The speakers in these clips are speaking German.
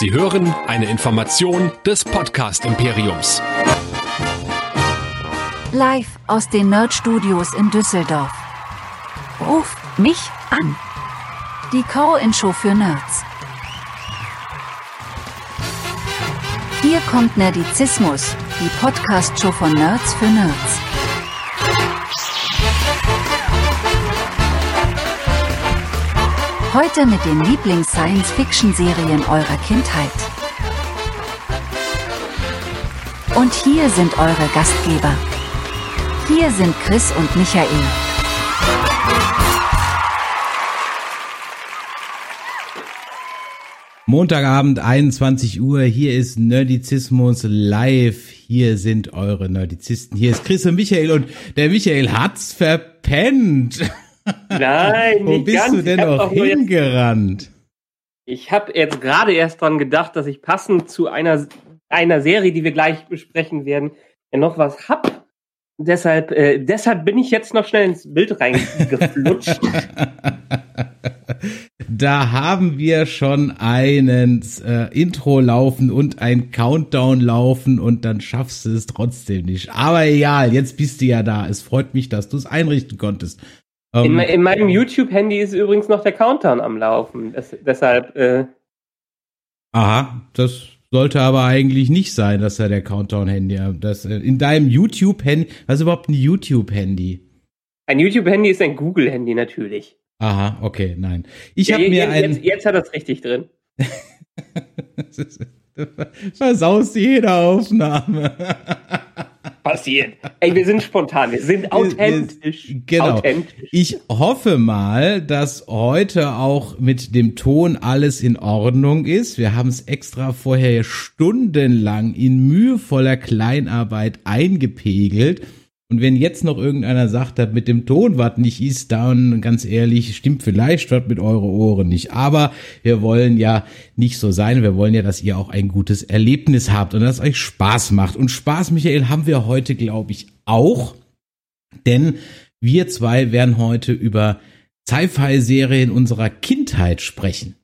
Sie hören eine Information des Podcast Imperiums. Live aus den Nerd Studios in Düsseldorf. Ruf mich an. Die Call-In-Show für Nerds. Hier kommt Nerdizismus, die Podcast-Show von Nerds für Nerds. Heute mit den Lieblings-Science-Fiction-Serien eurer Kindheit. Und hier sind eure Gastgeber. Hier sind Chris und Michael. Montagabend, 21 Uhr. Hier ist Nerdizismus live. Hier sind eure Nerdizisten. Hier ist Chris und Michael und der Michael hat's verpennt. Nein, Wo bist ganz. du denn noch auch nur jetzt, hingerannt? ich habe jetzt gerade erst dran gedacht, dass ich passend zu einer, einer Serie, die wir gleich besprechen werden, ja noch was hab. Deshalb, äh, deshalb bin ich jetzt noch schnell ins Bild reingeflutscht. Da haben wir schon einen äh, Intro laufen und ein Countdown laufen und dann schaffst du es trotzdem nicht. Aber egal, jetzt bist du ja da. Es freut mich, dass du es einrichten konntest. In, Ähm, me- in meinem YouTube-Handy ist übrigens noch der Countdown am Laufen. Das, deshalb, äh, aha, das sollte aber eigentlich nicht sein, dass er der Countdown-Handy, das äh, in deinem YouTube-Handy, was ist überhaupt ein YouTube-Handy? ein YouTube-Handy ist ein Google-Handy natürlich. Aha, okay, nein. Ich Ja, habe mir jetzt, ein jetzt, jetzt hat er es richtig drin. versaust jede Aufnahme. Passiert. Ey, wir sind spontan, wir sind authentisch. Genau. Authentisch. Ich hoffe mal, dass heute auch mit dem Ton alles in Ordnung ist. Wir haben es extra vorher stundenlang in mühevoller Kleinarbeit eingepegelt. Und wenn jetzt noch irgendeiner sagt, dass mit dem Ton was nicht ist, dann ganz ehrlich, stimmt vielleicht was mit eure Ohren nicht. Aber wir wollen ja nicht so sein. Wir wollen ja, dass ihr auch ein gutes Erlebnis habt und dass euch Spaß macht. Und Spaß, Michael, haben wir heute, glaube ich, auch. Denn wir zwei werden heute über Sci-Fi-Serien unserer Kindheit sprechen.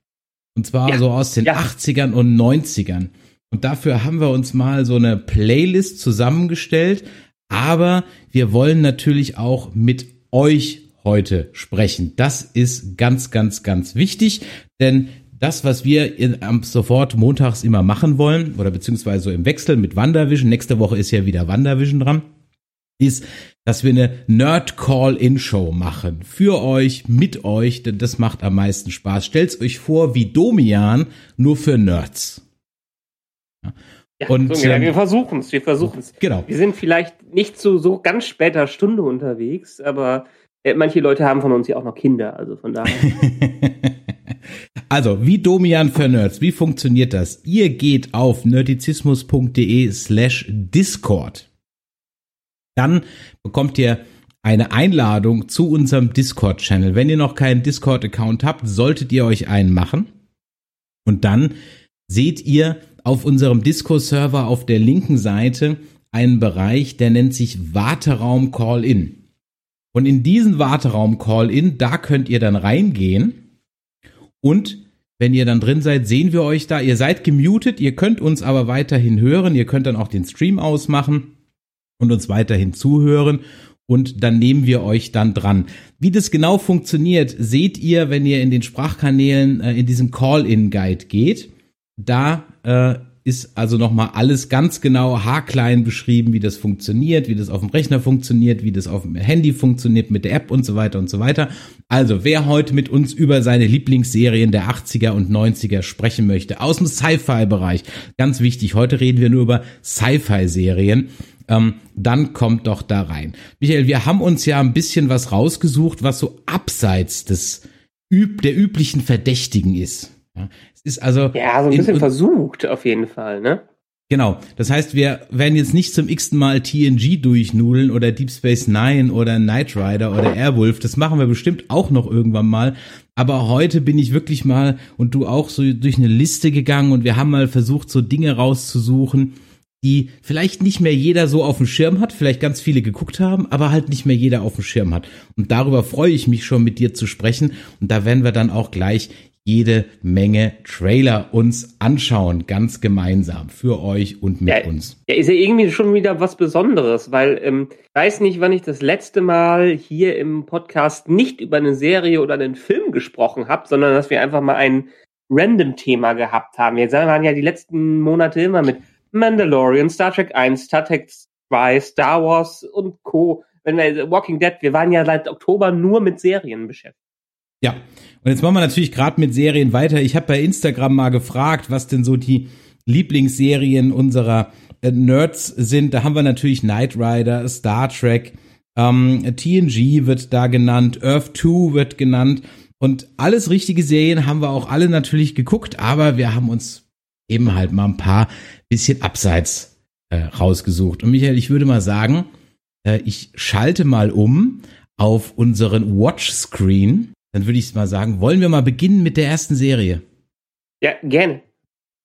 Und zwar Ja, so aus den ja. 80ern und 90ern. Und dafür haben wir uns mal so eine Playlist zusammengestellt. Aber wir wollen natürlich auch mit euch heute sprechen. Das ist ganz, ganz, ganz wichtig, denn das, was wir sofort montags immer machen wollen, oder beziehungsweise im Wechsel mit Wandervision, nächste Woche ist ja wieder Wandervision dran, ist, dass wir eine Nerd Call-In-Show machen. Für euch, mit euch, denn das macht am meisten Spaß. Stellt's euch vor wie Domian, nur für Nerds. Ja, Und, so, ja, ähm, wir versuchen es, wir versuchen es. Genau. Wir sind vielleicht nicht zu so ganz später Stunde unterwegs, aber äh, manche Leute haben von uns ja auch noch Kinder, also von daher. Also, wie Domian für Nerds, wie funktioniert das? Ihr geht auf nerdizismus.de slash Discord. Dann bekommt ihr eine Einladung zu unserem Discord-Channel. Wenn ihr noch keinen Discord-Account habt, solltet ihr euch einen machen. Und dann seht ihr auf unserem Discord-Server auf der linken Seite einen Bereich, der nennt sich Warteraum Call-In. Und in diesen Warteraum Call-In, da könnt ihr dann reingehen und wenn ihr dann drin seid, sehen wir euch da. Ihr seid gemutet, ihr könnt uns aber weiterhin hören. Ihr könnt dann auch den Stream ausmachen und uns weiterhin zuhören. Und dann nehmen wir euch dann dran. Wie das genau funktioniert, seht ihr, wenn ihr in den Sprachkanälen äh, in diesen Call-In-Guide geht. Da äh, ist also nochmal alles ganz genau haarklein beschrieben, wie das funktioniert, wie das auf dem Rechner funktioniert, wie das auf dem Handy funktioniert mit der App und so weiter und so weiter. Also wer heute mit uns über seine Lieblingsserien der 80er und 90er sprechen möchte, aus dem Sci-Fi-Bereich, ganz wichtig, heute reden wir nur über Sci-Fi-Serien, ähm, dann kommt doch da rein. Michael, wir haben uns ja ein bisschen was rausgesucht, was so abseits des üb der üblichen Verdächtigen ist. Ja, es ist also ja, so ein in- bisschen und- versucht auf jeden Fall, ne? Genau. Das heißt, wir werden jetzt nicht zum x-ten Mal TNG durchnudeln oder Deep Space Nine oder Knight Rider oder Airwolf. Das machen wir bestimmt auch noch irgendwann mal. Aber heute bin ich wirklich mal und du auch so durch eine Liste gegangen und wir haben mal versucht, so Dinge rauszusuchen, die vielleicht nicht mehr jeder so auf dem Schirm hat, vielleicht ganz viele geguckt haben, aber halt nicht mehr jeder auf dem Schirm hat. Und darüber freue ich mich schon mit dir zu sprechen. Und da werden wir dann auch gleich jede Menge Trailer uns anschauen, ganz gemeinsam für euch und mit ja, uns. Ja, ist ja irgendwie schon wieder was Besonderes, weil ähm, ich weiß nicht, wann ich das letzte Mal hier im Podcast nicht über eine Serie oder einen Film gesprochen habe, sondern dass wir einfach mal ein Random-Thema gehabt haben. Wir waren ja die letzten Monate immer mit Mandalorian, Star Trek 1, Star Trek 2, Star Wars und Co. Wenn wir Walking Dead, wir waren ja seit Oktober nur mit Serien beschäftigt. Ja, und jetzt machen wir natürlich gerade mit Serien weiter. Ich habe bei Instagram mal gefragt, was denn so die Lieblingsserien unserer äh, Nerds sind. Da haben wir natürlich Knight Rider, Star Trek, ähm, TNG wird da genannt, Earth 2 wird genannt. Und alles richtige Serien haben wir auch alle natürlich geguckt, aber wir haben uns eben halt mal ein paar bisschen abseits äh, rausgesucht. Und Michael, ich würde mal sagen, äh, ich schalte mal um auf unseren Watch-Screen dann würde ich mal sagen, wollen wir mal beginnen mit der ersten Serie? Ja, gerne.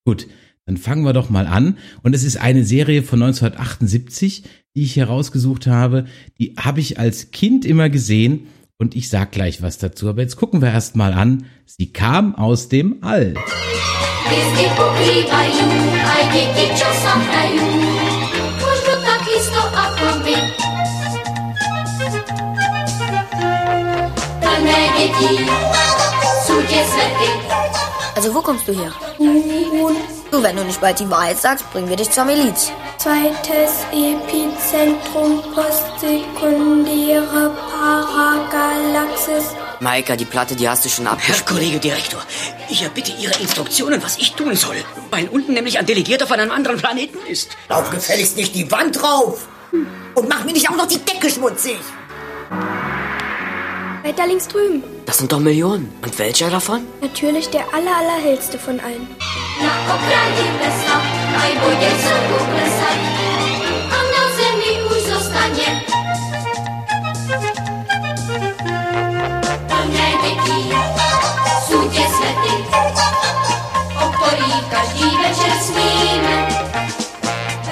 Gut, dann fangen wir doch mal an. Und es ist eine Serie von 1978, die ich hier rausgesucht habe. Die habe ich als Kind immer gesehen und ich sag gleich was dazu. Aber jetzt gucken wir erst mal an. Sie kam aus dem All. Also wo kommst du her? Du, wenn du nicht bald die Wahrheit sagst, bringen wir dich zur Miliz. Zweites Epizentrum postsekundäre Paragalaxis. Maika, die Platte, die hast du schon abgespielt. Herr Kollege Direktor, ich erbitte Ihre Instruktionen, was ich tun soll. Weil unten nämlich ein Delegierter von einem anderen Planeten ist. Lauf gefälligst nicht die Wand rauf. Und mach mir nicht auch noch die Decke schmutzig. Weiter links drüben. Das sind doch Millionen. Und welcher davon? Natürlich der aller, allerhellste von allen.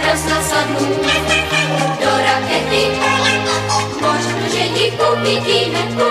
Raz na sadlu do rakety Może kupimy, kupimy,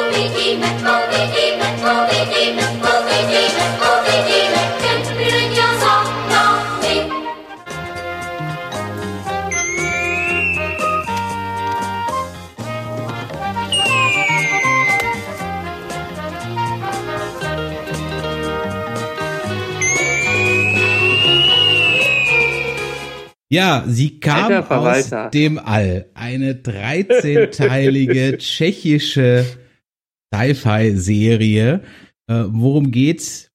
Ja, sie kam aus dem All. Eine 13-teilige tschechische Sci-Fi-Serie. Äh, worum geht's?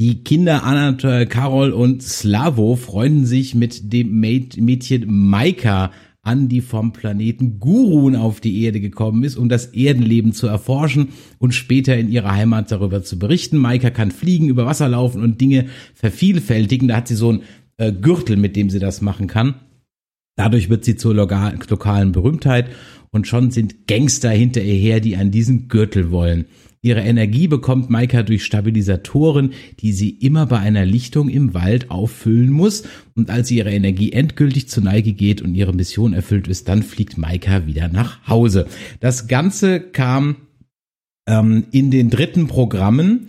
Die Kinder Anatol, Karol und Slavo freunden sich mit dem Mäd- Mädchen Maika an, die vom Planeten Gurun auf die Erde gekommen ist, um das Erdenleben zu erforschen und später in ihrer Heimat darüber zu berichten. Maika kann fliegen, über Wasser laufen und Dinge vervielfältigen. Da hat sie so ein äh, Gürtel, mit dem sie das machen kann. Dadurch wird sie zur lokalen Berühmtheit und schon sind Gangster hinter ihr her, die an diesen Gürtel wollen. Ihre Energie bekommt Maika durch Stabilisatoren, die sie immer bei einer Lichtung im Wald auffüllen muss. Und als ihre Energie endgültig zur Neige geht und ihre Mission erfüllt ist, dann fliegt Maika wieder nach Hause. Das Ganze kam ähm, in den dritten Programmen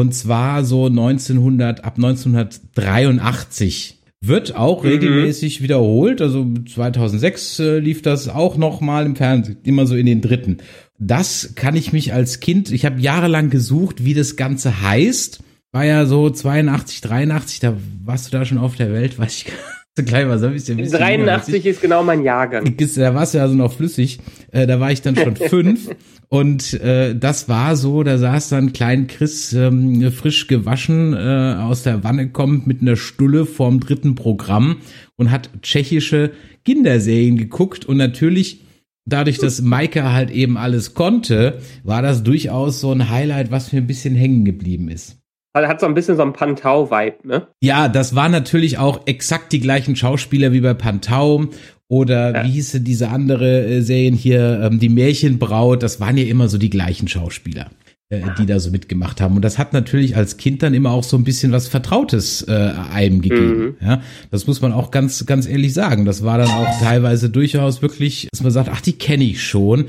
und zwar so 1900 ab 1983 wird auch Mhm. regelmäßig wiederholt. Also 2006 äh, lief das auch noch mal im Fernsehen, immer so in den dritten. Das kann ich mich als Kind, ich habe jahrelang gesucht, wie das Ganze heißt. War ja so 82, 83, da warst du da schon auf der Welt, weiß ich so gleich was, ein bisschen, ein bisschen jünger als ich. 83 ist genau mein Jahrgang. Da warst du ja so noch flüssig. Äh, da war ich dann schon fünf. Und äh, das war so, da saß dann klein Chris ähm, frisch gewaschen äh, aus der Wanne kommt mit einer Stulle vorm dritten Programm und hat tschechische Kinderserien geguckt und natürlich dadurch, dass Maika halt eben alles konnte, war das durchaus so ein Highlight, was mir ein bisschen hängen geblieben ist. Hat so ein bisschen so ein Pantau-Vibe, ne? Ja, das waren natürlich auch exakt die gleichen Schauspieler wie bei Pantau oder Ja. wie hieße diese andere äh, Serien hier, ähm, die Märchenbraut, das waren ja immer so die gleichen Schauspieler, äh, die da so mitgemacht haben. Und das hat natürlich als Kind dann immer auch so ein bisschen was Vertrautes äh, einem gegeben. Ja, das muss man auch ganz, ganz ehrlich sagen. Das war dann auch teilweise durchaus wirklich, dass man sagt, ach, die kenne ich schon.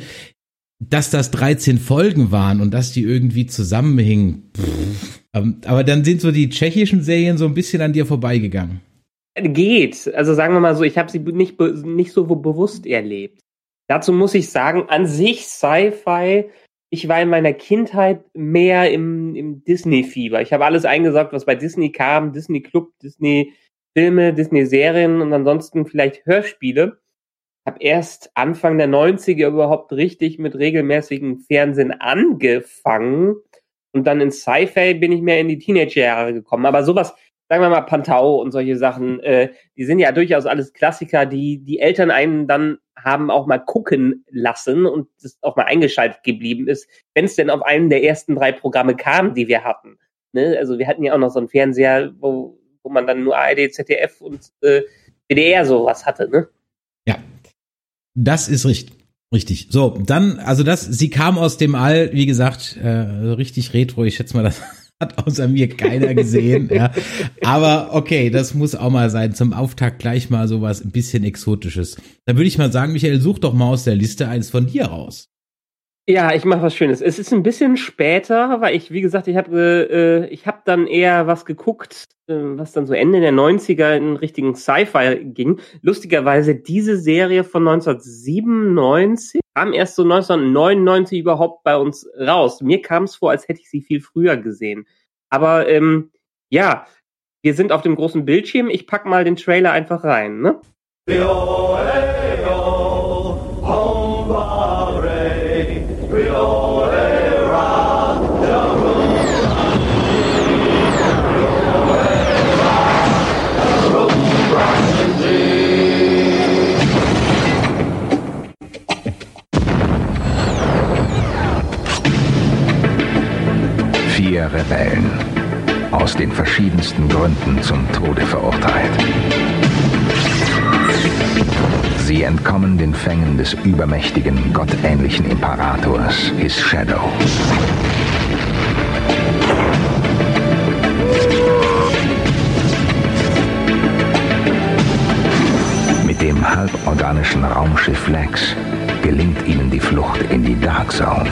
Dass das 13 Folgen waren und dass die irgendwie zusammenhingen, pff, aber dann sind so die tschechischen Serien so ein bisschen an dir vorbeigegangen. Geht. Also sagen wir mal so, ich habe sie nicht, nicht so bewusst erlebt. Dazu muss ich sagen, an sich Sci-Fi, ich war in meiner Kindheit mehr im, im Disney-Fieber. Ich habe alles eingesaugt, was bei Disney kam, Disney Club, Disney Filme, Disney Serien und ansonsten vielleicht Hörspiele. Habe erst Anfang der 90er überhaupt richtig mit regelmäßigem Fernsehen angefangen und dann in Sci-Fi bin ich mehr in die Teenager-Jahre gekommen. Aber sowas, sagen wir mal Pantau und solche Sachen, äh, die sind ja durchaus alles Klassiker, die die Eltern einen dann haben auch mal gucken lassen und das auch mal eingeschaltet geblieben ist, wenn es denn auf einem der ersten drei Programme kam, die wir hatten. Ne? Also wir hatten ja auch noch so einen Fernseher, wo, wo man dann nur ARD, ZDF und äh, WDR sowas hatte. Ne? Ja, das ist richtig. Richtig. So, dann, also das, sie kam aus dem All, wie gesagt, äh, richtig retro. Ich schätze mal, das hat außer mir keiner gesehen. ja. Aber okay, das muss auch mal sein. Zum Auftakt gleich mal sowas ein bisschen Exotisches. Dann würde ich mal sagen, Michael, such doch mal aus der Liste eins von dir raus. Ja, ich mache was Schönes. Es ist ein bisschen später, weil ich, wie gesagt, ich habe äh, ich hab dann eher was geguckt, äh, was dann so Ende der 90er in richtigen Sci-Fi ging. Lustigerweise diese Serie von 1997 kam erst so 1999 überhaupt bei uns raus. Mir kam es vor, als hätte ich sie viel früher gesehen. Aber ähm, ja, wir sind auf dem großen Bildschirm. Ich pack mal den Trailer einfach rein. Ne? Vier Rebellen, aus den verschiedensten Gründen zum Tode verurteilt. Sie entkommen den Fängen des übermächtigen, gottähnlichen Imperators, His Shadow. Mit dem halborganischen Raumschiff Lex gelingt ihnen die Flucht in die Dark Zone.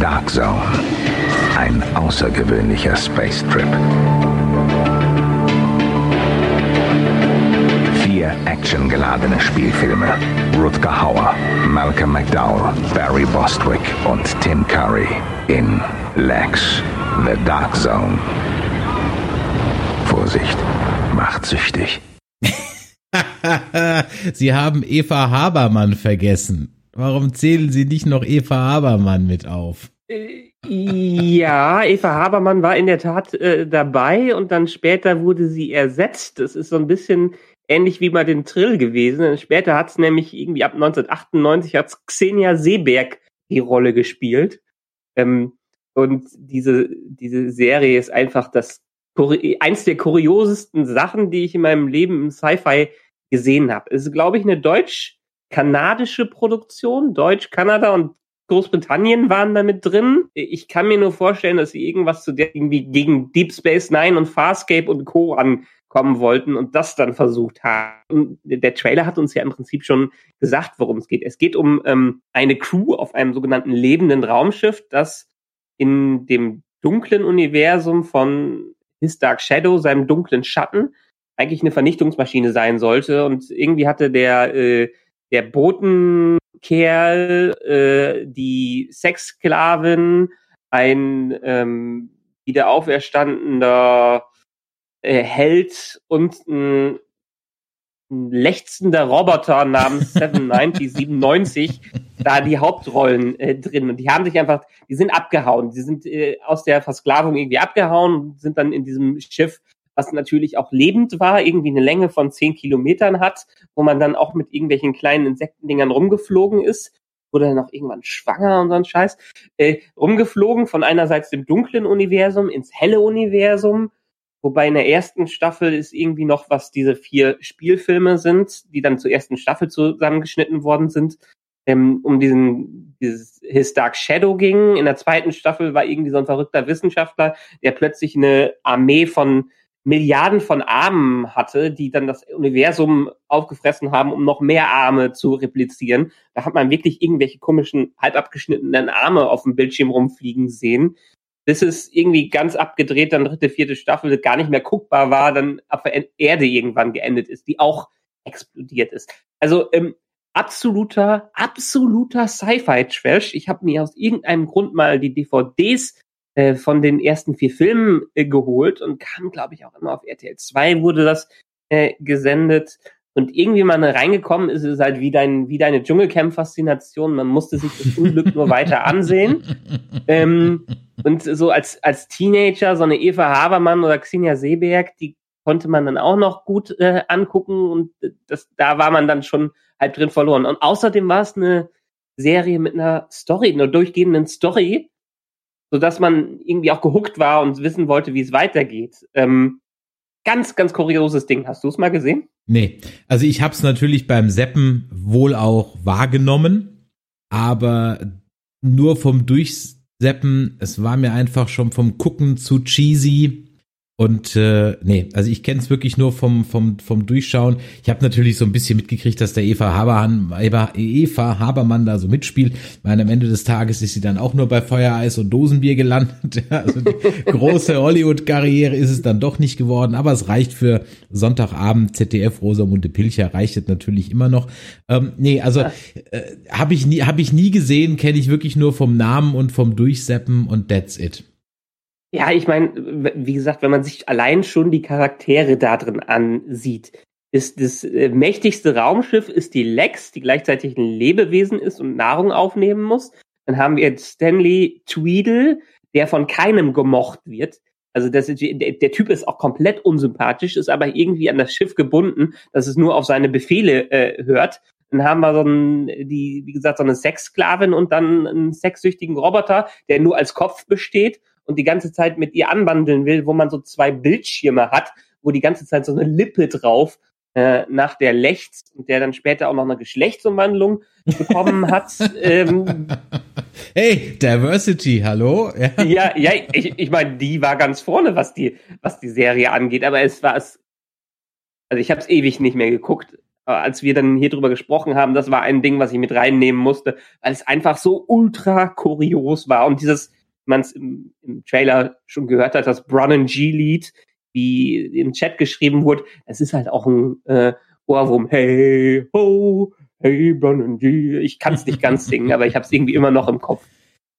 Dark Zone. Ein außergewöhnlicher Space Trip. Vier actiongeladene Spielfilme. Rutger Hauer, Malcolm McDowell, Barry Bostwick und Tim Curry in Lex, The Dark Zone. Vorsicht, macht süchtig. Sie haben Eva Habermann vergessen. Warum zählen Sie nicht noch Eva Habermann mit auf? Ja, Eva Habermann war in der Tat äh, dabei und dann später wurde sie ersetzt. Das ist so ein bisschen ähnlich wie bei den Trill gewesen. Später hat es nämlich irgendwie ab 1998 hat's Xenia Seeberg die Rolle gespielt. Ähm, und diese, diese Serie ist einfach das eins der kuriosesten Sachen, die ich in meinem Leben im Sci-Fi gesehen habe. Es ist, glaube ich, eine deutsch-kanadische Produktion. Deutsch, Kanada und Großbritannien waren da mit drin. Ich kann mir nur vorstellen, dass sie irgendwas zu der irgendwie gegen Deep Space Nine und Farscape und Co. ankommen wollten und das dann versucht haben. Und der Trailer hat uns ja im Prinzip schon gesagt, worum es geht. Es geht um ähm, eine Crew auf einem sogenannten lebenden Raumschiff, das in dem dunklen Universum von His Dark Shadow, seinem dunklen Schatten, eigentlich eine Vernichtungsmaschine sein sollte. Und irgendwie hatte der, äh, der Botenkerl, äh, die Sexsklavin, ein ähm, wieder auferstandener äh, Held und ein, ein lechzender Roboter namens 790 da die Hauptrollen äh, drin. Und die haben sich einfach, die sind abgehauen. Die sind äh, aus der Versklavung irgendwie abgehauen und sind dann in diesem Schiff was natürlich auch lebend war, irgendwie eine Länge von zehn Kilometern hat, wo man dann auch mit irgendwelchen kleinen Insektendingern rumgeflogen ist, wurde dann auch irgendwann schwanger und so ein Scheiß, äh, rumgeflogen von einerseits dem dunklen Universum ins helle Universum, wobei in der ersten Staffel ist irgendwie noch, was diese vier Spielfilme sind, die dann zur ersten Staffel zusammengeschnitten worden sind, ähm, um diesen dieses His Dark Shadow ging. In der zweiten Staffel war irgendwie so ein verrückter Wissenschaftler, der plötzlich eine Armee von Milliarden von Armen hatte, die dann das Universum aufgefressen haben, um noch mehr Arme zu replizieren. Da hat man wirklich irgendwelche komischen, halb abgeschnittenen Arme auf dem Bildschirm rumfliegen sehen. Bis es irgendwie ganz abgedreht, dann dritte, vierte Staffel gar nicht mehr guckbar war, dann auf der Erde irgendwann geendet ist, die auch explodiert ist. Also ähm, absoluter, absoluter Sci-Fi-Trash. Ich habe mir aus irgendeinem Grund mal die DVDs äh, von den ersten vier Filmen äh, geholt und kam, glaube ich, auch immer auf RTL 2 wurde das äh, gesendet. Und irgendwie mal reingekommen ist es halt wie, dein, wie deine Dschungelcamp-Faszination. Man musste sich das Unglück nur weiter ansehen. Ähm, und so als, als Teenager, so eine Eva Habermann oder Xenia Seeberg, die konnte man dann auch noch gut äh, angucken und das, da war man dann schon halb drin verloren. Und außerdem war es eine Serie mit einer Story, einer durchgehenden Story, so dass man irgendwie auch gehuckt war und wissen wollte, wie es weitergeht. Ähm, ganz, ganz kurioses Ding. Hast du es mal gesehen? Nee, also ich habe es natürlich beim Seppen wohl auch wahrgenommen, aber nur vom Durchseppen, es war mir einfach schon vom Gucken zu cheesy und äh, nee, also ich kenne es wirklich nur vom, vom, vom Durchschauen. Ich habe natürlich so ein bisschen mitgekriegt, dass der Eva Habermann, Eva, Eva Habermann da so mitspielt. Meine, am Ende des Tages ist sie dann auch nur bei Feuereis und Dosenbier gelandet. Also die große Hollywood-Karriere ist es dann doch nicht geworden, aber es reicht für Sonntagabend ZDF Rosamunde Pilcher, reicht es natürlich immer noch. Ähm, nee, also äh, habe ich nie, habe ich nie gesehen, kenne ich wirklich nur vom Namen und vom Durchseppen und that's it. Ja, ich meine, wie gesagt, wenn man sich allein schon die Charaktere da drin ansieht, ist das äh, mächtigste Raumschiff ist die Lex, die gleichzeitig ein Lebewesen ist und Nahrung aufnehmen muss. Dann haben wir Stanley Tweedle, der von keinem gemocht wird. Also das ist, der, Typ ist auch komplett unsympathisch, ist aber irgendwie an das Schiff gebunden, dass es nur auf seine Befehle äh, hört. Dann haben wir so einen, die, wie gesagt, so eine Sexsklavin und dann einen sexsüchtigen Roboter, der nur als Kopf besteht und die ganze Zeit mit ihr anwandeln will, wo man so zwei Bildschirme hat, wo die ganze Zeit so eine Lippe drauf äh, nach der lechzt und der dann später auch noch eine Geschlechtsumwandlung bekommen hat. ähm, hey, Diversity, hallo? Ja, ja, ja ich, ich meine, die war ganz vorne, was die, was die Serie angeht, aber es war es, also ich habe es ewig nicht mehr geguckt. Als wir dann hier drüber gesprochen haben, das war ein Ding, was ich mit reinnehmen musste, weil es einfach so ultra kurios war und dieses man es im, im, Trailer schon gehört hat, das Brun G-Lied, wie im Chat geschrieben wurde, es ist halt auch ein äh, Ohrwurm. Hey, ho, hey, Brun G. Ich kann es nicht ganz singen, aber ich habe es irgendwie immer noch im Kopf.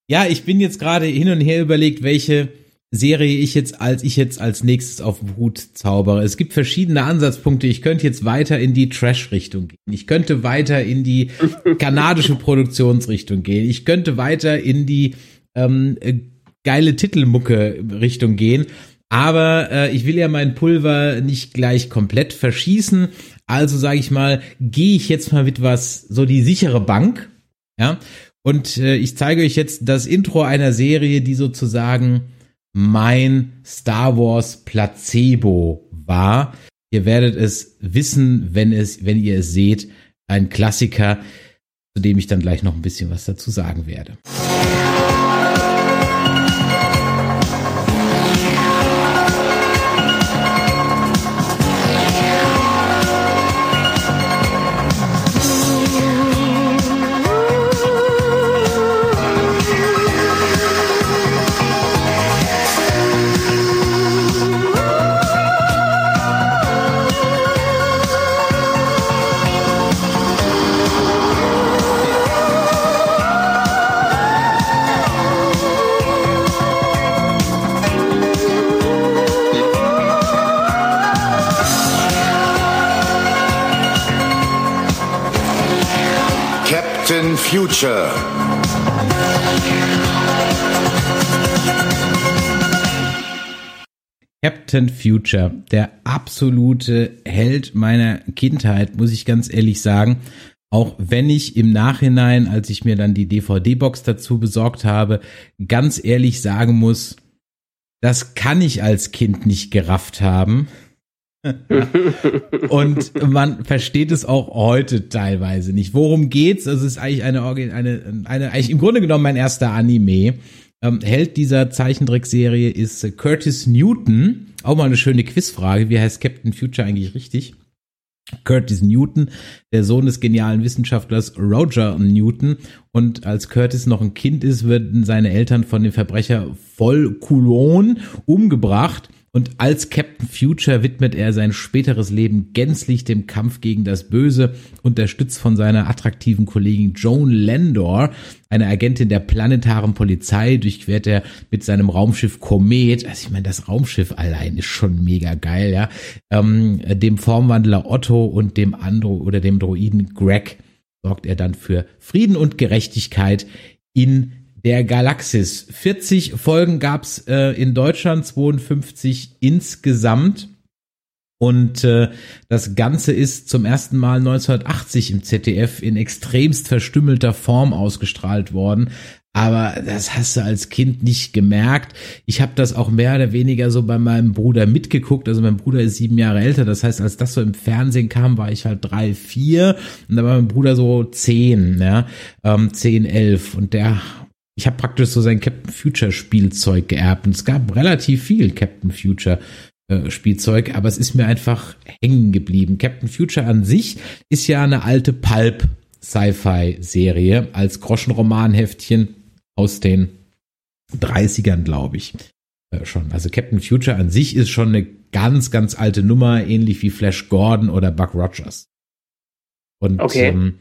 Ja, ich bin jetzt gerade hin und her überlegt, welche Serie ich jetzt als ich jetzt als nächstes auf den Hut zaubere. Es gibt verschiedene Ansatzpunkte. Ich könnte jetzt weiter in die Trash-Richtung gehen. Ich könnte weiter in die kanadische Produktionsrichtung gehen. Ich könnte weiter in die ähm, äh, geile Titelmucke Richtung gehen. Aber äh, ich will ja mein Pulver nicht gleich komplett verschießen. Also sage ich mal, gehe ich jetzt mal mit was, so die sichere Bank. Ja. Und äh, ich zeige euch jetzt das Intro einer Serie, die sozusagen mein Star Wars Placebo war. Ihr werdet es wissen, wenn es, wenn ihr es seht. Ein Klassiker, zu dem ich dann gleich noch ein bisschen was dazu sagen werde. Future. Captain Future, der absolute Held meiner Kindheit, muss ich ganz ehrlich sagen. Auch wenn ich im Nachhinein, als ich mir dann die DVD-Box dazu besorgt habe, ganz ehrlich sagen muss, das kann ich als Kind nicht gerafft haben. und man versteht es auch heute teilweise nicht. Worum geht's? Also es ist eigentlich eine, eine, eine, eigentlich im Grunde genommen mein erster Anime. Ähm, Held dieser Zeichentrickserie ist Curtis Newton auch mal eine schöne Quizfrage. Wie heißt Captain Future eigentlich richtig? Curtis Newton, der Sohn des genialen Wissenschaftlers Roger Newton. Und als Curtis noch ein Kind ist, werden seine Eltern von dem Verbrecher Volculon umgebracht. Und als Captain Future widmet er sein späteres Leben gänzlich dem Kampf gegen das Böse, unterstützt von seiner attraktiven Kollegin Joan Landor, eine Agentin der planetaren Polizei, durchquert er mit seinem Raumschiff Komet, also ich meine, das Raumschiff allein ist schon mega geil, ja, ähm, dem Formwandler Otto und dem Andro oder dem Droiden Greg sorgt er dann für Frieden und Gerechtigkeit in der Galaxis. 40 Folgen gab's äh, in Deutschland, 52 insgesamt. Und äh, das Ganze ist zum ersten Mal 1980 im ZDF in extremst verstümmelter Form ausgestrahlt worden. Aber das hast du als Kind nicht gemerkt. Ich habe das auch mehr oder weniger so bei meinem Bruder mitgeguckt. Also mein Bruder ist sieben Jahre älter. Das heißt, als das so im Fernsehen kam, war ich halt drei, vier. Und da war mein Bruder so zehn, ja, ähm, zehn, elf. Und der ich habe praktisch so sein Captain Future Spielzeug geerbt und es gab relativ viel Captain Future äh, Spielzeug, aber es ist mir einfach hängen geblieben. Captain Future an sich ist ja eine alte Pulp Sci-Fi Serie als Groschenromanheftchen aus den 30ern, glaube ich. Äh, schon. Also Captain Future an sich ist schon eine ganz, ganz alte Nummer, ähnlich wie Flash Gordon oder Buck Rogers. Und okay. ähm,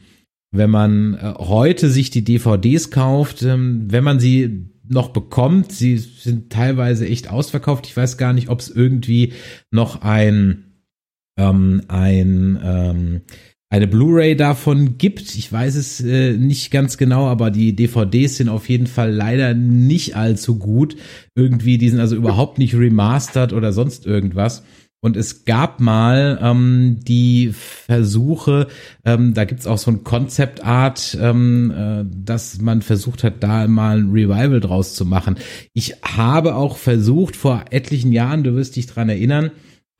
wenn man äh, heute sich die DVDs kauft, ähm, wenn man sie noch bekommt, sie sind teilweise echt ausverkauft. Ich weiß gar nicht, ob es irgendwie noch ein ähm, ein ähm, eine Blu-ray davon gibt. Ich weiß es äh, nicht ganz genau, aber die DVDs sind auf jeden Fall leider nicht allzu gut. Irgendwie, die sind also überhaupt nicht remastered oder sonst irgendwas. Und es gab mal ähm, die Versuche, ähm, da gibt's auch so ein Concept Art, ähm, äh, dass man versucht hat, da mal ein Revival draus zu machen. Ich habe auch versucht, vor etlichen Jahren, du wirst dich dran erinnern,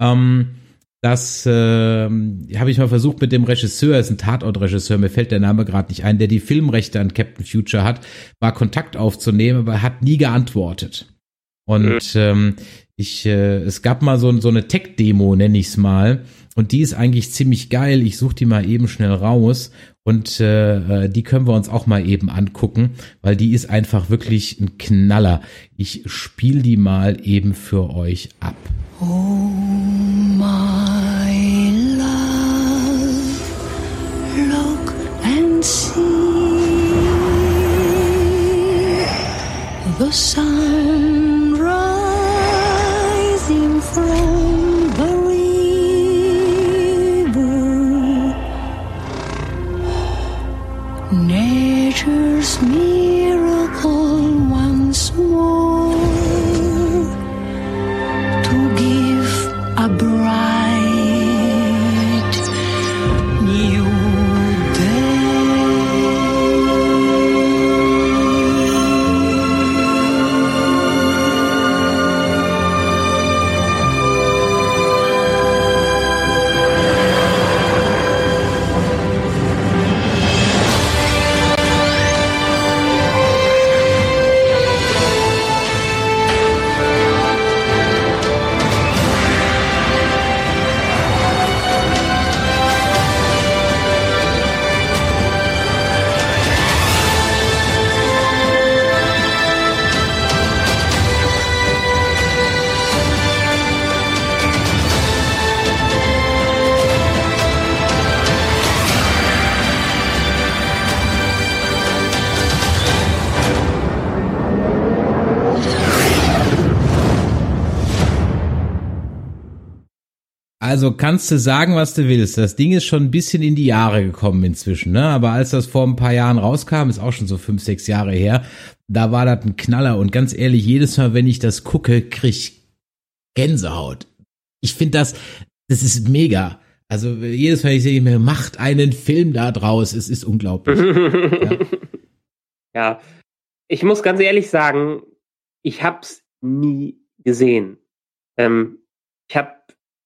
ähm, das äh, habe ich mal versucht mit dem Regisseur, ist ein Tatortregisseur, mir fällt der Name gerade nicht ein, der die Filmrechte an Captain Future hat, mal Kontakt aufzunehmen, aber er hat nie geantwortet. Und ähm, ich, äh, es gab mal so, so eine Tech-Demo, nenne ich es mal. Und die ist eigentlich ziemlich geil. Ich suche die mal eben schnell raus. Und äh, äh, die können wir uns auch mal eben angucken, weil die ist einfach wirklich ein Knaller. Ich spiele die mal eben für euch ab. Oh my love, look and see the sun first miracle. Kannst du sagen, was du willst. Das Ding ist schon ein bisschen in die Jahre gekommen inzwischen, ne? Aber als das vor ein paar Jahren rauskam, ist auch schon so fünf, sechs Jahre her, da war das ein Knaller. Und ganz ehrlich, jedes Mal, wenn ich das gucke, krieg ich Gänsehaut. Ich finde das, das ist mega. Also jedes Mal, ich sehe mir, macht einen Film da draus. Es ist unglaublich. ja. Ja, ich muss ganz ehrlich sagen, ich hab's nie gesehen. Ähm, ich habe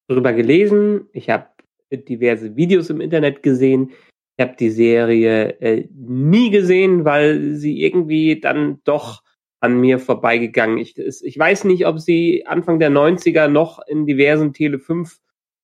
darüber gelesen, ich habe diverse Videos im Internet gesehen. Ich habe die Serie äh, nie gesehen, weil sie irgendwie dann doch an mir vorbeigegangen. Ich, ich weiß nicht, ob sie Anfang der 90er noch in diversen Tele 5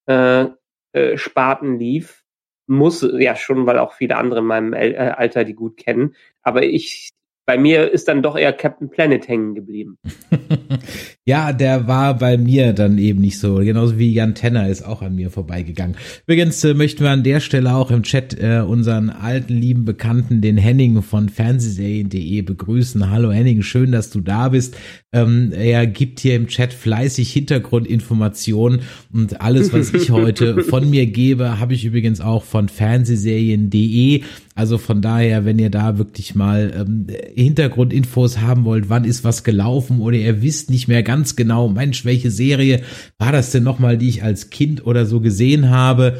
äh, äh, Sparten lief. Muss ja schon, weil auch viele andere in meinem äh, Alter die gut kennen. Aber ich bei mir ist dann doch eher Captain Planet hängen geblieben. ja, der war bei mir dann eben nicht so. Genauso wie Jan Tenner ist auch an mir vorbeigegangen. Übrigens äh, möchten wir an der Stelle auch im Chat äh, unseren alten lieben Bekannten, den Henning von Fernsehserien.de begrüßen. Hallo Henning, schön, dass du da bist. Ähm, er gibt hier im Chat fleißig Hintergrundinformationen und alles, was ich heute von mir gebe, habe ich übrigens auch von Fernsehserien.de. Also von daher, wenn ihr da wirklich mal ähm, Hintergrundinfos haben wollt, wann ist was gelaufen oder ihr wisst nicht mehr ganz genau, Mensch, welche Serie war das denn nochmal, die ich als Kind oder so gesehen habe,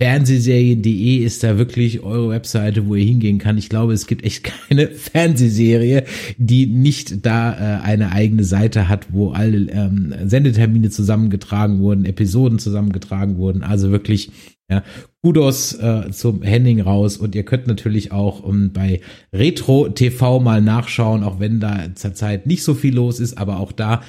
Fernsehserien.de ist da wirklich eure Webseite, wo ihr hingehen kann. Ich glaube, es gibt echt keine Fernsehserie, die nicht da äh, eine eigene Seite hat, wo alle ähm, Sendetermine zusammengetragen wurden, Episoden zusammengetragen wurden. Also wirklich ja, Kudos äh, zum Henning raus und ihr könnt natürlich auch um, ähm, bei Retro TV mal nachschauen, auch wenn da zurzeit nicht so viel los ist, aber auch da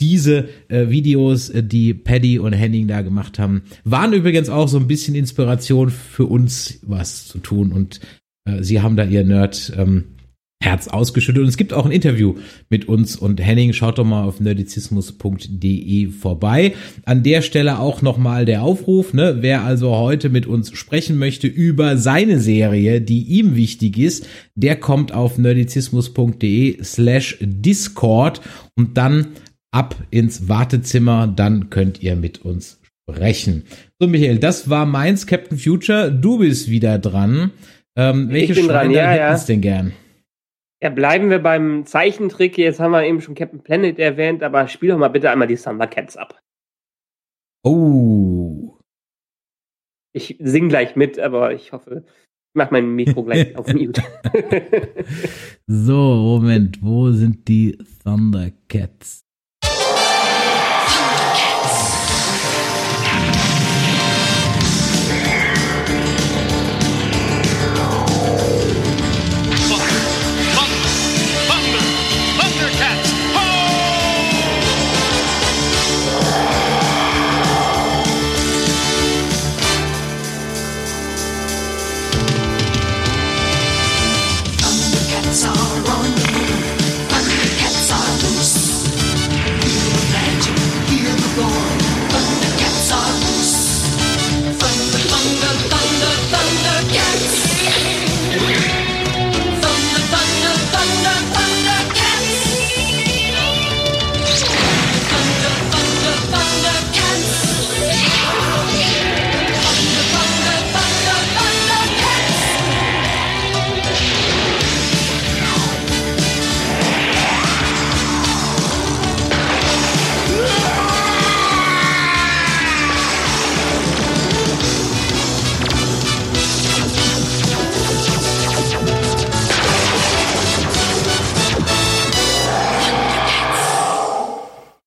diese äh, Videos, äh, die Paddy und Henning da gemacht haben, waren übrigens auch so ein bisschen Inspiration für uns, was zu tun. Und äh, sie haben da ihr Nerd ähm, Herz ausgeschüttet. Und es gibt auch ein Interview mit uns und Henning, schaut doch mal auf nerdizismus.de vorbei. An der Stelle auch nochmal der Aufruf, ne, wer also heute mit uns sprechen möchte über seine Serie, die ihm wichtig ist, der kommt auf nerdizismus.de slash Discord und dann ab ins Wartezimmer, dann könnt ihr mit uns sprechen. So, Michael, das war meins, Captain Future. Du bist wieder dran. Ähm, welche Schweine ja, hätten es ja. denn gern? Ja, bleiben wir beim Zeichentrick. Jetzt haben wir eben schon Captain Planet erwähnt, aber spiel doch mal bitte einmal die Thundercats ab. Oh. Ich sing gleich mit, aber ich hoffe, ich mach mein Mikro gleich auf Mute. so, Moment, wo sind die Thundercats?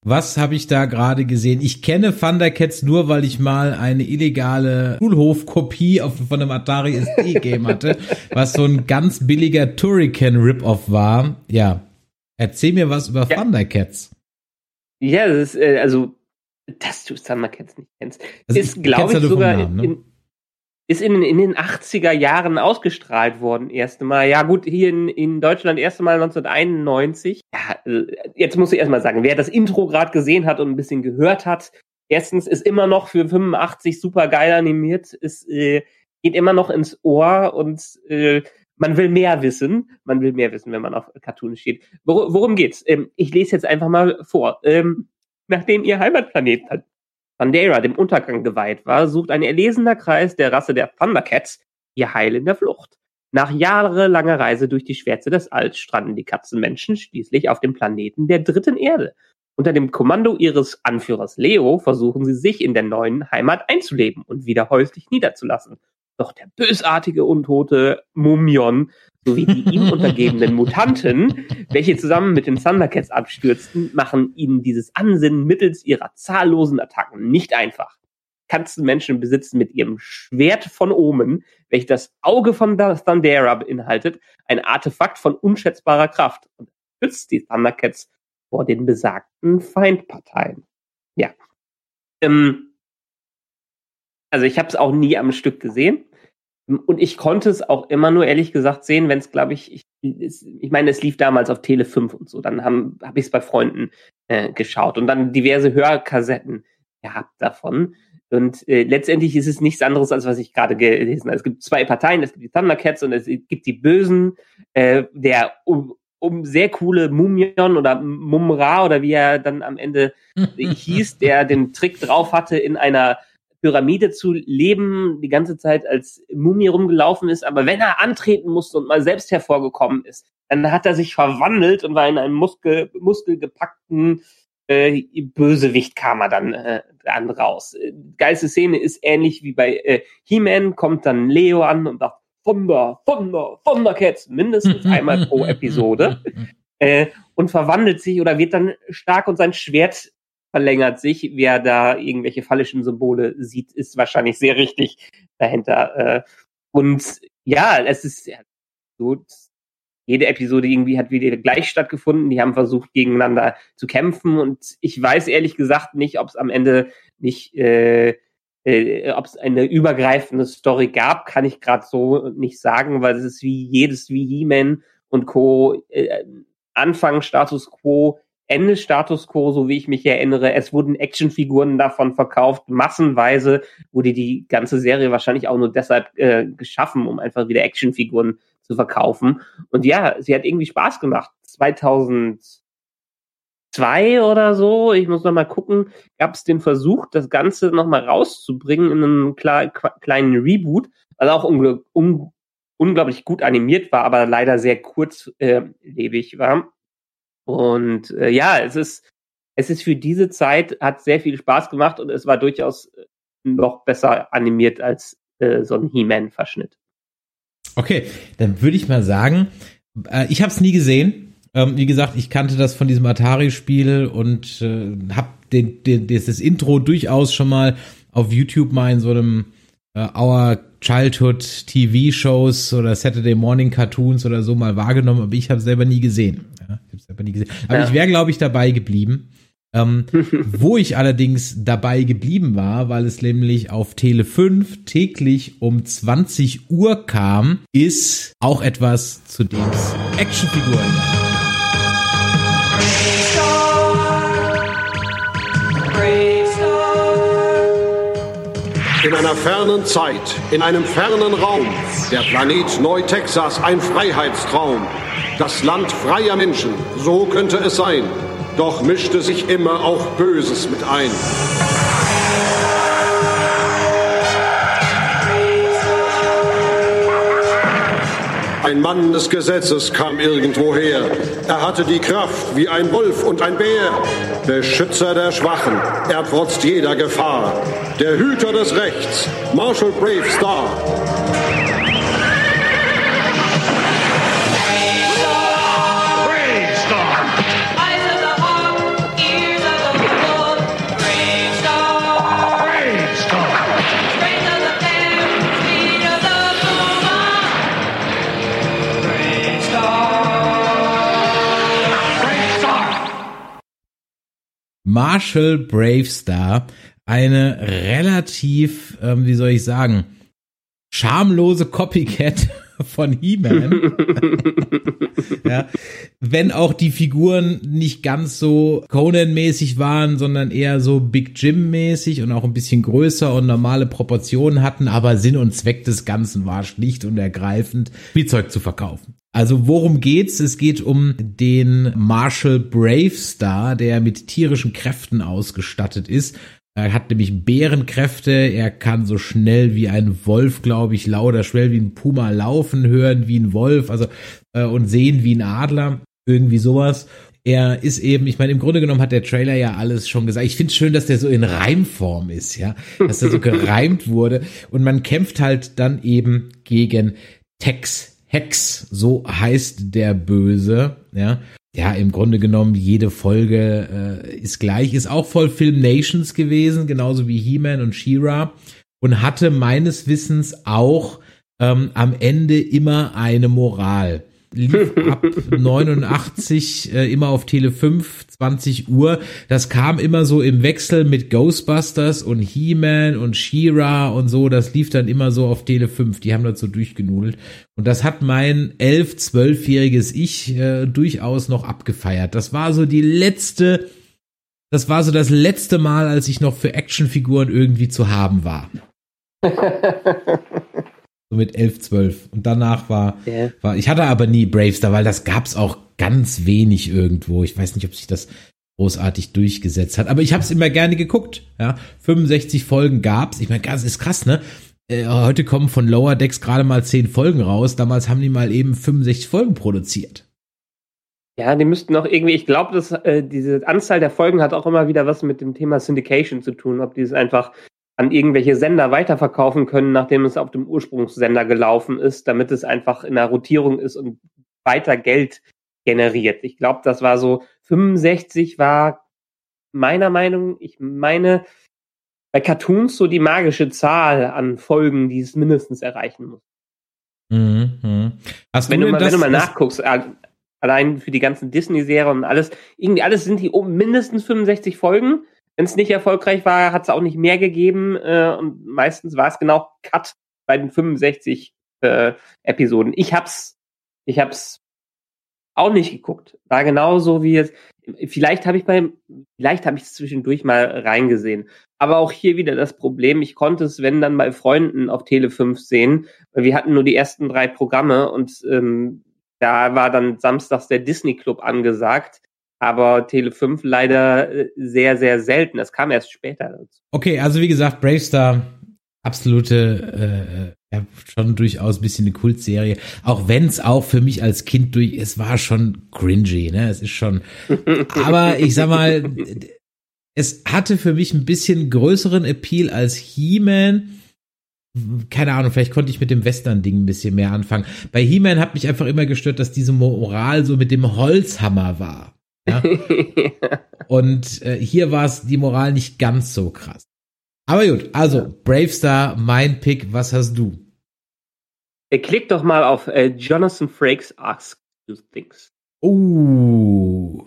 Was habe ich da gerade gesehen? Ich kenne Thundercats nur, weil ich mal eine illegale Schulhofkopie von einem Atari SD Game hatte, was so ein ganz billiger Turrican Rip-Off war. Ja, erzähl mir was über ja. Thundercats. Ja, das ist, äh, also, dass du Thundercats nicht kennst, also, ist, glaube ich, sogar Namen, ne? in, ist in, in den 80er Jahren ausgestrahlt worden, erste Mal. Ja, gut, hier in, in Deutschland erste Mal 1991. Ja, äh, jetzt muss ich erstmal sagen, wer das Intro gerade gesehen hat und ein bisschen gehört hat, erstens ist immer noch für 85 super geil animiert, ist, äh, geht immer noch ins Ohr und äh, man will mehr wissen. Man will mehr wissen, wenn man auf Cartoons steht. Wor worum geht's? Ähm, ich lese jetzt einfach mal vor. Ähm, nachdem ihr Heimatplanet Pandera dem Untergang geweiht war, sucht ein erlesener Kreis der Rasse der Thundercats ihr Heil in der Flucht. Nach jahrelanger Reise durch die Schwärze des Alls stranden die Katzenmenschen schließlich auf dem Planeten der dritten Erde. Unter dem Kommando ihres Anführers Leo versuchen sie sich in der neuen Heimat einzuleben und wieder häuslich niederzulassen. Doch der bösartige Untote Mumion sowie die ihm untergebenen Mutanten, welche zusammen mit den Thundercats abstürzten, machen ihnen dieses Ansinnen mittels ihrer zahllosen Attacken nicht einfach. Katzenmenschen besitzen mit ihrem Schwert von Omen, welches das Auge von Thundera beinhaltet, ein Artefakt von unschätzbarer Kraft. Und schützt die Thundercats vor den besagten Feindparteien. Ja. Ähm, also ich habe es auch nie am Stück gesehen. Und ich konnte es auch immer nur ehrlich gesagt sehen, wenn es, glaube ich, ich, ich meine, es lief damals auf Tele 5 und so. Dann habe hab ich es bei Freunden äh, geschaut und dann diverse Hörkassetten gehabt davon. Und äh, letztendlich ist es nichts anderes, als was ich gerade gelesen habe. Es gibt zwei Parteien, es gibt die Thundercats und es gibt die Bösen, äh, der um, um sehr coole Mumion oder Mumra oder wie er dann am Ende hieß, der den Trick drauf hatte, in einer Pyramide zu leben, die ganze Zeit als Mumie rumgelaufen ist, aber wenn er antreten musste und mal selbst hervorgekommen ist, dann hat er sich verwandelt und war in einem Muskel, muskelgepackten äh, Bösewicht kam er dann, äh, dann raus. Geilste Szene ist ähnlich wie bei äh, He-Man, kommt dann Leo an und sagt Thunder, Thunder, Thundercats, mindestens einmal pro Episode äh, und verwandelt sich oder wird dann stark und sein Schwert verlängert sich. Wer da irgendwelche fallischen Symbole sieht, ist wahrscheinlich sehr richtig dahinter. Äh, und ja, es ist so, jede Episode irgendwie hat wieder gleich stattgefunden. Die haben versucht, gegeneinander zu kämpfen. Und ich weiß ehrlich gesagt nicht, ob es am Ende nicht, äh, äh, ob es eine übergreifende Story gab, kann ich gerade so nicht sagen, weil es ist wie jedes wie He-Man und Co. Äh, Anfang Status Quo, Ende Status Quo, so wie ich mich erinnere. Es wurden Actionfiguren davon verkauft, massenweise wurde die ganze Serie wahrscheinlich auch nur deshalb äh, geschaffen, um einfach wieder Actionfiguren zu verkaufen. Und ja, sie hat irgendwie Spaß gemacht. 2002 oder so, ich muss noch mal gucken, gab es den Versuch, das Ganze noch mal rauszubringen in einem kleinen Reboot, was auch un un unglaublich gut animiert war, aber leider sehr kurzlebig äh, war. Und äh, ja, es ist es ist für diese Zeit hat sehr viel Spaß gemacht und es war durchaus noch besser animiert als äh, so ein He-Man-Verschnitt. Okay, dann würde ich mal sagen, äh, ich habe es nie gesehen. Ähm, wie gesagt, ich kannte das von diesem Atari-Spiel und äh, habe den, den, das Intro durchaus schon mal auf YouTube mal in so einem äh, Our Childhood TV-Shows oder Saturday Morning Cartoons oder so mal wahrgenommen, aber ich habe selber nie gesehen. Ja, ich habe selber nie gesehen. Aber ja. ich wäre, glaube ich, dabei geblieben. Ähm, wo ich allerdings dabei geblieben war, weil es nämlich auf Tele 5 täglich um 20 Uhr kam, ist auch etwas, zu dem Actionfiguren In einer fernen Zeit, in einem fernen Raum, der Planet Neu-Texas ein Freiheitstraum. Das Land freier Menschen, so könnte es sein. Doch mischte sich immer auch Böses mit ein. Ein Mann des Gesetzes kam irgendwoher. Er hatte die Kraft wie ein Wolf und ein Bär. Beschützer der Schwachen, er trotzt jeder Gefahr. Der Hüter des Rechts, Marshall Brave Star. Marshall Bravestar eine relativ, ähm, wie soll ich sagen, schamlose Copycat von He-Man. ja, wenn auch die Figuren nicht ganz so Conan-mäßig waren, sondern eher so Big Jim-mäßig und auch ein bisschen größer und normale Proportionen hatten, aber Sinn und Zweck des Ganzen war schlicht und ergreifend, Spielzeug zu verkaufen. Also worum geht's? Es geht um den Marshall Bravestar, der mit tierischen Kräften ausgestattet ist. Er hat nämlich Bärenkräfte, er kann so schnell wie ein Wolf, glaube ich, lauter schnell wie ein Puma laufen, hören wie ein Wolf, also äh, und sehen wie ein Adler, irgendwie sowas. Er ist eben, ich meine, im Grunde genommen hat der Trailer ja alles schon gesagt. Ich finde es schön, dass der so in Reimform ist, ja, dass der so gereimt wurde und man kämpft halt dann eben gegen Tex Hex, so heißt der Böse, ja. Ja, im Grunde genommen, jede Folge äh, ist gleich, ist auch voll Film Nations gewesen, genauso wie He-Man und She-Ra und hatte meines Wissens auch ähm, am Ende immer eine Moral. Lief ab 89 äh, immer auf Tele 5, 20 Uhr. Das kam immer so im Wechsel mit Ghostbusters und He-Man und She-Ra und so. Das lief dann immer so auf Tele 5. Die haben das so durchgenudelt. Und das hat mein 11, 12-jähriges Ich äh, durchaus noch abgefeiert. Das war so die letzte, das war so das letzte Mal, als ich noch für Actionfiguren irgendwie zu haben war. So mit 11, 12. Und danach war, Ja. war ich hatte aber nie Bravestar, weil das gab's auch ganz wenig irgendwo. Ich weiß nicht, ob sich das großartig durchgesetzt hat. Aber ich habe es immer gerne geguckt. Ja, 65 Folgen gab's. Ich meine, das ist krass, ne? Äh, heute kommen von Lower Decks gerade mal 10 Folgen raus. Damals haben die mal eben 65 Folgen produziert. Ja, die müssten noch irgendwie, ich glaube, dass äh, diese Anzahl der Folgen hat auch immer wieder was mit dem Thema Syndication zu tun, ob die es einfach an irgendwelche Sender weiterverkaufen können, nachdem es auf dem Ursprungssender gelaufen ist, damit es einfach in der Rotierung ist und weiter Geld generiert. Ich glaube, das war so 65 war meiner Meinung, ich meine bei Cartoons so die magische Zahl an Folgen, die es mindestens erreichen muss. Mhm, mhm. Hast wenn, du mal, das- wenn du mal nachguckst, allein für die ganzen Disney-Serien und alles, irgendwie alles sind die um mindestens 65 Folgen. Wenn es nicht erfolgreich war, hat es auch nicht mehr gegeben äh, und meistens war es genau Cut bei den 65 äh, Episoden. Ich hab's, ich hab's auch nicht geguckt. War genauso wie jetzt. Vielleicht habe ich beim, vielleicht habe ich es zwischendurch mal reingesehen. Aber auch hier wieder das Problem, ich konnte es, wenn dann bei Freunden auf Tele 5 sehen, weil wir hatten nur die ersten drei Programme und ähm, da war dann samstags der Disney Club angesagt, aber Tele 5 leider äh, sehr, sehr selten. Das kam erst später dazu. Okay, also wie gesagt, Bravestar, absolute, äh, ja, schon durchaus ein bisschen eine Kultserie. Auch wenn es auch für mich als Kind durch, es war schon cringy, ne? Es ist schon, aber ich sag mal, es hatte für mich ein bisschen größeren Appeal als He-Man. Keine Ahnung, vielleicht konnte ich mit dem Western-Ding ein bisschen mehr anfangen. Bei He-Man hat mich einfach immer gestört, dass diese Moral so mit dem Holzhammer war. Ja? Und äh, hier war es die Moral nicht ganz so krass. Aber gut, also Bravestar, mein Pick, was hast du? Äh, Klick doch mal auf äh, Jonathan Frakes Ask You Things. Oh.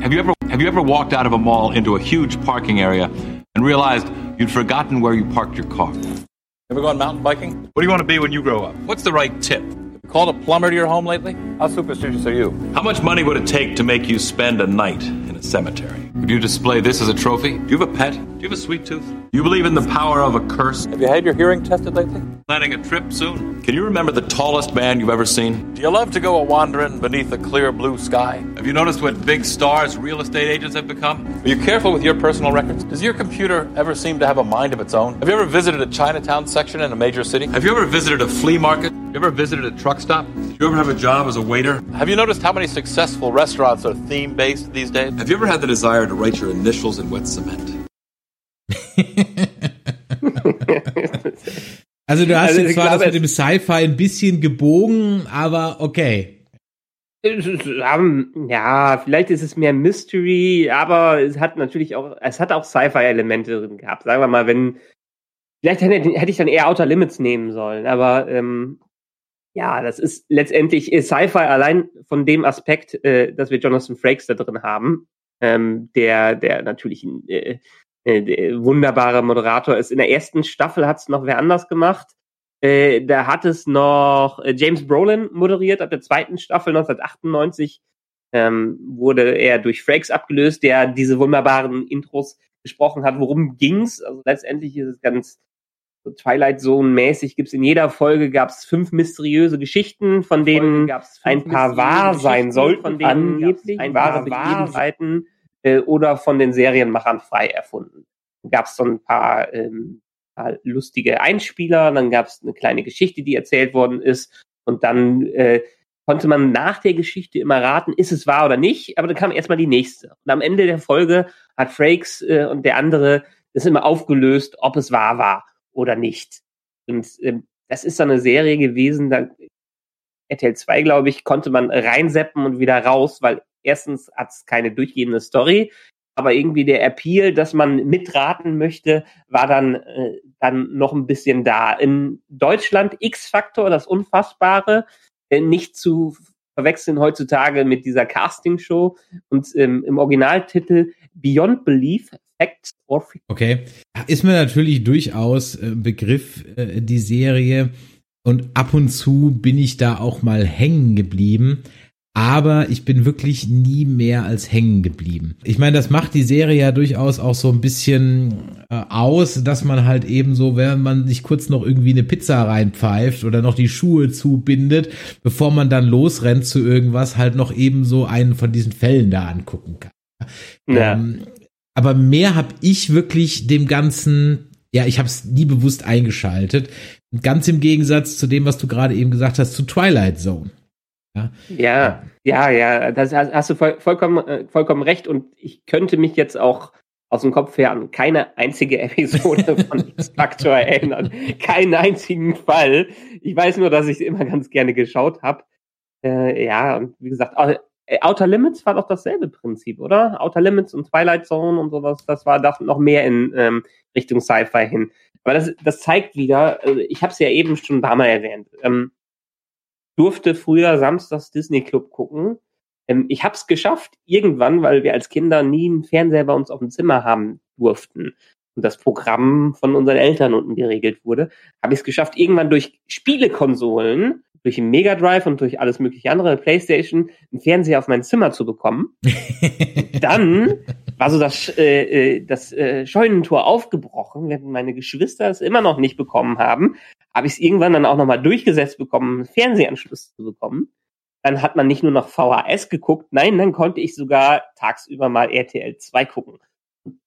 Have you ever have you ever walked out of a mall into a huge parking area and realized you'd forgotten where you parked your car? Ever gone mountain biking? What do you want to be when you grow up? What's the right tip? Called a plumber to your home lately? How superstitious are you? How much money would it take to make you spend a night in a cemetery? Would you display this as a trophy? Do you have a pet? Do you have a sweet tooth? Do you believe in the power of a curse? Have you had your hearing tested lately? Planning a trip soon? Can you remember the tallest man you've ever seen? Do you love to go a wandering beneath a clear blue sky? Have you noticed what big stars real estate agents have become? Are you careful with your personal records? Does your computer ever seem to have a mind of its own? Have you ever visited a Chinatown section in a major city? Have you ever visited a flea market? Have you ever visited a truck stop? Do you ever have a job as a waiter? Have you noticed how many successful restaurants are theme based these days? Have you ever had the desire to write your initials in wet cement? Also du hast Also jetzt zwar glaube, das mit dem Sci-Fi ein bisschen gebogen, aber okay. Ja, vielleicht ist es mehr Mystery, aber es hat natürlich auch, es hat auch Sci-Fi-Elemente drin gehabt. Sagen wir mal, wenn, vielleicht hätte, ich dann eher Outer Limits nehmen sollen, aber ähm, ja, das ist letztendlich Sci-Fi allein von dem Aspekt, äh, dass wir Jonathan Frakes da drin haben, ähm, der, der natürlich ein äh, äh, der wunderbarer Moderator ist. In der ersten Staffel hat es noch wer anders gemacht. Äh, da hat es noch äh, James Brolin moderiert. Ab der zweiten Staffel 1998 ähm, wurde er durch Frakes abgelöst, der diese wunderbaren Intros gesprochen hat. Worum ging's? Also letztendlich ist es ganz so Twilight Zone mäßig. Gibt's in jeder Folge gab's fünf mysteriöse Geschichten, von denen ein paar wahr sein sollten, von denen angeblich ein wahre Begebenheiten äh, oder von den Serienmachern frei erfunden. Dann gab's so ein paar ähm, paar lustige Einspieler, dann gab es eine kleine Geschichte, die erzählt worden ist und dann äh, konnte man nach der Geschichte immer raten, ist es wahr oder nicht, aber dann kam erstmal die nächste. Und am Ende der Folge hat Frakes äh, und der andere das immer aufgelöst, ob es wahr war oder nicht. Und ähm, das ist so eine Serie gewesen, da RTL 2, glaube ich, konnte man reinseppen und wieder raus, weil erstens hat es keine durchgehende Story, aber irgendwie der Appeal, dass man mitraten möchte, war dann, äh, dann noch ein bisschen da. In Deutschland X-Faktor, das Unfassbare, äh, nicht zu verwechseln heutzutage mit dieser Castingshow und ähm, im Originaltitel Beyond Belief, Facts or Fiction. Okay. Ist mir natürlich durchaus äh, Begriff, äh, die Serie. Und ab und zu bin ich da auch mal hängen geblieben. Aber ich bin wirklich nie mehr als hängen geblieben. Ich meine, das macht die Serie ja durchaus auch so ein bisschen äh, aus, dass man halt eben so, wenn man sich kurz noch irgendwie eine Pizza reinpfeift oder noch die Schuhe zubindet, bevor man dann losrennt zu irgendwas, halt noch eben so einen von diesen Fällen da angucken kann. Ja. Ähm, aber mehr habe ich wirklich dem Ganzen, ja, ich habe es nie bewusst eingeschaltet. Ganz im Gegensatz zu dem, was du gerade eben gesagt hast, zu Twilight Zone. Ja, Ja, ja, ja, das hast, du voll, vollkommen, äh, vollkommen recht und ich könnte mich jetzt auch aus dem Kopf her an keine einzige Episode von X-Factor erinnern. Keinen einzigen Fall. Ich weiß nur, dass ich es immer ganz gerne geschaut habe. Äh, ja, und wie gesagt, äh, Outer Limits war doch dasselbe Prinzip, oder? Outer Limits und Twilight Zone und sowas, das war das noch mehr in ähm, Richtung Sci-Fi hin. Aber das, das zeigt wieder, äh, ich habe es ja eben schon ein paar Mal erwähnt, ähm, durfte früher samstags Disney Club gucken. Ähm, ich habe es geschafft, irgendwann, weil wir als Kinder nie einen Fernseher bei uns auf dem Zimmer haben durften und das Programm von unseren Eltern unten geregelt wurde, habe ich es geschafft, irgendwann durch Spielekonsolen, durch den Mega Drive und durch alles mögliche andere, Playstation, einen Fernseher auf mein Zimmer zu bekommen. Dann war so das, äh, äh, das äh, Scheunentor aufgebrochen, während meine Geschwister es immer noch nicht bekommen haben, habe ich es irgendwann dann auch nochmal durchgesetzt bekommen, einen Fernsehanschluss zu bekommen. Dann hat man nicht nur noch VHS geguckt, nein, dann konnte ich sogar tagsüber mal RTL 2 gucken.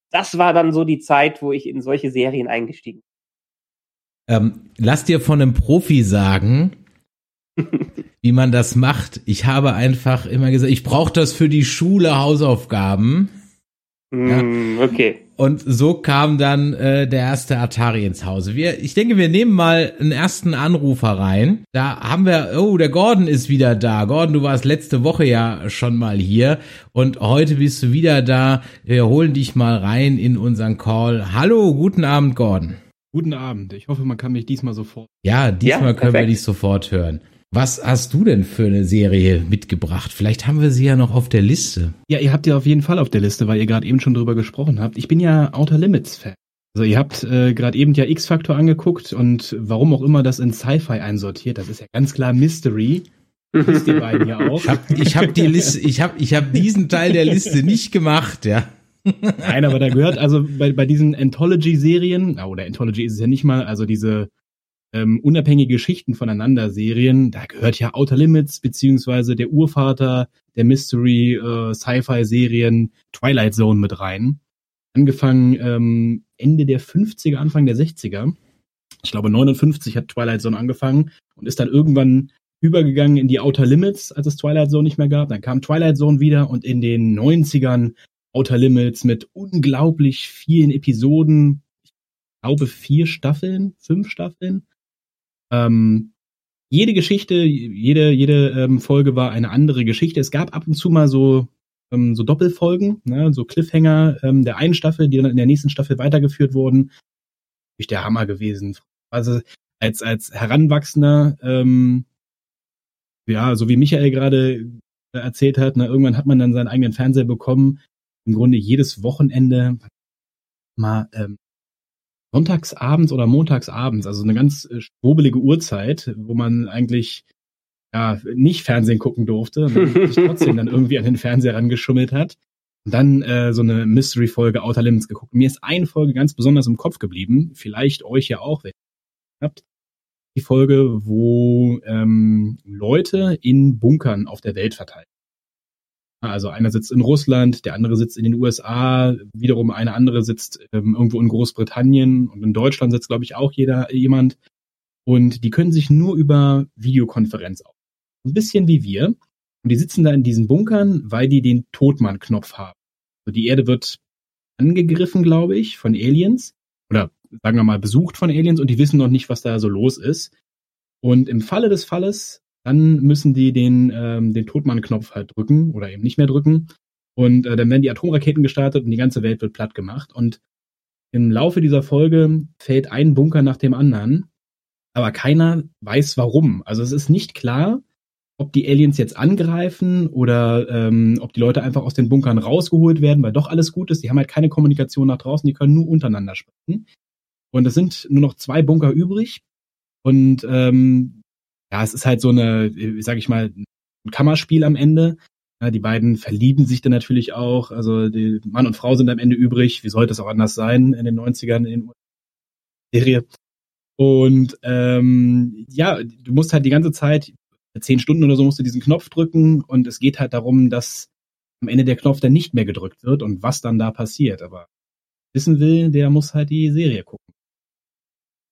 Das war dann so die Zeit, wo ich in solche Serien eingestiegen Ähm, lass dir von einem Profi sagen, wie man das macht. Ich habe einfach immer gesagt, ich brauche das für die Schule Hausaufgaben. Bin. Mm, okay. Und so kam dann äh, der erste Atari ins Hause. Wir, ich denke, wir nehmen mal einen ersten Anrufer rein. Da haben wir, oh, der Gordon ist wieder da. Gordon, du warst letzte Woche ja schon mal hier und heute bist du wieder da. Wir holen dich mal rein in unseren Call. Hallo, guten Abend, Gordon. Guten Abend. Ich hoffe, man kann mich diesmal sofort. Ja, diesmal Ja, können wir dich sofort hören. Was hast du denn für eine Serie mitgebracht? Vielleicht haben wir sie ja noch auf der Liste. Ja, ihr habt ja auf jeden Fall auf der Liste, weil ihr gerade eben schon drüber gesprochen habt. Ich bin ja Outer Limits Fan. Also ihr habt äh, gerade eben ja X-Factor angeguckt und warum auch immer das in Sci-Fi einsortiert, das ist ja ganz klar Mystery. Wisst ihr beiden ja auch. Ich habe ich hab die Liste, ich habe ich hab diesen Teil der Liste nicht gemacht, ja. Nein, aber da gehört also bei, bei diesen Anthology-Serien, oder Anthology ist es ja nicht mal, also diese ähm, unabhängige Geschichten voneinander Serien, da gehört ja Outer Limits, beziehungsweise der Urvater der Mystery äh, Sci-Fi-Serien Twilight Zone mit rein. Angefangen ähm, Ende der 50er, Anfang der 60er. Ich glaube 59 hat Twilight Zone angefangen und ist dann irgendwann übergegangen in die Outer Limits, als es Twilight Zone nicht mehr gab. Dann kam Twilight Zone wieder und in den 90ern Outer Limits mit unglaublich vielen Episoden. Ich glaube vier Staffeln, fünf Staffeln. Ähm, jede Geschichte, jede, jede ähm, Folge war eine andere Geschichte. Es gab ab und zu mal so, ähm, so Doppelfolgen, ne, so Cliffhanger ähm, der einen Staffel, die dann in der nächsten Staffel weitergeführt wurden. Ist der Hammer gewesen. Also als, als Heranwachsender, ähm, ja, so wie Michael gerade erzählt hat, ne, irgendwann hat man dann seinen eigenen Fernseher bekommen. Im Grunde jedes Wochenende mal ähm, sonntagsabends oder montagsabends, also eine ganz äh, schwobelige Uhrzeit, wo man eigentlich ja nicht Fernsehen gucken durfte, und sich trotzdem dann irgendwie an den Fernseher rangeschummelt hat. Und dann äh, so eine Mystery-Folge Outer Limits geguckt. Mir ist eine Folge ganz besonders im Kopf geblieben, vielleicht euch ja auch, wenn ihr habt. Die Folge, wo ähm, Leute in Bunkern auf der Welt verteilt. Also einer sitzt in Russland, der andere sitzt in den USA, wiederum eine andere sitzt ähm, irgendwo in Großbritannien und in Deutschland sitzt, glaube ich, auch jeder jemand. Und die können sich nur über Videokonferenz auf. Ein bisschen wie wir. Und die sitzen da in diesen Bunkern, weil die den Todmann-Knopf haben. Also die Erde wird angegriffen, glaube ich, von Aliens. Oder sagen wir mal besucht von Aliens und die wissen noch nicht, was da so los ist. Und im Falle des Falles dann müssen die den, ähm, den Todmann-Knopf halt drücken oder eben nicht mehr drücken. Und äh, dann werden die Atomraketen gestartet und die ganze Welt wird platt gemacht. Und im Laufe dieser Folge fällt ein Bunker nach dem anderen, aber keiner weiß warum. Also es ist nicht klar, ob die Aliens jetzt angreifen oder ähm, ob die Leute einfach aus den Bunkern rausgeholt werden, weil doch alles gut ist. Die haben halt keine Kommunikation nach draußen, die können nur untereinander sprechen. Und es sind nur noch zwei Bunker übrig. Und ähm, ja, es ist halt so eine, wie sag ich mal, ein Kammerspiel am Ende. Ja, die beiden verlieben sich dann natürlich auch. Also die Mann und Frau sind am Ende übrig. Wie sollte es auch anders sein in den 90ern in der Serie? Und ähm, ja, du musst halt die ganze Zeit, zehn Stunden oder so, musst du diesen Knopf drücken und es geht halt darum, dass am Ende der Knopf dann nicht mehr gedrückt wird und was dann da passiert. Aber wissen will, der muss halt die Serie gucken.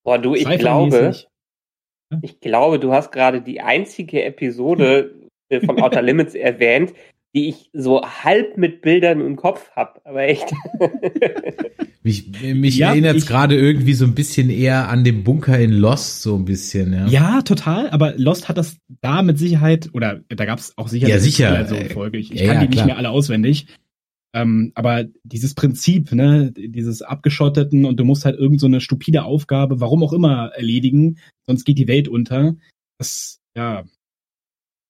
Boah, du, ich glaube, ich glaube, du hast gerade die einzige Episode äh, von Outer Limits erwähnt, die ich so halb mit Bildern im Kopf habe, aber echt. mich mich ja, erinnert es gerade irgendwie so ein bisschen eher an den Bunker in Lost, so ein bisschen, ja. Ja, total, aber Lost hat das da mit Sicherheit, oder da gab es auch sicher ja, sicher. so Folge. Ich, ich ja, kann die nicht mehr alle auswendig. Ähm, aber dieses Prinzip, ne, dieses abgeschotteten und du musst halt irgend so eine stupide Aufgabe, warum auch immer, erledigen, sonst geht die Welt unter. Das, ja,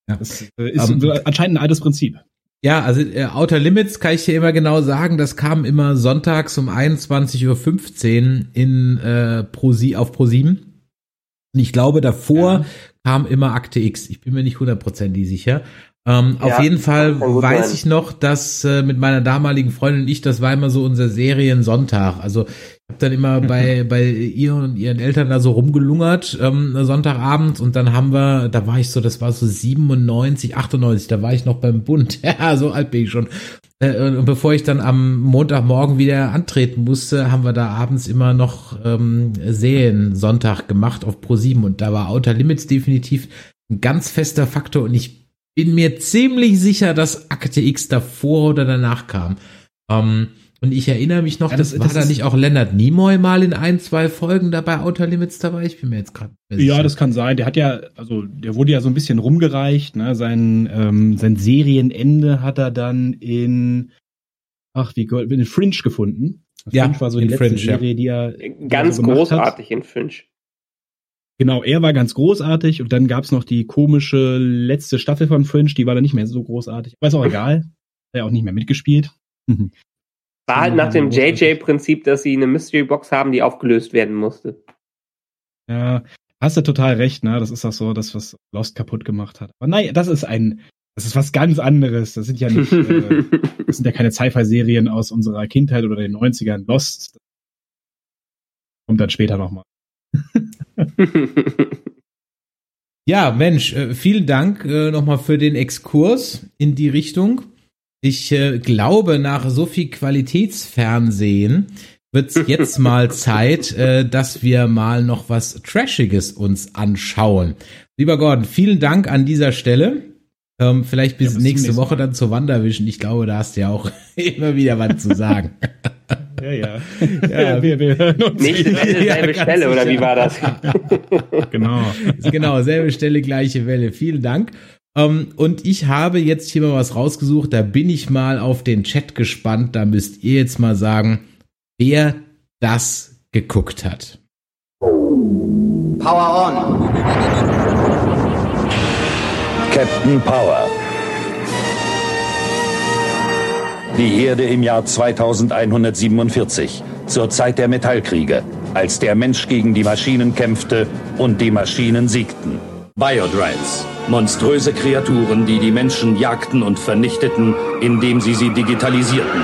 ja. Das äh, ist um, ähm, anscheinend ein altes Prinzip. Ja, also äh, Outer Limits kann ich dir immer genau sagen, das kam immer sonntags um 21.15 Uhr in äh, Pro auf Pro7. Und ich glaube, davor ja. kam immer Akte X. Ich bin mir nicht hundertprozentig sicher. Ähm, ja, auf jeden Fall weiß ich noch, dass äh, mit meiner damaligen Freundin und ich, das war immer so unser Seriensonntag. Also ich habe dann immer bei bei ihr und ihren Eltern da so rumgelungert ähm, Sonntagabend und dann haben wir, da war ich so, das war so 97, 98, da war ich noch beim Bund. ja, so alt bin ich schon. Äh, und bevor ich dann am Montagmorgen wieder antreten musste, haben wir da abends immer noch ähm, Serien Sonntag gemacht auf Pro 7 und da war Outer Limits definitiv ein ganz fester Faktor und ich bin mir ziemlich sicher, dass Akte X davor oder danach kam. Ähm, und ich erinnere mich noch, ja, das, das, war das da nicht auch Leonard Nimoy mal in ein, zwei Folgen dabei Outer Limits dabei? Ich bin mir jetzt gerade. Ja, das kann sein. Der hat ja, also der wurde ja so ein bisschen rumgereicht. Ne? Sein, ähm, sein Serienende hat er dann in, ach wie in Fringe gefunden. Fringe ja, war so die letzte Fringe, Serie, die er ganz so großartig hat. in Fringe. Genau, er war ganz großartig und dann gab's noch die komische letzte Staffel von Fringe, die war dann nicht mehr so großartig. Aber ist auch egal. Er hat auch nicht mehr mitgespielt. War halt nach dem JJ-Prinzip, dass sie eine Mystery-Box haben, die aufgelöst werden musste. Ja, hast du total recht, ne? Das ist auch so, das, was Lost kaputt gemacht hat. Aber nein, das ist ein, das ist was ganz anderes. Das sind ja nicht, äh, das sind ja keine Sci-Fi-Serien aus unserer Kindheit oder den 90ern. Lost kommt dann später nochmal. ja, Mensch, äh, vielen Dank äh, nochmal für den Exkurs in die Richtung. Ich äh, glaube, nach so viel Qualitätsfernsehen wird es jetzt mal Zeit, dass wir mal noch was Trashiges uns anschauen. Lieber Gordon, vielen Dank an dieser Stelle. Ähm, vielleicht bis, ja, bis nächste Woche dann zur Wandervision. Ich glaube, da hast du ja auch immer wieder was zu sagen. Ja, ja. ja wir, wir hören uns Nächste Welle, selbe ja, Stelle, oder wie war das? genau. Genau, selbe Stelle, gleiche Welle. Vielen Dank. Um, ähm, und ich habe jetzt hier mal was rausgesucht. Da bin ich mal auf den Chat gespannt. Da müsst ihr jetzt mal sagen, wer das geguckt hat. Power on. Captain Power. Die Erde im Jahr 2147, zur Zeit der Metallkriege, als der Mensch gegen die Maschinen kämpfte und die Maschinen siegten. Biodrides, monströse Kreaturen, die die Menschen jagten und vernichteten, indem sie sie digitalisierten.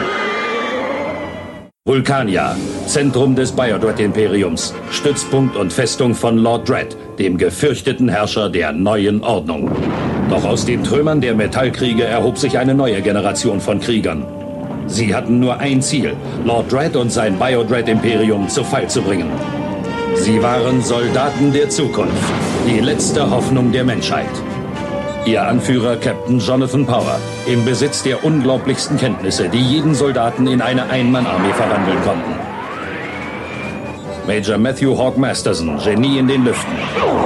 Vulkania, Zentrum des Biodread-Imperiums, Stützpunkt und Festung von Lord Dread, dem gefürchteten Herrscher der neuen Ordnung. Doch aus den Trümmern der Metallkriege erhob sich eine neue Generation von Kriegern. Sie hatten nur ein Ziel, Lord Dread und sein Biodread-Imperium zu Fall zu bringen. Sie waren Soldaten der Zukunft, die letzte Hoffnung der Menschheit. Ihr Anführer Captain Jonathan Power, im Besitz der unglaublichsten Kenntnisse, die jeden Soldaten in eine Einmannarmee verwandeln konnten. Major Matthew Hawk Masterson, Genie in den Lüften.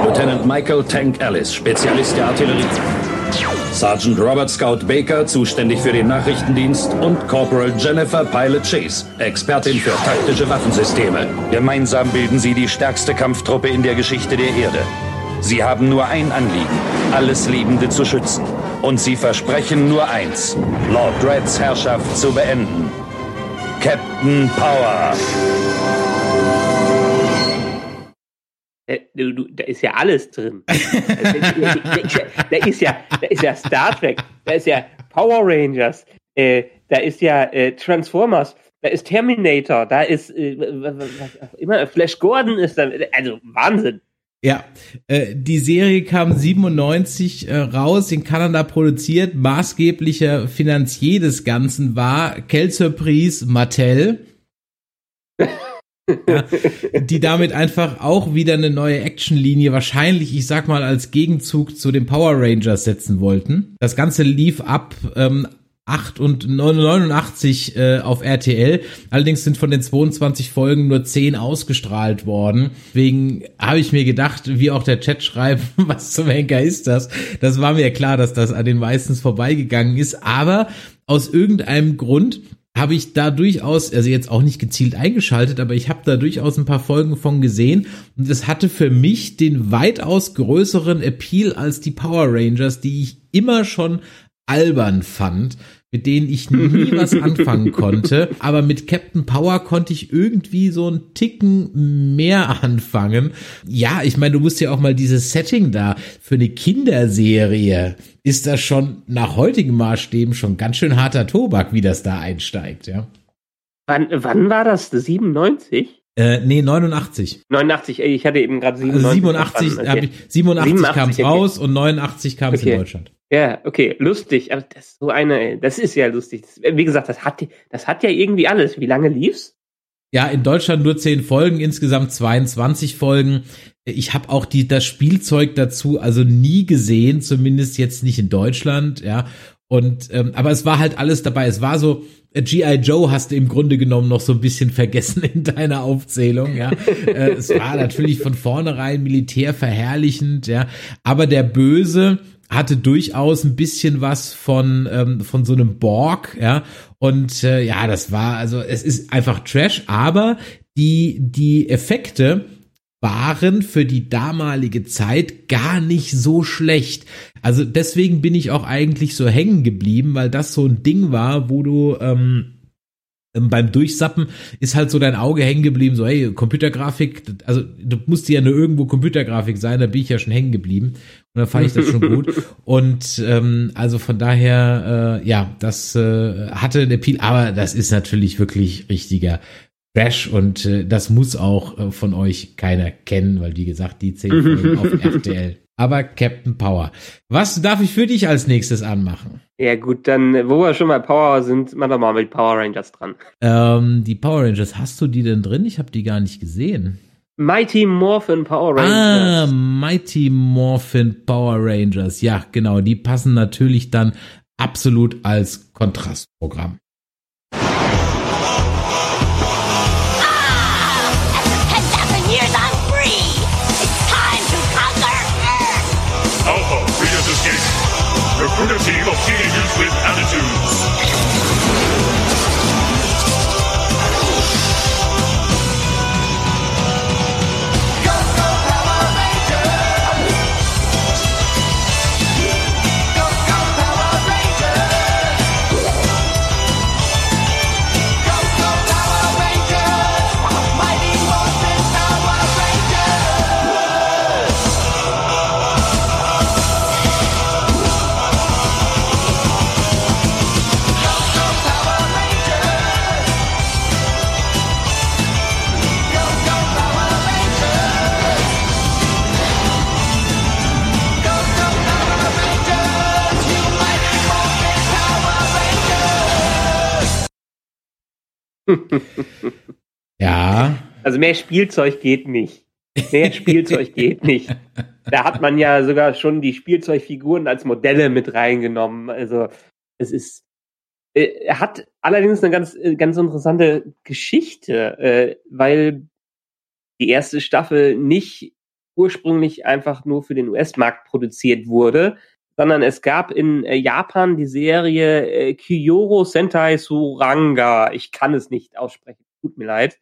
Lieutenant Michael Tank Ellis, Spezialist der Artillerie. Sergeant Robert Scout Baker, zuständig für den Nachrichtendienst. Und Corporal Jennifer Pilot Chase, Expertin für taktische Waffensysteme. Gemeinsam bilden sie die stärkste Kampftruppe in der Geschichte der Erde. Sie haben nur ein Anliegen, alles Lebende zu schützen. Und sie versprechen nur eins, Lord Reds Herrschaft zu beenden. Captain Power. Äh, Du, du, da ist ja alles drin. da, ist ja, da, ist ja, da ist ja Star Trek, da ist ja Power Rangers, äh, da ist ja äh, Transformers, da ist Terminator, da ist äh, was auch immer, Flash Gordon ist da, also Wahnsinn. Ja, äh, die Serie kam 97 äh, raus, in Kanada produziert. Maßgeblicher Finanzier des Ganzen war Quelle Surprise Mattel. ja, die damit einfach auch wieder eine neue Actionlinie, wahrscheinlich, ich sag mal, als Gegenzug zu den Power Rangers setzen wollten. Das Ganze lief ab ähm, 8 und 89 äh, auf RTL. Allerdings sind von den 22 Folgen nur 10 ausgestrahlt worden. Deswegen habe ich mir gedacht, wie auch der Chat schreibt, was zum Henker ist das? Das war mir klar, dass das an den meistens vorbeigegangen ist. Aber aus irgendeinem Grund habe ich da durchaus, also jetzt auch nicht gezielt eingeschaltet, aber ich habe da durchaus ein paar Folgen von gesehen. Und es hatte für mich den weitaus größeren Appeal als die Power Rangers, die ich immer schon albern fand, mit denen ich nie was anfangen konnte. Aber mit Captain Power konnte ich irgendwie so einen Ticken mehr anfangen. Ja, ich meine, du musst ja auch mal dieses Setting da für eine Kinderserie ist das schon nach heutigen Maßstäben schon ganz schön harter Tobak, wie das da einsteigt, ja. Wann, wann war das? 97? Äh, nee, 89. 89, ey, ich hatte eben gerade 97. Also 87, verstanden, hab okay. ich, 87, 87, kam es okay. raus und 89 kam es Okay. in Deutschland. Ja, okay, lustig. Aber das ist so eine, das ist ja lustig. Das, wie gesagt, das hat, das hat ja irgendwie alles. Wie lange lief's? Ja, in Deutschland nur 10 Folgen, insgesamt 22 Folgen. Ich habe auch die, das Spielzeug dazu also nie gesehen, zumindest jetzt nicht in Deutschland, ja. Und ähm, aber es war halt alles dabei. Es war so G.I. Joe hast du im Grunde genommen noch so ein bisschen vergessen in deiner Aufzählung, ja. äh, es war natürlich von vornherein militär verherrlichend, ja. Aber der Böse hatte durchaus ein bisschen was von ähm, von so einem Borg, ja. Und äh, ja, das war also es ist einfach Trash, aber die die Effekte waren für die damalige Zeit gar nicht so schlecht. Also deswegen bin ich auch eigentlich so hängen geblieben, weil das so ein Ding war, wo du ähm, ähm, beim Durchsappen ist halt so dein Auge hängen geblieben, so hey, Computergrafik, also du musst ja nur irgendwo Computergrafik sein, da bin ich ja schon hängen geblieben und da fand ich das schon gut und ähm, also von daher, äh, ja, das äh, hatte eine Appeal, aber das ist natürlich wirklich richtiger Trash und äh, das muss auch äh, von euch keiner kennen, weil wie gesagt, die 10 Folgen auf RTL. Aber Captain Power. Was darf ich für dich als nächstes anmachen? Ja, gut, dann, wo wir schon bei Power sind, machen wir mal mit Power Rangers dran. Ähm, die Power Rangers, hast du die denn drin? Ich habe die gar nicht gesehen. Mighty Morphin Power Ah, Rangers. Mighty Morphin Power Rangers. Ja, genau, die passen natürlich dann absolut als Kontrastprogramm. Ja. Also mehr Spielzeug geht nicht. Mehr Spielzeug geht nicht. Da hat man ja sogar schon die Spielzeugfiguren als Modelle mit reingenommen. Also es ist, äh, er hat allerdings eine ganz, äh, ganz interessante Geschichte, äh, weil die erste Staffel nicht ursprünglich einfach nur für den US-Markt produziert wurde, sondern es gab in äh, Japan die Serie äh, Kyoro Sentai Suranga. Ich kann es nicht aussprechen, tut mir leid.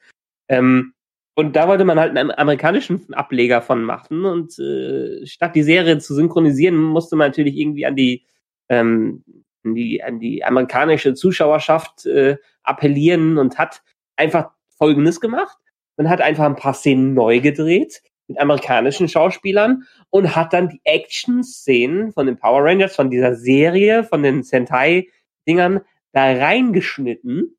Ähm, Und da wollte man halt einen amerikanischen Ableger von machen. Und äh, statt die Serie zu synchronisieren, musste man natürlich irgendwie an die, ähm, an die, an die amerikanische Zuschauerschaft äh, appellieren und hat einfach Folgendes gemacht. Man hat einfach ein paar Szenen neu gedreht amerikanischen Schauspielern und hat dann die Action-Szenen von den Power Rangers, von dieser Serie, von den Sentai-Dingern da reingeschnitten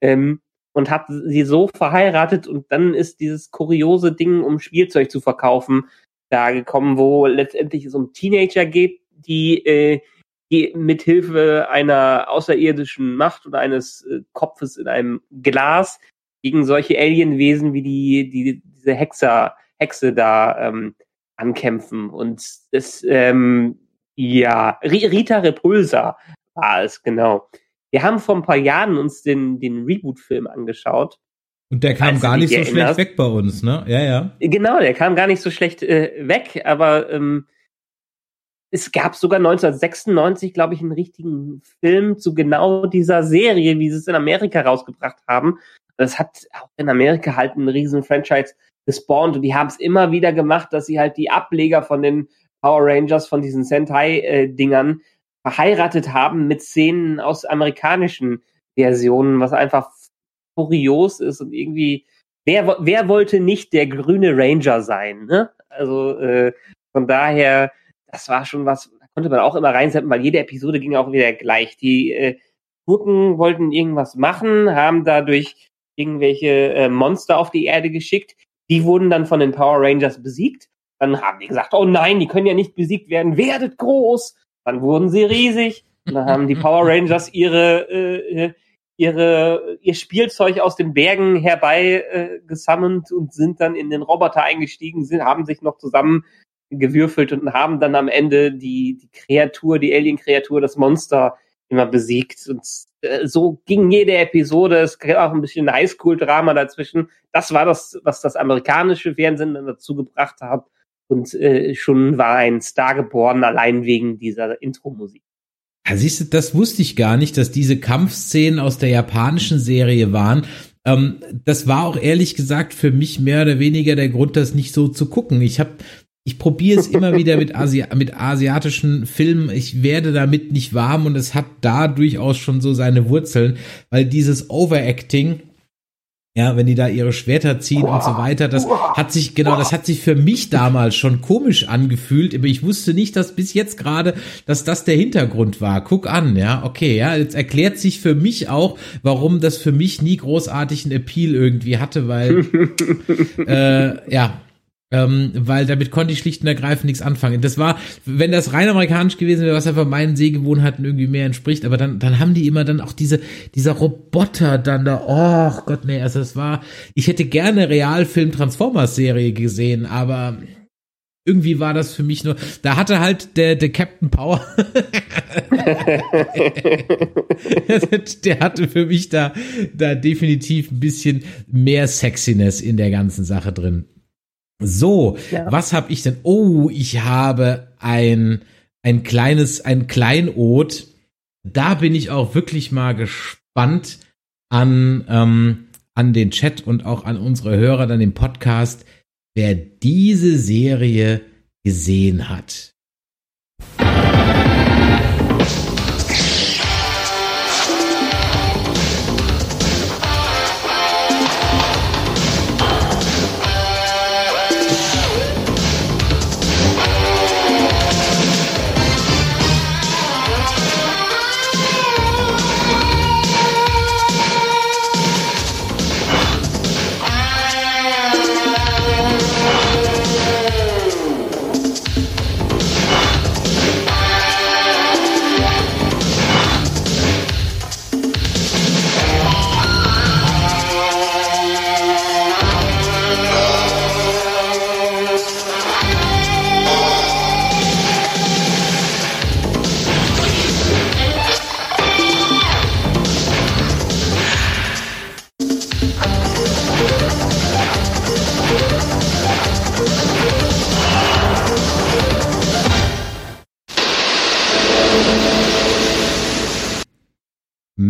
ähm, und hat sie so verheiratet und dann ist dieses kuriose Ding, um Spielzeug zu verkaufen, da gekommen, wo letztendlich es um Teenager geht, die, äh, die mithilfe einer außerirdischen Macht oder eines äh, Kopfes in einem Glas gegen solche Alienwesen wie die, die diese Hexer, Hexe da ähm, ankämpfen. Und das, ähm, ja, Rita Repulsa war es, genau. Wir haben vor ein paar Jahren uns den, den Reboot-Film angeschaut. Und der kam gar nicht so schlecht weg bei uns, ne? Ja, ja. Genau, der kam gar nicht so schlecht äh, weg, aber ähm, es gab sogar 1996, glaube ich, einen richtigen Film zu genau dieser Serie, wie sie es in Amerika rausgebracht haben. Das hat auch in Amerika halt einen riesen Franchise gespawnt und die haben es immer wieder gemacht, dass sie halt die Ableger von den Power Rangers, von diesen Sentai-Dingern verheiratet haben mit Szenen aus amerikanischen Versionen, was einfach kurios ist und irgendwie, wer, wer wollte nicht der grüne Ranger sein, ne? Also äh, von daher, das war schon was, da konnte man auch immer reinsetzen, weil jede Episode ging auch wieder gleich. Die äh, Gurken wollten irgendwas machen, haben dadurch irgendwelche äh, Monster auf die Erde geschickt. Die wurden dann von den Power Rangers besiegt. Dann haben die gesagt, oh nein, die können ja nicht besiegt werden, werdet groß. Dann wurden sie riesig. Dann haben die Power Rangers ihre, äh, ihre, ihr Spielzeug aus den Bergen herbei äh, gesammelt und sind dann in den Roboter eingestiegen, sind, haben sich noch zusammen gewürfelt und haben dann am Ende die, die Kreatur, die Alien-Kreatur, das Monster immer besiegt. Und äh, so ging jede Episode. Es gab auch ein bisschen Highschool-Drama dazwischen. Das war das, was das amerikanische Fernsehen dann dazu gebracht hat. Und äh, schon war ein Star geboren, allein wegen dieser Intro-Musik. Ja, siehst du, das wusste ich gar nicht, dass diese Kampfszenen aus der japanischen Serie waren. Ähm, das war auch ehrlich gesagt für mich mehr oder weniger der Grund, das nicht so zu gucken. Ich habe ich probiere es immer wieder mit, Asi mit asiatischen Filmen. Ich werde damit nicht warm und es hat da durchaus schon so seine Wurzeln, weil dieses Overacting, ja, wenn die da ihre Schwerter ziehen und so weiter, das hat sich, genau, das hat sich für mich damals schon komisch angefühlt, aber ich wusste nicht, dass bis jetzt gerade, dass das der Hintergrund war. Guck an, ja, okay, ja, jetzt erklärt sich für mich auch, warum das für mich nie großartig einen Appeal irgendwie hatte, weil, äh, ja, ähm, weil damit konnte ich schlicht und ergreifend nichts anfangen. Das war, wenn das rein amerikanisch gewesen wäre, was einfach meinen Sehgewohnheiten irgendwie mehr entspricht, aber dann, dann haben die immer dann auch diese, dieser Roboter dann da, oh Gott, nee, also es war, ich hätte gerne Realfilm Transformers Serie gesehen, aber irgendwie war das für mich nur, da hatte halt der, der Captain Power, der hatte für mich da, da definitiv ein bisschen mehr Sexiness in der ganzen Sache drin. So, ja. was habe ich denn? Oh, ich habe ein ein kleines ein Kleinod. Da bin ich auch wirklich mal gespannt an ähm, an den Chat und auch an unsere Hörer dann im Podcast, wer diese Serie gesehen hat.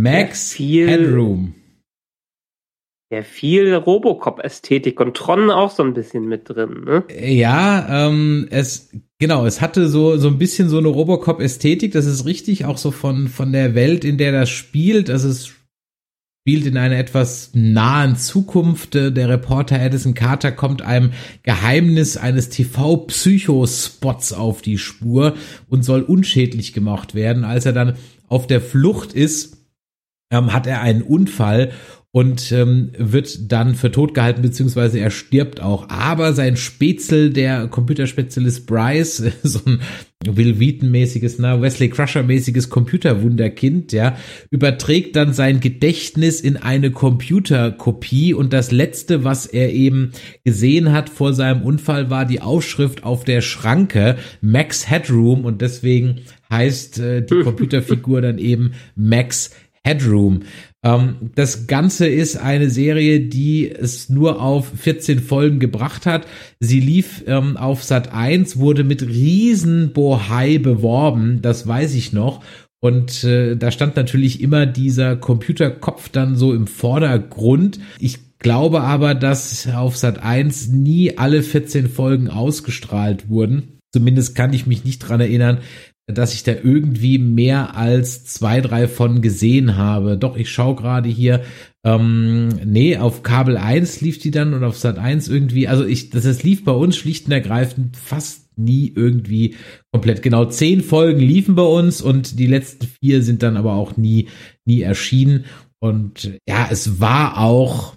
Max viel, Headroom. Ja, viel Robocop-Ästhetik und Tron auch so ein bisschen mit drin, ne? Ja, ähm, es genau, es hatte so so ein bisschen so eine Robocop-Ästhetik. Das ist richtig, auch so von von der Welt, in der das spielt. Also es spielt in einer etwas nahen Zukunft. Äh, Der Reporter Edison Carter kommt einem Geheimnis eines TV-Psychospots auf die Spur und soll unschädlich gemacht werden. Als er dann auf der Flucht ist, ähm, hat er einen Unfall und ähm, wird dann für tot gehalten, beziehungsweise er stirbt auch. Aber sein Spätzle, der Computerspezialist Bryce, so ein Will Wheaton-mäßiges, na, Wesley Crusher-mäßiges Computerwunderkind, ja, überträgt dann sein Gedächtnis in eine Computerkopie und das letzte, was er eben gesehen hat vor seinem Unfall, war die Aufschrift auf der Schranke Max Headroom und deswegen heißt äh, die Computerfigur dann eben Max Headroom. Ähm, das Ganze ist eine Serie, die es nur auf 14 Folgen gebracht hat. Sie lief ähm, auf Sat 1, wurde mit riesen Bohai beworben, das weiß ich noch. Und äh, da stand natürlich immer dieser Computerkopf dann so im Vordergrund. Ich glaube aber, dass auf Sat 1 nie alle 14 Folgen ausgestrahlt wurden. Zumindest kann ich mich nicht dran erinnern, dass ich da irgendwie mehr als zwei, drei von gesehen habe. Doch, ich schaue gerade hier, ähm, nee, auf Kabel 1 lief die dann und auf Sat 1 irgendwie, also ich, das, das lief bei uns schlicht und ergreifend fast nie irgendwie komplett. Genau, zehn Folgen liefen bei uns und die letzten vier sind dann aber auch nie, nie erschienen. Und ja, es war auch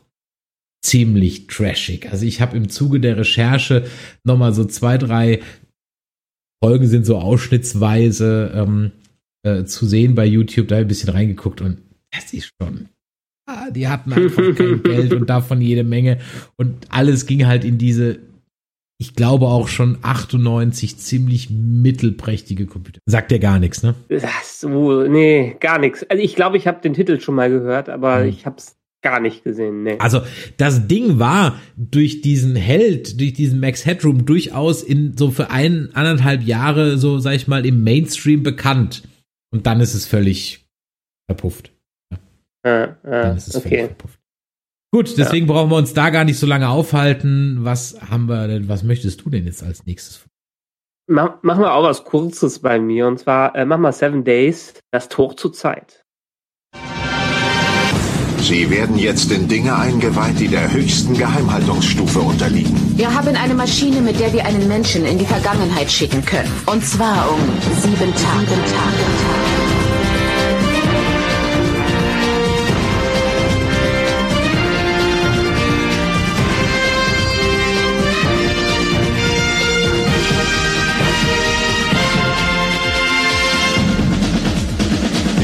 ziemlich trashig. Also ich habe im Zuge der Recherche nochmal so zwei, drei Folgen sind so ausschnittsweise ähm, äh, zu sehen bei YouTube, da ein bisschen reingeguckt und das ist schon. Ah, die hatten einfach kein Geld und davon jede Menge. Und alles ging halt in diese, ich glaube auch schon 98 ziemlich mittelprächtige Computer. Sagt ja gar nichts, ne? Das, so, nee, gar nichts. Also ich glaube, ich habe den Titel schon mal gehört, aber ich habe es gar nicht gesehen. Nee. Also das Ding war durch diesen Held, durch diesen Max Headroom durchaus in so für ein, anderthalb Jahre so, sag ich mal, im Mainstream bekannt. Und dann ist es völlig verpufft. Ah, ah, Dann ist es völlig okay. verpufft. Gut, deswegen brauchen wir uns da gar nicht so lange aufhalten. Was haben wir denn, was möchtest du denn jetzt als nächstes? Ma machen wir auch was Kurzes bei mir und zwar äh, machen wir Seven Days, das Tor zur Zeit. Sie werden jetzt in Dinge eingeweiht, die der höchsten Geheimhaltungsstufe unterliegen. Wir haben eine Maschine, mit der wir einen Menschen in die Vergangenheit schicken können. Und zwar um sieben Tage.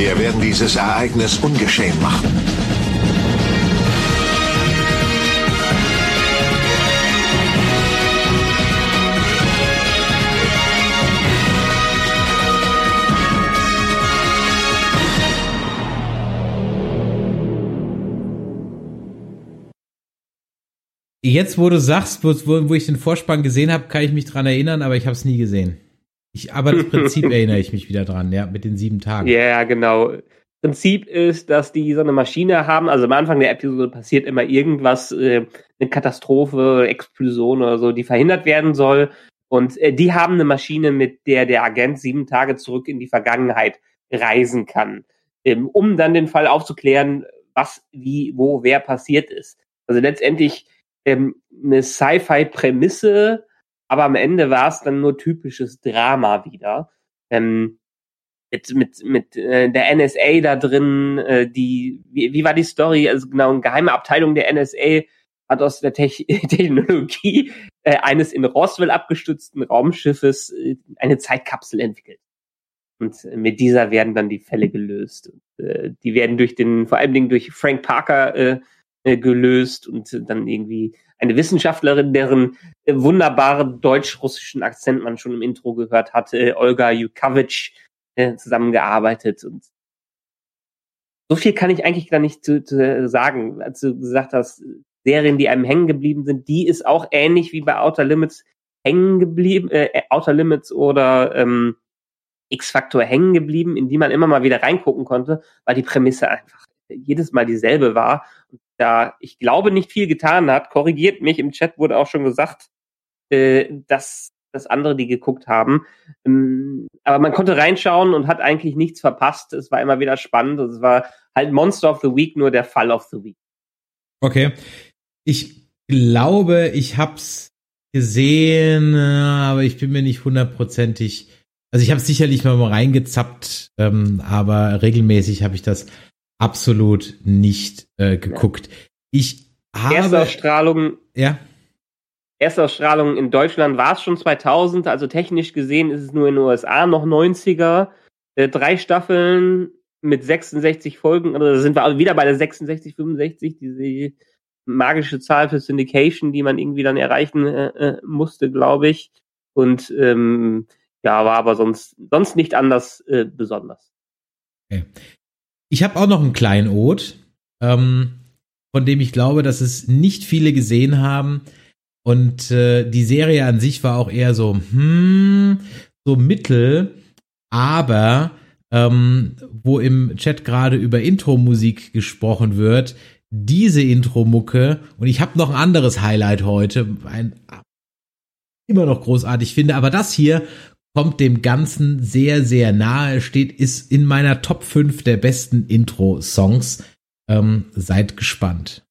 Wir werden dieses Ereignis ungeschehen machen. Jetzt, wo du sagst, wo, wo ich den Vorspann gesehen habe, kann ich mich dran erinnern, aber ich habe es nie gesehen. Ich, aber das Prinzip erinnere ich mich wieder dran, ja, mit den sieben Tagen. Ja, genau. Prinzip ist, dass die so eine Maschine haben. Also am Anfang der Episode passiert immer irgendwas, äh, eine Katastrophe, Explosion oder so, die verhindert werden soll. Und äh, die haben eine Maschine, mit der der Agent sieben Tage zurück in die Vergangenheit reisen kann, ähm, um dann den Fall aufzuklären, was, wie, wo, wer passiert ist. Also letztendlich ähm, eine Sci-Fi-Prämisse, aber am Ende war es dann nur typisches Drama wieder. Ähm, mit mit mit äh, der NSA da drin, äh, die wie, wie war die Story? Also genau, eine geheime Abteilung der NSA hat aus der Tech Technologie äh, eines in Roswell abgestützten Raumschiffes äh, eine Zeitkapsel entwickelt. Und mit dieser werden dann die Fälle gelöst. Und, äh, die werden durch den, vor allen Dingen durch Frank Parker äh, gelöst und dann irgendwie eine Wissenschaftlerin, deren äh, wunderbaren deutsch-russischen Akzent man schon im Intro gehört hatte, äh, Olga Jukovic, äh, zusammengearbeitet und so viel kann ich eigentlich gar nicht zu, zu sagen. Als du gesagt hast, Serien, die einem hängen geblieben sind, die ist auch ähnlich wie bei Outer Limits hängen geblieben, äh, Outer Limits oder ähm, X-Factor hängen geblieben, in die man immer mal wieder reingucken konnte, weil die Prämisse einfach jedes Mal dieselbe war. Da, ich glaube, nicht viel getan hat. Korrigiert mich, im Chat wurde auch schon gesagt, äh, dass, dass andere die geguckt haben. Ähm, aber man konnte reinschauen und hat eigentlich nichts verpasst. Es war immer wieder spannend. Es war halt Monster of the Week, nur der Fall of the Week. Okay. Ich glaube, ich hab's gesehen, äh, aber ich bin mir nicht hundertprozentig. Also ich habe sicherlich mal reingezappt, ähm, aber regelmäßig habe ich das absolut nicht äh, geguckt. Ich habe Erstausstrahlung, ja. Erstausstrahlung in Deutschland war es schon 2000, also technisch gesehen ist es nur in den USA noch 90er. Äh, drei Staffeln mit 66 Folgen, da sind wir also wieder bei der 66, 65, diese magische Zahl für Syndication, die man irgendwie dann erreichen äh, äh, musste, glaube ich. Und ähm, ja, war aber sonst, sonst nicht anders äh, besonders. Okay. Ich habe auch noch einen kleinen Ode, ähm, von dem ich glaube, dass es nicht viele gesehen haben. Und äh, die Serie an sich war auch eher so, hm, so mittel, aber ähm, wo im Chat gerade über Intro-Musik gesprochen wird, diese Intro-Mucke, und ich habe noch ein anderes Highlight heute, ein immer noch großartig finde, aber das hier kommt dem Ganzen sehr, sehr nahe, steht, ist in meiner Top 5 der besten Intro-Songs. Ähm, seid gespannt.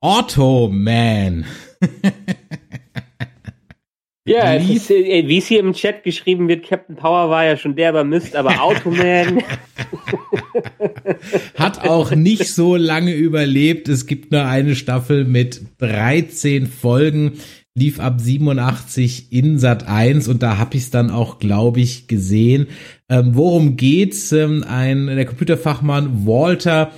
Automan. Ja, ist, wie es hier im Chat geschrieben wird, Captain Power war ja schon derber Mist, aber Automan. Hat auch nicht so lange überlebt. Es gibt nur eine Staffel mit 13 Folgen, lief ab 87 in Sat 1 und da hab ich es dann auch, glaube ich, gesehen. Ähm, worum geht's? Ähm, ein der Computerfachmann Walter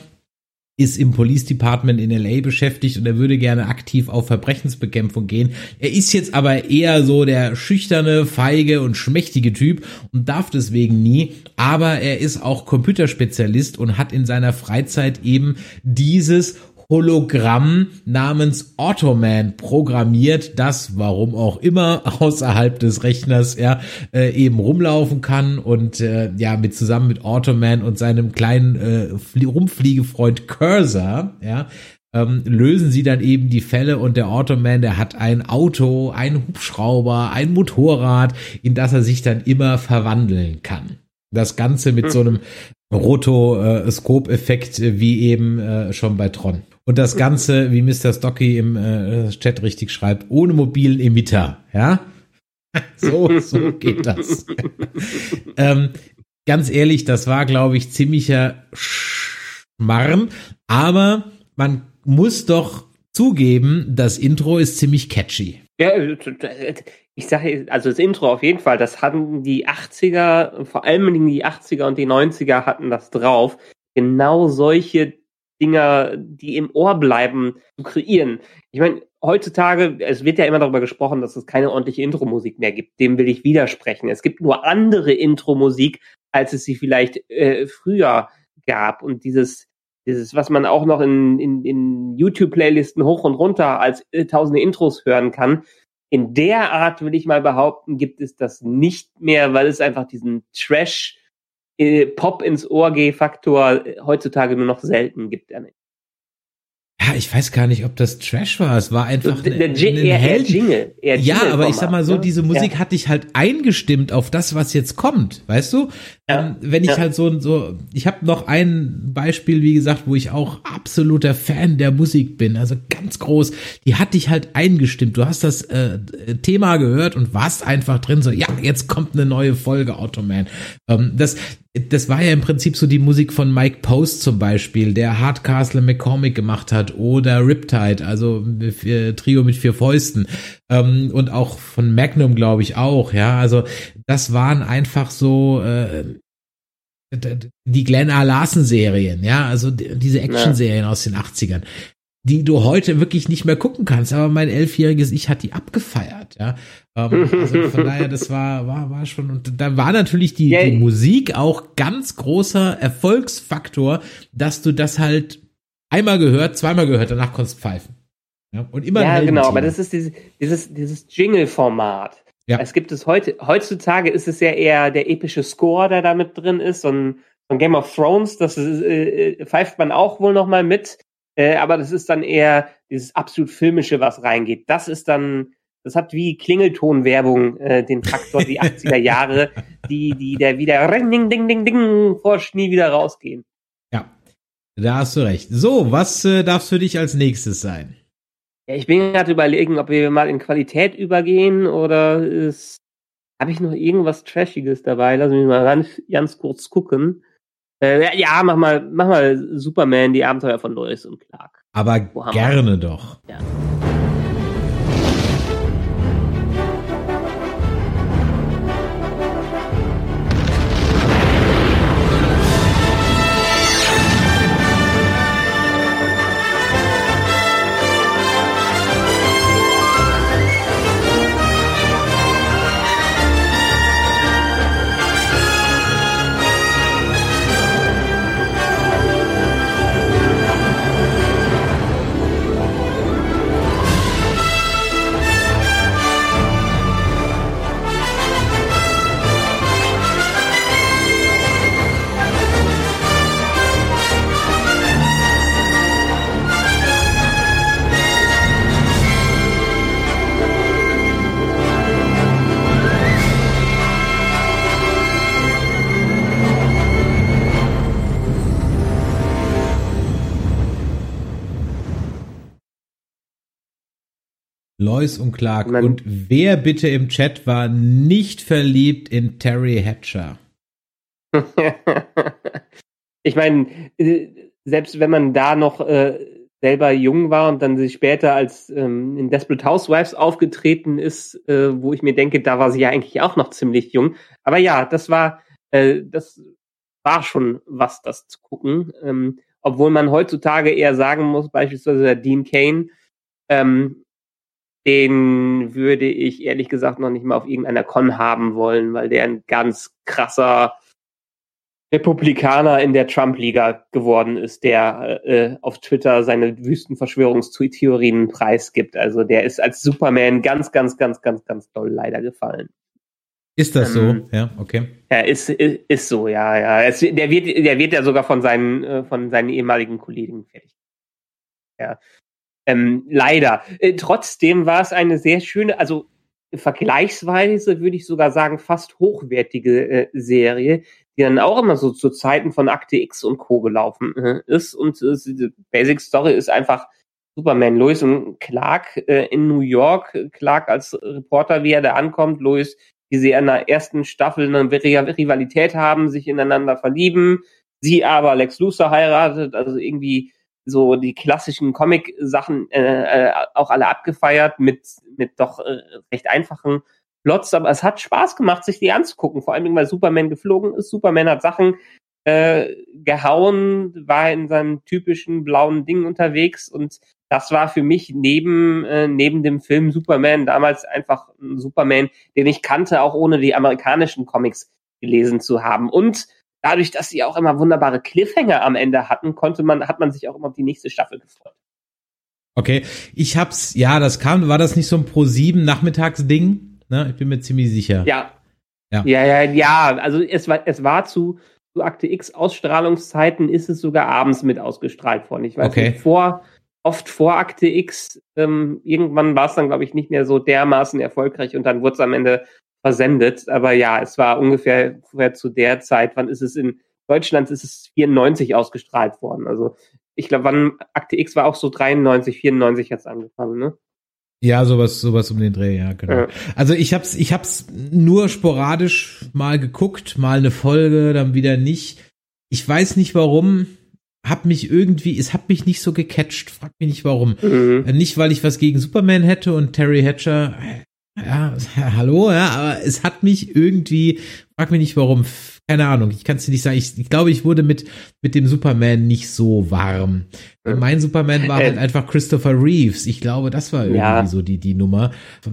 ist im Police Department in LA beschäftigt und er würde gerne aktiv auf Verbrechensbekämpfung gehen. Er ist jetzt aber eher so der schüchterne, feige und schmächtige Typ und darf deswegen nie. Aber er ist auch Computerspezialist und hat in seiner Freizeit eben dieses Hologramm namens Automan programmiert, das, warum auch immer, außerhalb des Rechners ja, äh, eben rumlaufen kann und äh, ja, mit zusammen mit Automan und seinem kleinen äh, Rumfliegefreund Cursor, ja, ähm, lösen sie dann eben die Fälle und der Automan, der hat ein Auto, ein Hubschrauber, ein Motorrad, in das er sich dann immer verwandeln kann. Das Ganze mit so einem Rotoskop-Effekt, äh, wie eben äh, schon bei Tron. Und das Ganze, wie Mr. Stocky im äh, Chat richtig schreibt, ohne mobilen Emitter. Ja, so, so geht das. ähm, ganz ehrlich, das war, glaube ich, ziemlicher Schmarrn. Aber man muss doch zugeben, das Intro ist ziemlich catchy. Ja, ich sage, also das Intro auf jeden Fall, das hatten die 80er, vor allem die 80er und die 90er hatten das drauf. Genau solche Dinger, die im Ohr bleiben, zu kreieren. Ich meine, heutzutage, es wird ja immer darüber gesprochen, dass es keine ordentliche Intro-Musik mehr gibt. Dem will ich widersprechen. Es gibt nur andere Intro-Musik, als es sie vielleicht äh, früher gab. Und dieses, dieses, was man auch noch in, in, in YouTube-Playlisten hoch und runter als äh, tausende Intros hören kann, in der Art, will ich mal behaupten, gibt es das nicht mehr, weil es einfach diesen Trash Pop ins Ohr G-Faktor heutzutage nur noch selten gibt. Er nicht. ja, ich weiß gar nicht, ob das Trash war. Es war einfach Der- der ein, eher- eher. Jingle, eher ja, aber ich sag mal so, ne? diese Musik Ja. hat dich halt eingestimmt auf das, was jetzt kommt, weißt du? Ähm, wenn ich Ja. halt so so, ich habe noch ein Beispiel, wie gesagt, wo ich auch absoluter Fan der Musik bin, also ganz groß. Die hat dich halt eingestimmt. Du hast das äh, Thema gehört und warst einfach drin. So, ja, jetzt kommt eine neue Folge Automan. Ähm, das das war ja im Prinzip so die Musik von Mike Post zum Beispiel, der Hardcastle McCormick gemacht hat oder Riptide, also vier, Trio mit vier Fäusten ähm, und auch von Magnum, glaube ich auch. Ja, also das waren einfach so äh, die Glenn A. Larson Serien, ja, also die- diese Action-Serien aus den 80ern, die du heute wirklich nicht mehr gucken kannst, aber mein elfjähriges Ich hat die abgefeiert, ja. Ähm, also von daher, das war, war, war schon, und da war natürlich die, die Musik auch ganz großer Erfolgsfaktor, dass du das halt einmal gehört, zweimal gehört, danach konntest du pfeifen. Ja, und immer ja, genau, aber das ist dieses, dieses, dieses Jingle-Format. Ja. Es gibt es heute, heutzutage ist es ja eher der epische Score, der da mit drin ist. So ein, so ein Game of Thrones, das ist, äh, äh, pfeift man auch wohl noch mal mit. Äh, aber das ist dann eher dieses absolut filmische, was reingeht. Das ist dann, das hat wie Klingeltonwerbung äh, den Faktor die 80er Jahre, die, die der wieder ring, ding, ding, ding, ding, forscht nie wieder rausgehen. Ja, da hast du recht. So, was äh, darf für dich als nächstes sein? Ja, ich bin gerade überlegen, ob wir mal in Qualität übergehen oder ist. Habe ich noch irgendwas Trashiges dabei? Lass mich mal ganz, ganz kurz gucken. Äh, ja, mach mal, mach mal Superman, die Abenteuer von Lois und Clark. Aber gerne doch. Ja. Lois und Clark. und wer bitte im Chat war nicht verliebt in Terry Hatcher? ich meine, äh, selbst wenn man da noch äh, selber jung war und dann sich später als ähm, in Desperate Housewives aufgetreten ist, äh, wo ich mir denke, da war sie ja eigentlich auch noch ziemlich jung. Aber ja, das war, äh, das war schon was, das zu gucken. Ähm, obwohl man heutzutage eher sagen muss, beispielsweise der Dean Kane, ähm, den würde ich ehrlich gesagt noch nicht mal auf irgendeiner Con haben wollen, weil der ein ganz krasser Republikaner in der Trump-Liga geworden ist, der äh, auf Twitter seine wüsten Verschwörungstheorien preisgibt. Also der ist als Superman ganz, ganz, ganz, ganz, ganz doll leider gefallen. Ist das Ähm, so? Ja, okay. Ja, ist, ist, ist so, ja, ja. Es, der, wird, der wird ja sogar von seinen, äh, von seinen ehemaligen Kollegen fertig. Ja. Ähm, leider. Äh, trotzdem war es eine sehr schöne, also vergleichsweise würde ich sogar sagen, fast hochwertige äh, Serie, die dann auch immer so zu Zeiten von Akte X und Co. gelaufen äh, ist. Und äh, die Basic Story ist einfach Superman, Lois und Clark äh, in New York. Clark als Reporter, wie er da ankommt, Lois, wie sie in der ersten Staffel eine Ri- Rivalität haben, sich ineinander verlieben. Sie aber Lex Luthor heiratet, also irgendwie so die klassischen Comic-Sachen äh, äh, auch alle abgefeiert mit, mit doch äh, recht einfachen Plots, aber es hat Spaß gemacht, sich die anzugucken, vor allem weil Superman geflogen ist. Superman hat Sachen äh, gehauen, war in seinem typischen blauen Ding unterwegs und das war für mich neben, äh, neben dem Film Superman damals einfach ein Superman, den ich kannte, auch ohne die amerikanischen Comics gelesen zu haben. Und dadurch, dass sie auch immer wunderbare Cliffhanger am Ende hatten, konnte man, hat man sich auch immer auf die nächste Staffel gefreut. Okay, ich hab's, ja, das kam, war das nicht so ein Pro 7 Nachmittagsding? Ne, ich bin mir ziemlich sicher. Ja. Ja. Ja, ja, ja. Also es war, es war zu, zu Akte X Ausstrahlungszeiten ist es sogar abends mit ausgestrahlt worden. Ich weiß Okay. nicht, vor, oft vor Akte X. Ähm, irgendwann war es dann, glaube ich, nicht mehr so dermaßen erfolgreich und dann wurde es am Ende versendet. Aber ja, es war ungefähr, ungefähr zu der Zeit, wann ist es in Deutschland, ist es 94 ausgestrahlt worden. Also ich glaube, wann Akte X war auch so 93, 94 jetzt angefangen, ne? Ja, sowas, sowas um den Dreh, ja, genau. Ja. Also ich hab's, ich hab's nur sporadisch mal geguckt, mal eine Folge, dann wieder nicht. Ich weiß nicht warum, hab mich irgendwie, es hat mich nicht so gecatcht, frag mich nicht warum. Mhm. Äh, Nicht, weil ich was gegen Superman hätte und Terry Hatcher, äh, ja, hallo, ja, aber es hat mich irgendwie, frag mich nicht warum, keine Ahnung, ich kann es dir nicht sagen. Ich, ich glaube, ich wurde mit, mit dem Superman nicht so warm. Mein Superman war Äh, halt einfach Christopher Reeves. Ich glaube, das war irgendwie Ja. so die, die Nummer.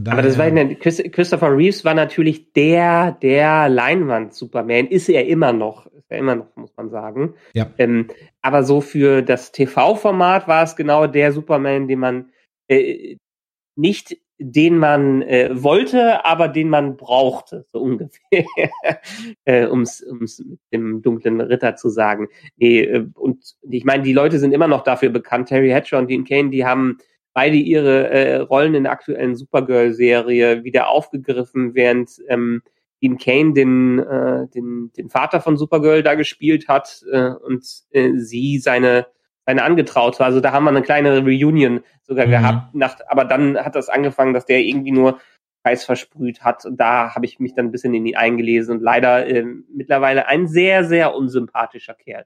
Aber das war ja, Chris- Christopher Reeves war natürlich der, der Leinwand-Superman, ist er immer noch, ist er immer noch, muss man sagen. Ja. Ähm, aber so für das TV-Format war es genau der Superman, den man äh, nicht den man äh, wollte, aber den man brauchte, so ungefähr, äh, ums ums mit dem dunklen Ritter zu sagen. Nee, äh, und ich meine, die Leute sind immer noch dafür bekannt, Terry Hatcher und Dean Kane, die haben beide ihre äh, Rollen in der aktuellen Supergirl-Serie wieder aufgegriffen, während ähm, Dean Kane den, äh, den, den Vater von Supergirl da gespielt hat äh, und äh, sie seine seine Angetraute. Also da haben wir eine kleine Reunion sogar Mhm. gehabt. Nach, aber dann hat das angefangen, dass der irgendwie nur Preis versprüht hat. Und da habe ich mich dann ein bisschen in ihn eingelesen und leider äh, mittlerweile ein sehr, sehr unsympathischer Kerl.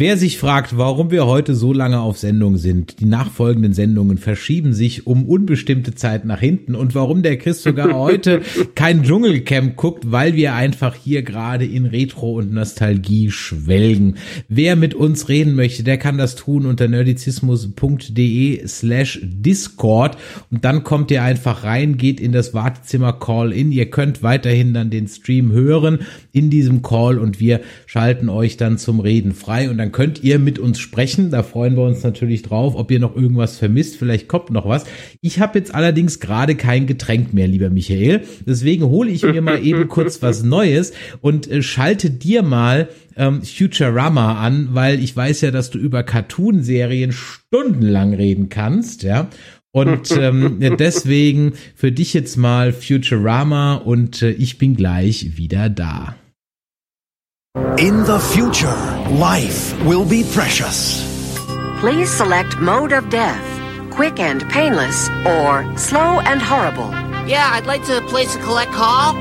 Wer sich fragt, warum wir heute so lange auf Sendung sind, die nachfolgenden Sendungen verschieben sich um unbestimmte Zeit nach hinten und warum der Chris sogar heute kein Dschungelcamp guckt, weil wir einfach hier gerade in Retro und Nostalgie schwelgen. Wer mit uns reden möchte, der kann das tun unter nerdizismus.de slash Discord und dann kommt ihr einfach rein, geht in das Wartezimmer Call-In. Ihr könnt weiterhin dann den Stream hören in diesem Call und wir schalten euch dann zum Reden frei und dann könnt ihr mit uns sprechen. Da freuen wir uns natürlich drauf, ob ihr noch irgendwas vermisst. Vielleicht kommt noch was. Ich habe jetzt allerdings gerade kein Getränk mehr, lieber Michael. Deswegen hole ich mir mal eben kurz was Neues und äh, schalte dir mal ähm, Futurama an, weil ich weiß ja, dass du über Cartoon-Serien stundenlang reden kannst, ja. Und ähm, deswegen für dich jetzt mal Futurama und äh, ich bin gleich wieder da. In the future, life will be precious. Please select mode of death quick and painless or slow and horrible. Yeah, I'd like to place a collect call.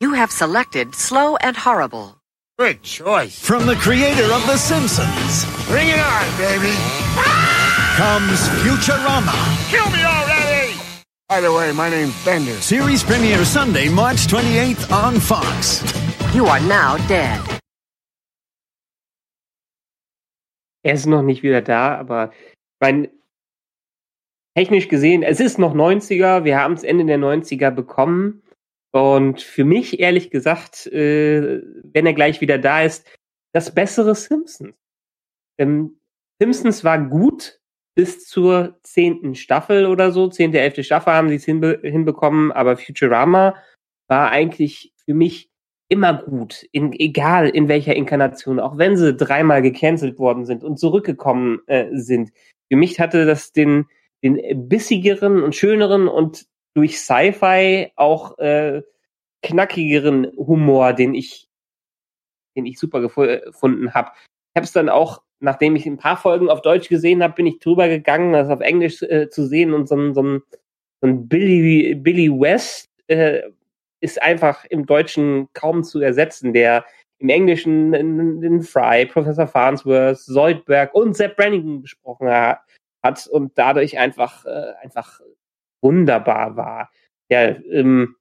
You have selected slow and horrible. Good choice. From the creator of The Simpsons Bring it on, baby. Ah! comes Futurama. Kill me already! By the way, my name's Bender. Series premiere Sunday, March 28th on Fox. You are now dead. Er ist noch nicht wieder da, aber ich meine, technisch gesehen, es ist noch 90er, wir haben es Ende der 90er bekommen. Und für mich, ehrlich gesagt, äh, wenn er gleich wieder da ist, das bessere Simpsons. Ähm, Simpsons war gut bis zur zehnten Staffel oder so, zehnte, elfte Staffel haben sie es hinbe hinbekommen, aber Futurama war eigentlich für mich immer gut, in, egal in welcher Inkarnation, auch wenn sie dreimal gecancelt worden sind und zurückgekommen äh, sind. Für mich hatte das den, den bissigeren und schöneren und durch Sci-Fi auch äh, knackigeren Humor, den ich, den ich super gefu- gefunden habe. Ich habe es dann auch, nachdem ich ein paar Folgen auf Deutsch gesehen habe, bin ich drüber gegangen, das auf Englisch äh, zu sehen und so ein, so ein, so ein Billy, Billy West äh, ist einfach im Deutschen kaum zu ersetzen, der im Englischen den Fry, Professor Farnsworth, Zoidberg und Sepp Brannigan besprochen ha- hat und dadurch einfach, äh, einfach wunderbar war. Ja, ähm,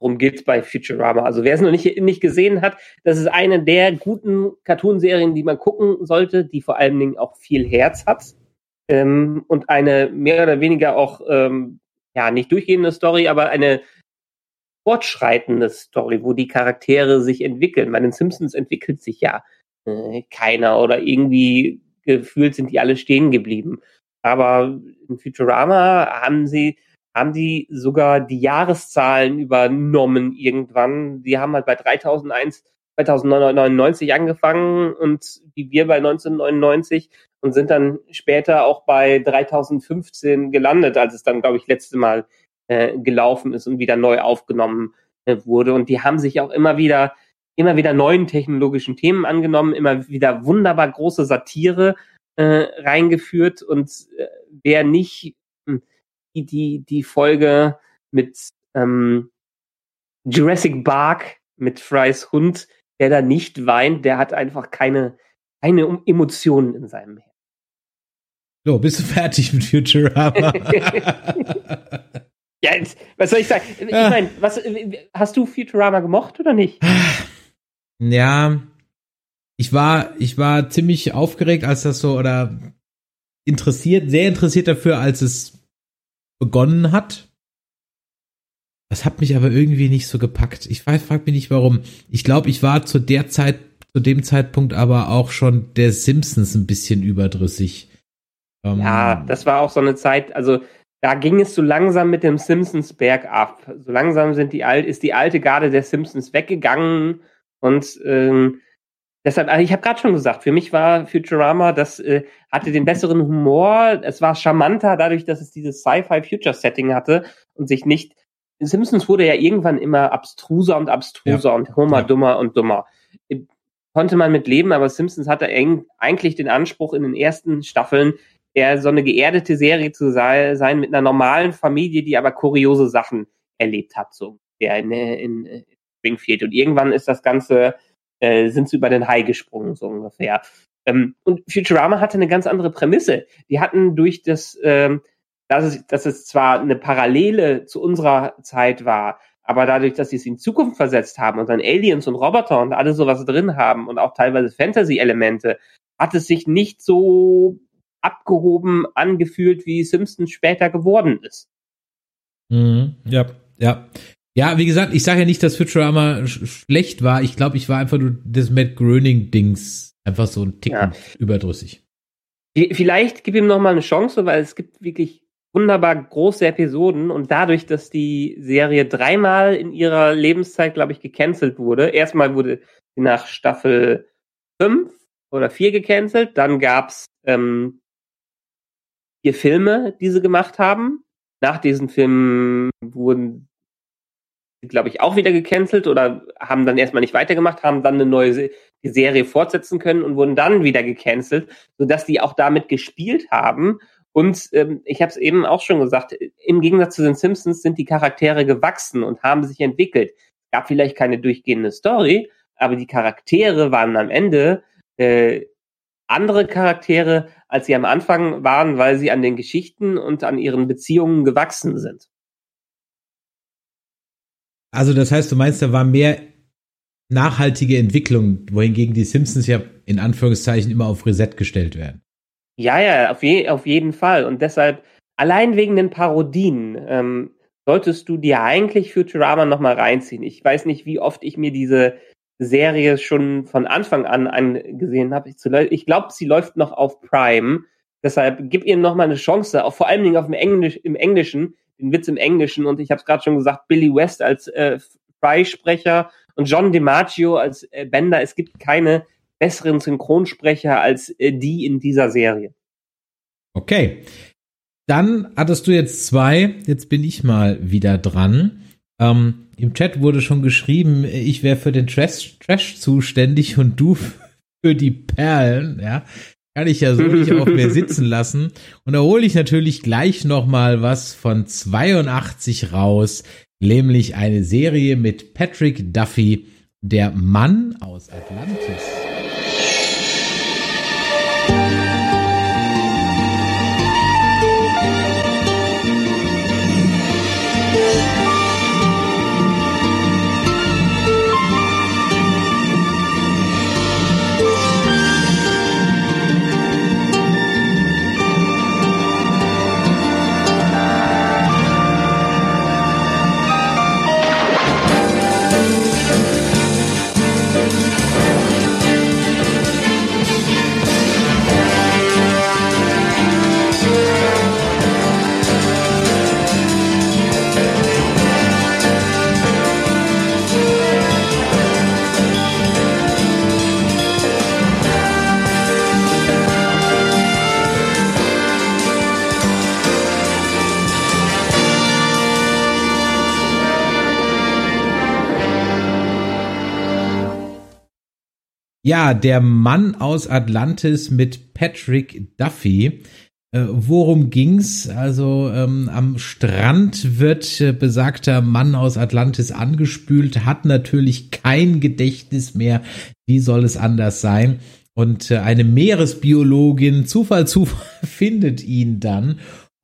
worum geht's bei Futurama? Also wer es noch nicht, nicht gesehen hat, das ist eine der guten Cartoonserien, die man gucken sollte, die vor allen Dingen auch viel Herz hat ähm, und eine mehr oder weniger auch ähm, ja nicht durchgehende Story, aber eine fortschreitende Story, wo die Charaktere sich entwickeln. Bei den Simpsons entwickelt sich ja äh, keiner oder irgendwie gefühlt sind die alle stehen geblieben. Aber in Futurama haben sie haben die sogar die Jahreszahlen übernommen irgendwann. Die haben halt bei 3001 2099 angefangen und wie wir bei 1999 und sind dann später auch bei 3015 gelandet, als es dann, glaube ich, letzte Mal äh, gelaufen ist und wieder neu aufgenommen äh, wurde. Und die haben sich auch immer wieder, immer wieder neuen technologischen Themen angenommen, immer wieder wunderbar große Satire äh, reingeführt. Und äh, wer nicht hm, die, die, die Folge mit ähm, Jurassic Park mit Frys Hund, der da nicht weint, der hat einfach keine, keine Emotionen in seinem Herzen. So, bist du fertig mit Futurama? ja, was soll ich sagen? Ich Ja. meine, was, hast du Futurama gemocht oder nicht? ja, ich war, ich war ziemlich aufgeregt, als das so, oder interessiert, sehr interessiert dafür, als es begonnen hat. Das hat mich aber irgendwie nicht so gepackt. Ich weiß, frag mich nicht warum. Ich glaube, ich war zu der Zeit, zu dem Zeitpunkt aber auch schon der Simpsons ein bisschen überdrüssig. Ähm, Ja, das war auch so eine Zeit, also da ging es so langsam mit dem Simpsons bergab. So langsam sind die alt, ist die alte Garde der Simpsons weggegangen und ähm, deshalb, also ich habe gerade schon gesagt, für mich war Futurama, das äh, hatte den besseren Humor, es war charmanter dadurch, dass es dieses Sci-Fi-Future-Setting hatte und sich nicht Simpsons wurde ja irgendwann immer abstruser und abstruser Ja. und Homer dummer und dummer. Äh, Konnte man mit leben, aber Simpsons hatte eigentlich den Anspruch in den ersten Staffeln, eher so eine geerdete Serie zu sei, sein mit einer normalen Familie, die aber kuriose Sachen erlebt hat, so in, in, in Springfield. Und irgendwann ist das Ganze, äh, sind sie über den Hai gesprungen, so ungefähr. Ähm, und Futurama hatte eine ganz andere Prämisse. Die hatten durch das, ähm, dass es, dass es zwar eine Parallele zu unserer Zeit war, aber dadurch, dass sie es in Zukunft versetzt haben und dann Aliens und Roboter und alles sowas drin haben und auch teilweise Fantasy-Elemente, hat es sich nicht so abgehoben angefühlt, wie Simpsons später geworden ist. Mhm, ja, ja. Ja, wie gesagt, ich sage ja nicht, dass Futurama sch schlecht war. Ich glaube, ich war einfach nur des Matt Groening-Dings einfach so ein Ticken überdrüssig. V- Vielleicht gib ihm noch mal eine Chance, weil es gibt wirklich wunderbar große Episoden und dadurch, dass die Serie dreimal in ihrer Lebenszeit, glaube ich, gecancelt wurde. Erstmal wurde sie nach Staffel 5 oder 4 gecancelt, dann gab's ähm, vier Filme, die sie gemacht haben. Nach diesen Filmen wurden glaube ich, auch wieder gecancelt oder haben dann erstmal nicht weitergemacht, haben dann eine neue Se Serie fortsetzen können und wurden dann wieder gecancelt, sodass die auch damit gespielt haben. Und ähm, ich habe es eben auch schon gesagt, im Gegensatz zu den Simpsons sind die Charaktere gewachsen und haben sich entwickelt. Es gab vielleicht keine durchgehende Story, aber die Charaktere waren am Ende äh, andere Charaktere, als sie am Anfang waren, weil sie an den Geschichten und an ihren Beziehungen gewachsen sind. Also das heißt, du meinst, da war mehr nachhaltige Entwicklung, wohingegen die Simpsons ja in Anführungszeichen immer auf Reset gestellt werden. Ja, ja, auf, je, auf jeden Fall. Und deshalb, allein wegen den Parodien, ähm, solltest du dir eigentlich Futurama nochmal reinziehen. Ich weiß nicht, wie oft ich mir diese Serie schon von Anfang an angesehen habe. Ich, glaube, sie läuft noch auf Prime. Deshalb gib ihr nochmal eine Chance, auch vor allen Dingen auf dem Englisch, im Englischen, den Witz im Englischen. Und ich habe es gerade schon gesagt, Billy West als äh, Freisprecher und John DiMaggio als äh, Bender. Es gibt keine besseren Synchronsprecher als äh, die in dieser Serie. Okay. Dann hattest du jetzt zwei, jetzt bin ich mal wieder dran. Ähm, Im Chat wurde schon geschrieben, ich wäre für den Trash, Trash zuständig und du für die Perlen, ja. Kann ich ja so nicht auf mir sitzen lassen. Und da hole ich natürlich gleich noch mal was von 82 raus, nämlich eine Serie mit Patrick Duffy, der Mann aus Atlantis. Ja, der Mann aus Atlantis mit Patrick Duffy. Äh, worum ging's? Also ähm, am Strand wird äh, besagter Mann aus Atlantis angespült, hat natürlich kein Gedächtnis mehr. Wie soll es anders sein? Und äh, eine Meeresbiologin, Zufall, Zufall, findet ihn dann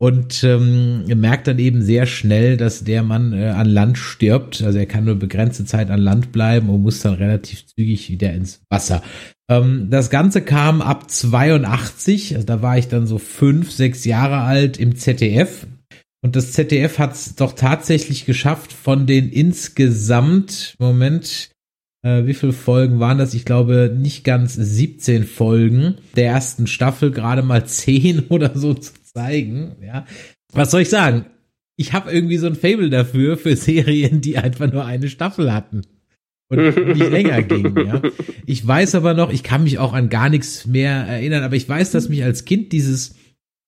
und ähm, merkt dann eben sehr schnell, dass der Mann äh, an Land stirbt. Also er kann nur begrenzte Zeit an Land bleiben und muss dann relativ zügig wieder ins Wasser. Ähm, das Ganze kam ab 82, also da war ich dann so fünf, sechs Jahre alt im ZDF. Und das ZDF hat es doch tatsächlich geschafft, von den insgesamt, Moment, äh, wie viele Folgen waren das? Ich glaube nicht ganz 17 Folgen der ersten Staffel, gerade mal 10 oder so zu zeigen. Ja, was soll ich sagen? Ich habe irgendwie so ein Fable dafür für Serien, die einfach nur eine Staffel hatten und nicht länger ging. Ja. Ich weiß aber noch, ich kann mich auch an gar nichts mehr erinnern, aber ich weiß, dass mich als Kind dieses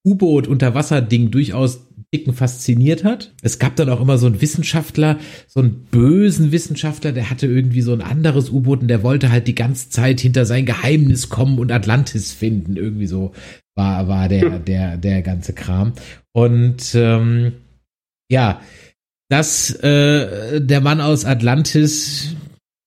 U-Boot Unterwasser Ding durchaus dicken fasziniert hat. Es gab dann auch immer so einen Wissenschaftler, so einen bösen Wissenschaftler, der hatte irgendwie so ein anderes U-Boot und der wollte halt die ganze Zeit hinter sein Geheimnis kommen und Atlantis finden. Irgendwie so war, war der, der, der ganze Kram. Und ähm, ja, dass äh, der Mann aus Atlantis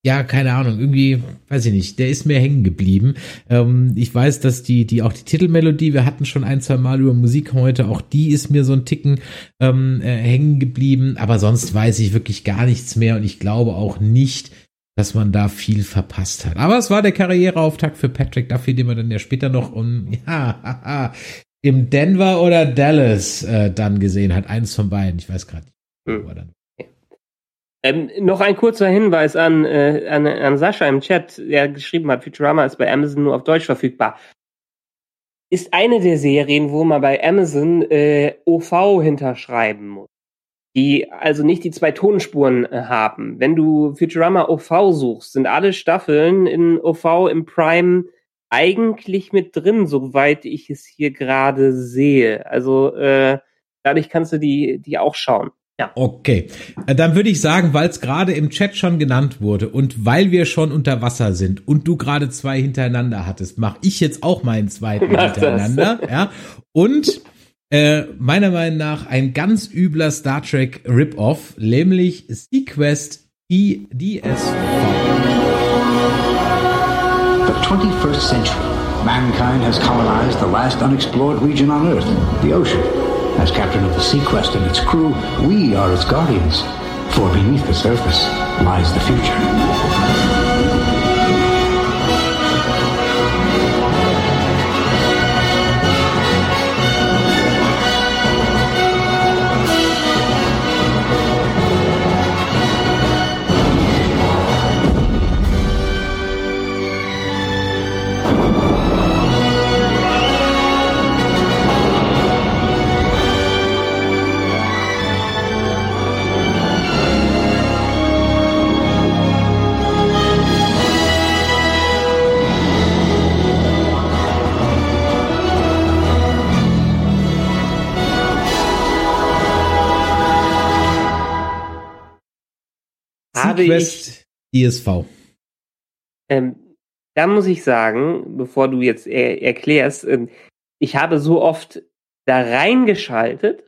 ja, keine Ahnung, irgendwie, weiß ich nicht, der ist mir hängen geblieben. Ähm, ich weiß, dass die, die auch die Titelmelodie, wir hatten schon ein, zwei Mal über Musik heute, auch die ist mir so ein Ticken ähm, äh, hängen geblieben, aber sonst weiß ich wirklich gar nichts mehr und ich glaube auch nicht, dass man da viel verpasst hat. Aber es war der Karriereauftakt für Patrick Duffy, den man dann ja später noch um, ja, haha, im Denver oder Dallas äh, dann gesehen hat. Eins von beiden, ich weiß gerade nicht. Hm. Ähm, noch ein kurzer Hinweis an, äh, an, an Sascha im Chat, der geschrieben hat, Futurama ist bei Amazon nur auf Deutsch verfügbar. Ist eine der Serien, wo man bei Amazon äh, OV hinterschreiben muss. Die also nicht die zwei Tonspuren äh, haben. Wenn du Futurama OV suchst, sind alle Staffeln in OV im Prime eigentlich mit drin, soweit ich es hier gerade sehe. Also äh, dadurch kannst du die, die auch schauen. Ja. Okay, Äh, dann würde ich sagen, weil es gerade im Chat schon genannt wurde und weil wir schon unter Wasser sind und du gerade zwei hintereinander hattest, mache ich jetzt auch meinen zweiten Mach das. hintereinander. Ja. Und äh, meiner Meinung nach ein ganz übler Star Trek Rip-Off, nämlich Sequest E DSV. The 21st century. Mankind has colonized the last unexplored region on Earth, the ocean. As captain of the Sequest and its crew, we are its guardians. For beneath the surface lies the future. Habe Sequest DSV. Ähm, da muss ich sagen, bevor du jetzt er erklärst, ähm, ich habe so oft da reingeschaltet,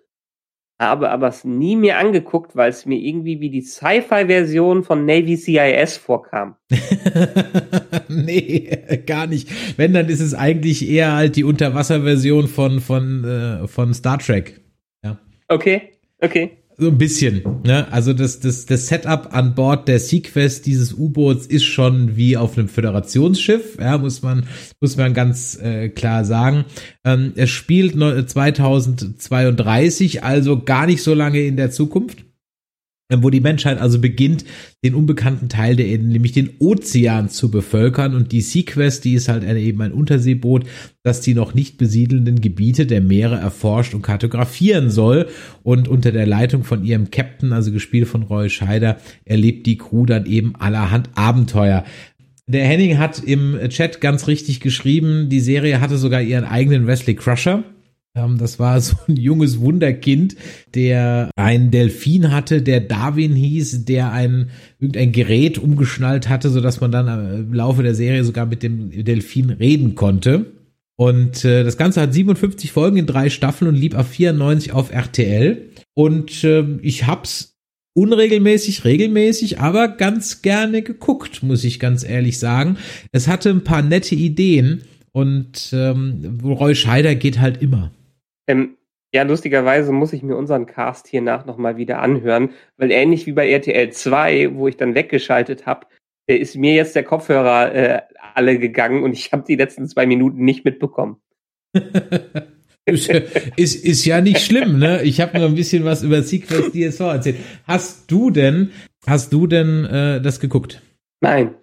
habe aber es nie mir angeguckt, weil es mir irgendwie wie die Sci-Fi-Version von Navy CIS vorkam. nee, gar nicht. Wenn, dann ist es eigentlich eher halt die Unterwasserversion von, von, äh, von Star Trek. Ja. Okay, okay. So ein bisschen. Ne? Also das, das, das Setup an Bord der Sequest dieses U-Boots ist schon wie auf einem Föderationsschiff, ja, muss man, muss man ganz äh, klar sagen. Ähm, es spielt neu- 2032, also gar nicht so lange in der Zukunft wo die Menschheit also beginnt, den unbekannten Teil der Erde, nämlich den Ozean zu bevölkern. Und die Sequest, die ist halt eben ein Unterseeboot, das die noch nicht besiedelnden Gebiete der Meere erforscht und kartografieren soll. Und unter der Leitung von ihrem Captain, also gespielt von Roy Scheider, erlebt die Crew dann eben allerhand Abenteuer. Der Henning hat im Chat ganz richtig geschrieben, die Serie hatte sogar ihren eigenen Wesley Crusher. Ähm, das war so ein junges Wunderkind, der einen Delfin hatte, der Darwin hieß, der ein irgendein Gerät umgeschnallt hatte, so dass man dann im Laufe der Serie sogar mit dem Delfin reden konnte. Und äh, das Ganze hat 57 Folgen in drei Staffeln und lieb auf 94 auf RTL. Und äh, ich hab's unregelmäßig, regelmäßig, aber ganz gerne geguckt, muss ich ganz ehrlich sagen. Es hatte ein paar nette Ideen und ähm, Roy Scheider geht halt immer. Ähm, ja, lustigerweise muss ich mir unseren Cast hier nach nochmal wieder anhören, weil ähnlich wie bei RTL 2, wo ich dann weggeschaltet habe, äh, ist mir jetzt der Kopfhörer äh, alle gegangen und ich habe die letzten zwei Minuten nicht mitbekommen. ist, ist, ist ja nicht schlimm, ne? Ich habe nur ein bisschen was über Sequence DSV erzählt. Hast du denn, hast du denn äh, das geguckt? Nein.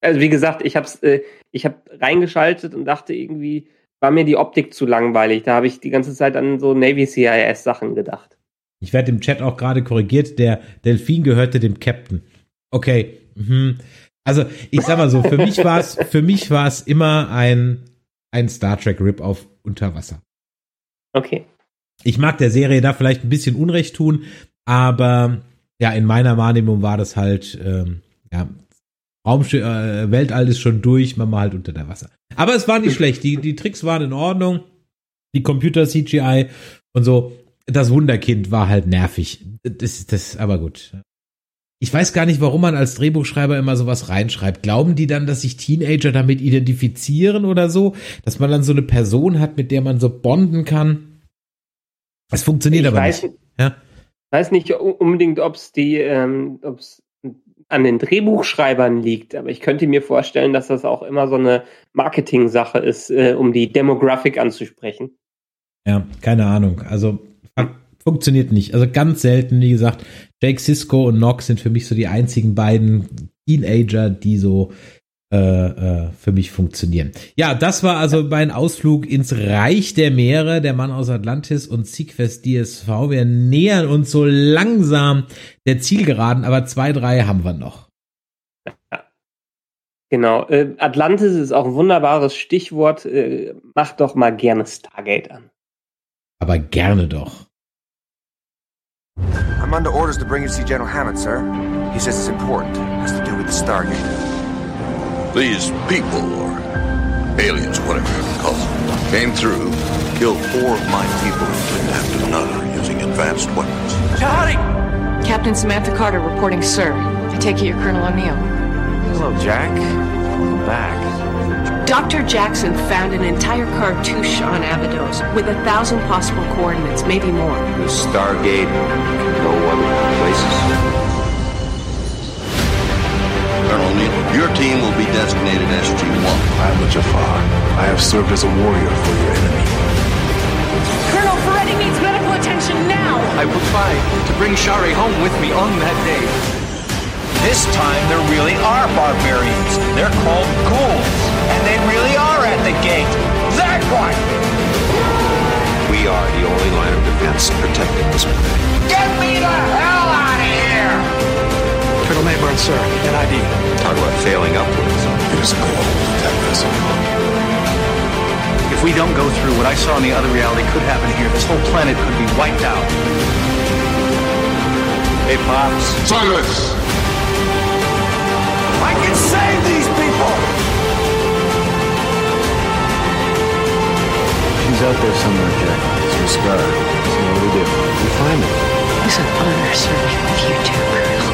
Also wie gesagt, ich hab's, äh, ich habe reingeschaltet und dachte irgendwie, war mir die Optik zu langweilig. Da habe ich die ganze Zeit an so Navy CIS Sachen gedacht. Ich werde im Chat auch gerade korrigiert, der Delfin gehörte dem Captain. Okay. Mhm. Also, ich sag mal so, für mich war es, für mich war es immer ein, ein Star Trek Rip auf Unterwasser. Okay. Ich mag der Serie da vielleicht ein bisschen Unrecht tun, aber ja, in meiner Wahrnehmung war das halt, ähm, ja, Raumsch äh, Weltall ist schon durch, man mal halt unter der Wasser. Aber es war nicht schlecht. Die, die Tricks waren in Ordnung. Die Computer CGI und so. Das Wunderkind war halt nervig. Das, das, aber gut. Ich weiß gar nicht, warum man als Drehbuchschreiber immer sowas reinschreibt. Glauben die dann, dass sich Teenager damit identifizieren oder so? Dass man dann so eine Person hat, mit der man so bonden kann? Es funktioniert Ich aber weiß- nicht. Ja? weiß nicht unbedingt, ob es die, ähm, ob's an den Drehbuchschreibern liegt, aber ich könnte mir vorstellen, dass das auch immer so eine Marketing-Sache ist, äh, um die Demographic anzusprechen. Ja, keine Ahnung. Also fun- funktioniert nicht. Also ganz selten, wie gesagt, Jake Sisko und Nox sind für mich so die einzigen beiden Teenager, die so äh, äh, für mich funktionieren. Ja, das war also mein Ausflug ins Reich der Meere, der Mann aus Atlantis und Sequest DSV. Wir nähern uns so langsam der Zielgeraden, aber zwei, drei haben wir noch. Genau. Äh, Atlantis ist auch ein wunderbares Stichwort. Äh, mach doch mal gerne Stargate an. Aber gerne doch. I'm under orders to bring you to see General Hammond, sir. He says it's important. It has to do with the Stargate. These people, or aliens, whatever you want to call them, came through, killed four of my people, and went after another using advanced weapons. Howdy! Captain Samantha Carter reporting, sir. I take it you're Colonel O'Neill. Hello, Jack. Welcome back. Dr. Jackson found an entire cartouche on Abydos with a thousand possible coordinates, maybe more. The Stargate can go other places. Colonel Neal, your team will be designated SG-1. I am a Jafar. I have served as a warrior for your enemy. Colonel Ferretti needs medical attention now! I will try to bring Shari home with me on that day. This time there really are barbarians. They're called ghouls. And they really are at the gate. That one! We are the only line of defense protecting this planet. Get me the hell out of here! Colonel Mayburn, sir. NID. Talk about failing upwards. It is cold with that vessel. If we don't go through what I saw in the other reality could happen here, this whole planet could be wiped out. Hey, Pops. Silence! I can save these people! She's out there somewhere, Jack. She's a scar. So what do we do? We find her. It's an honor serving with you two, Colonel.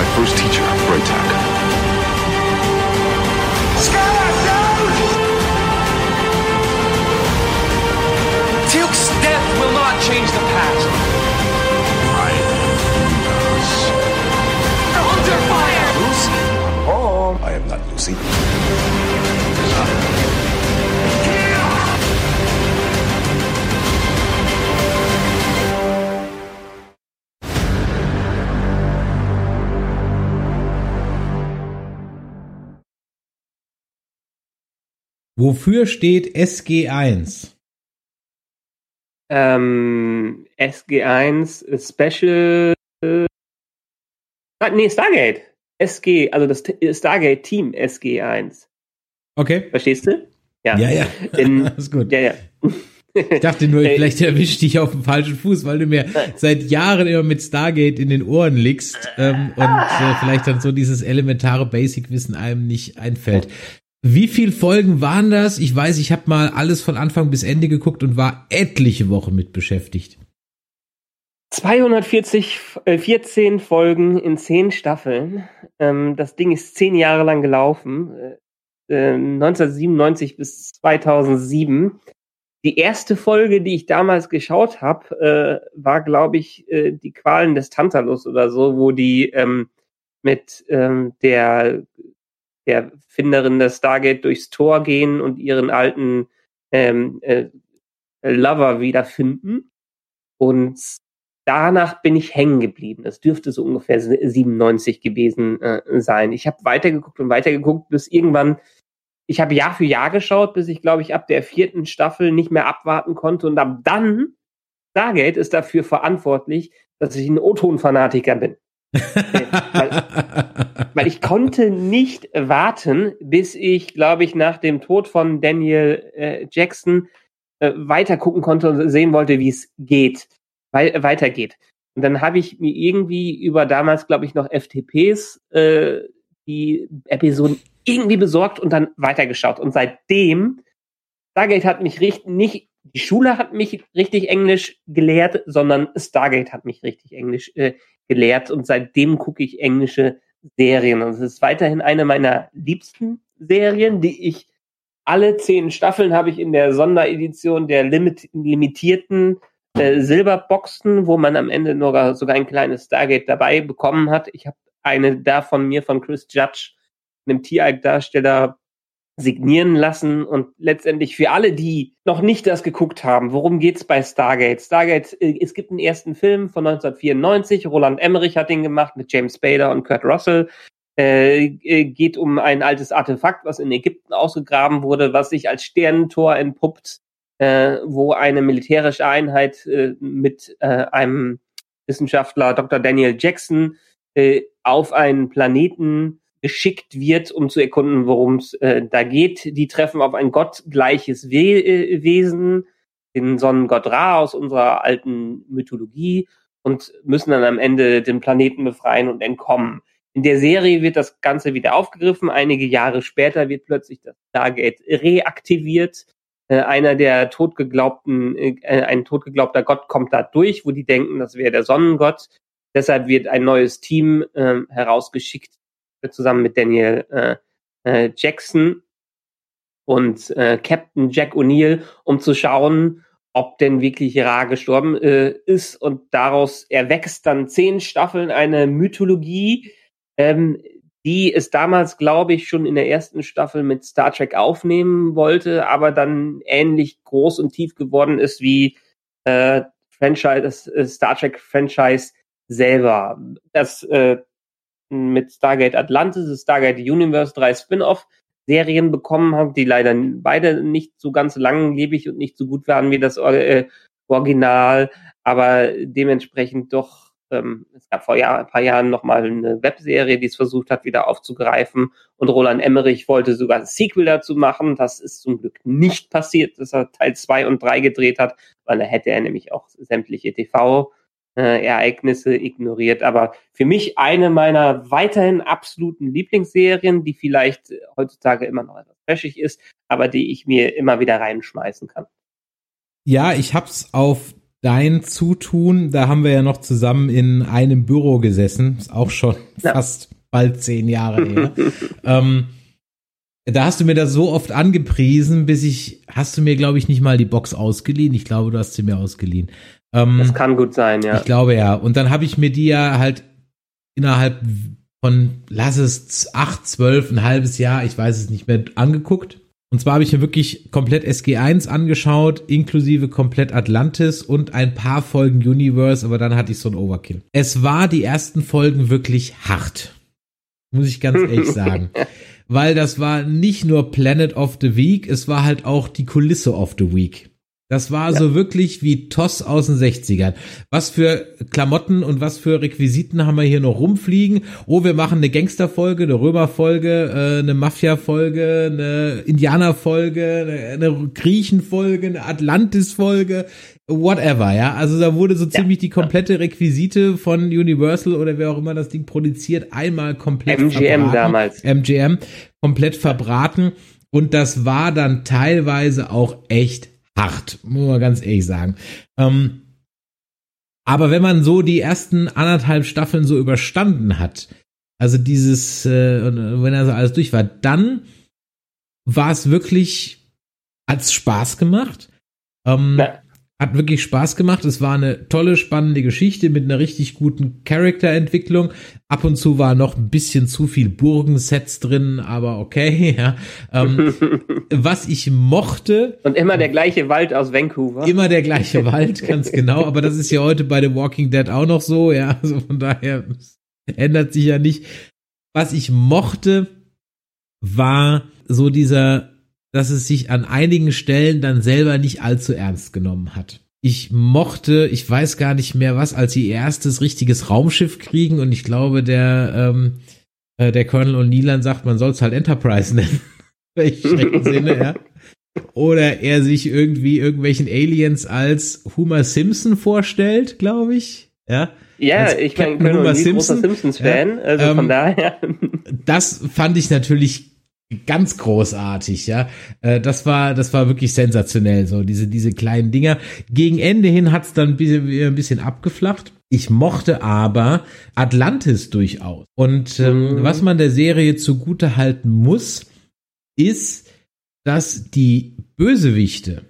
My first teacher, Braytak. Duke's death will not change the past. I am. Under fire! Lucy? Oh, I am not Lucy. Wofür steht SG1? Ähm, SG1 Special. Äh, ah, nee, Stargate. SG, also das T- Stargate Team SG1. Okay. Verstehst du? Ja. Ja, ja. In, Alles gut. Ja, ja. Ich dachte nur, vielleicht erwischt dich auf dem falschen Fuß, weil du mir seit Jahren immer mit Stargate in den Ohren liegst ähm, und äh, vielleicht dann so dieses elementare Basic-Wissen einem nicht einfällt. Wie viel Folgen waren das? Ich weiß, ich habe mal alles von Anfang bis Ende geguckt und war etliche Wochen mit beschäftigt. 240, äh, 14 Folgen in 10 Staffeln. Ähm, das Ding ist 10 Jahre lang gelaufen. Äh, 1997 bis 2007. Die erste Folge, die ich damals geschaut habe, äh, war, glaube ich, äh, die Qualen des Tantalus oder so, wo die ähm, mit ähm, der der Finderin der Stargate durchs Tor gehen und ihren alten ähm, äh, Lover wiederfinden. Und danach bin ich hängen geblieben. Das dürfte so ungefähr 97 gewesen äh, sein. Ich habe weitergeguckt und weitergeguckt, bis irgendwann, ich habe Jahr für Jahr geschaut, bis ich, glaube ich, ab der vierten Staffel nicht mehr abwarten konnte. Und ab dann, Stargate ist dafür verantwortlich, dass ich ein O-Ton-Fanatiker bin. Weil, weil ich konnte nicht warten, bis ich, glaube ich, nach dem Tod von Daniel äh, Jackson äh, weiter gucken konnte und sehen wollte, wie es geht, weil, weitergeht. Und dann habe ich mir irgendwie über damals, glaube ich, noch FTPs äh, die Episoden irgendwie besorgt und dann weitergeschaut. Und seitdem, Stargate hat mich richtig, nicht, die Schule hat mich richtig Englisch gelehrt, sondern Stargate hat mich richtig Englisch äh, gelehrt und seitdem gucke ich englische Serien. Und es ist weiterhin eine meiner liebsten Serien, die ich alle zehn Staffeln habe ich in der Sonderedition der limit limitierten äh, Silberboxen, wo man am Ende nur sogar ein kleines Stargate dabei bekommen hat. Ich habe eine davon mir von Chris Judge, einem Tiereid-Darsteller, signieren lassen und letztendlich für alle, die noch nicht das geguckt haben, worum geht's bei Stargate? Stargate, äh, es gibt einen ersten Film von 1994, Roland Emmerich hat den gemacht mit James Spader und Kurt Russell. Äh, äh, geht um ein altes Artefakt, was in Ägypten ausgegraben wurde, was sich als Sternentor entpuppt, wo eine militärische Einheit mit einem Wissenschaftler Dr. Daniel Jackson auf einen Planeten geschickt wird, um zu erkunden, worum es äh, da geht. Die treffen auf ein gottgleiches We äh, Wesen, den Sonnengott Ra aus unserer alten Mythologie und müssen dann am Ende den Planeten befreien und entkommen. In der Serie wird das Ganze wieder aufgegriffen. Einige Jahre später wird plötzlich das Stargate reaktiviert. Äh, einer der totgeglaubten, äh, ein totgeglaubter Gott kommt da durch, wo die denken, das wäre der Sonnengott. Deshalb wird ein neues Team äh, herausgeschickt, zusammen mit Daniel äh, äh, Jackson und äh, Captain Jack O'Neill, um zu schauen, ob denn wirklich Ra gestorben äh, ist. Und daraus erwächst dann zehn Staffeln eine Mythologie, ähm, die es damals, glaube ich, schon in der ersten Staffel mit Star Trek aufnehmen wollte, aber dann ähnlich groß und tief geworden ist wie äh, Franchise, das äh, Star Trek Franchise selber. Das äh, mit Stargate Atlantis, Stargate Universe drei Spin-off-Serien bekommen hat, die leider beide nicht so ganz langlebig und nicht so gut waren wie das äh, Original, aber dementsprechend doch, ähm, es gab vor Jahr, ein paar Jahren nochmal eine Webserie, die es versucht hat, wieder aufzugreifen und Roland Emmerich wollte sogar ein Sequel dazu machen. Das ist zum Glück nicht passiert, dass er Teil zwei und drei gedreht hat, weil da hätte er nämlich auch sämtliche TV- äh, Ereignisse ignoriert. Aber für mich eine meiner weiterhin absoluten Lieblingsserien, die vielleicht heutzutage immer noch etwas trashig ist, aber die ich mir immer wieder reinschmeißen kann. Ja, ich hab's auf dein Zutun. Da haben wir ja noch zusammen in einem Büro gesessen. Ist auch schon ja. fast bald zehn Jahre her. ähm, da hast du mir das so oft angepriesen, bis ich, hast du mir, glaube ich, nicht mal die Box ausgeliehen. Ich glaube, du hast sie mir ausgeliehen. Ähm, das kann gut sein, ja. Ich glaube ja. Und dann habe ich mir die ja halt innerhalb von, lass es acht, zwölf, ein halbes Jahr, ich weiß es nicht mehr, angeguckt. Und zwar habe ich mir wirklich komplett SG1 angeschaut, inklusive komplett Atlantis und ein paar Folgen Universe, aber dann hatte ich so ein Overkill. Es war die ersten Folgen wirklich hart. Muss ich ganz ehrlich sagen. Weil das war nicht nur Planet of the Week, es war halt auch die Kulisse of the Week. Das war so wirklich wie Toss aus den 60ern. Was für Klamotten und was für Requisiten haben wir hier noch rumfliegen? Oh, wir machen eine Gangsterfolge, eine Römerfolge, äh, eine Mafia-Folge, eine Indianerfolge, eine, eine Griechenfolge, eine Atlantis-Folge, whatever, ja. Also da wurde so ziemlich die komplette Requisite von Universal oder wer auch immer das Ding produziert, einmal komplett MGM verbraten. damals. MGM, komplett verbraten. Und das war dann teilweise auch echt hart, muss man ganz ehrlich sagen. Ähm, aber wenn man so die ersten anderthalb Staffeln so überstanden hat, also dieses, äh, wenn er so alles durch war, dann war es wirklich, hat's Spaß gemacht. Ähm, Hat wirklich Spaß gemacht. Es war eine tolle, spannende Geschichte mit einer richtig guten Charakterentwicklung. Ab und zu war noch ein bisschen zu viel Burgensets drin, aber okay, ja. Ähm, was ich mochte. Und immer der gleiche Wald aus Vancouver. Immer der gleiche Wald, ganz genau. Aber das ist ja heute bei The Walking Dead auch noch so, ja. Also von daher ändert sich ja nicht. Was ich mochte, war so dieser, dass es sich an einigen Stellen dann selber nicht allzu ernst genommen hat. Ich mochte, ich weiß gar nicht mehr was, als sie ihr erstes richtiges Raumschiff kriegen und ich glaube, der, ähm, äh, der Colonel O'Neill sagt, man soll es halt Enterprise nennen. Welchen schrecklichen Sinne, ja. Oder er sich irgendwie irgendwelchen Aliens als Homer Simpson vorstellt, glaube ich. Ja. Ja, ich meine, Colonel Homer O'Neill, großer Simpsons-Fan, also von ähm, daher. Das fand ich natürlich ganz großartig, ja. Äh, Das war, das war wirklich sensationell, so diese, diese kleinen Dinger. Gegen Ende hin hat's dann ein bisschen, wieder ein bisschen abgeflacht. Ich mochte aber Atlantis durchaus. Und ähm, Mhm. was man der Serie zugute halten muss, ist, dass die Bösewichte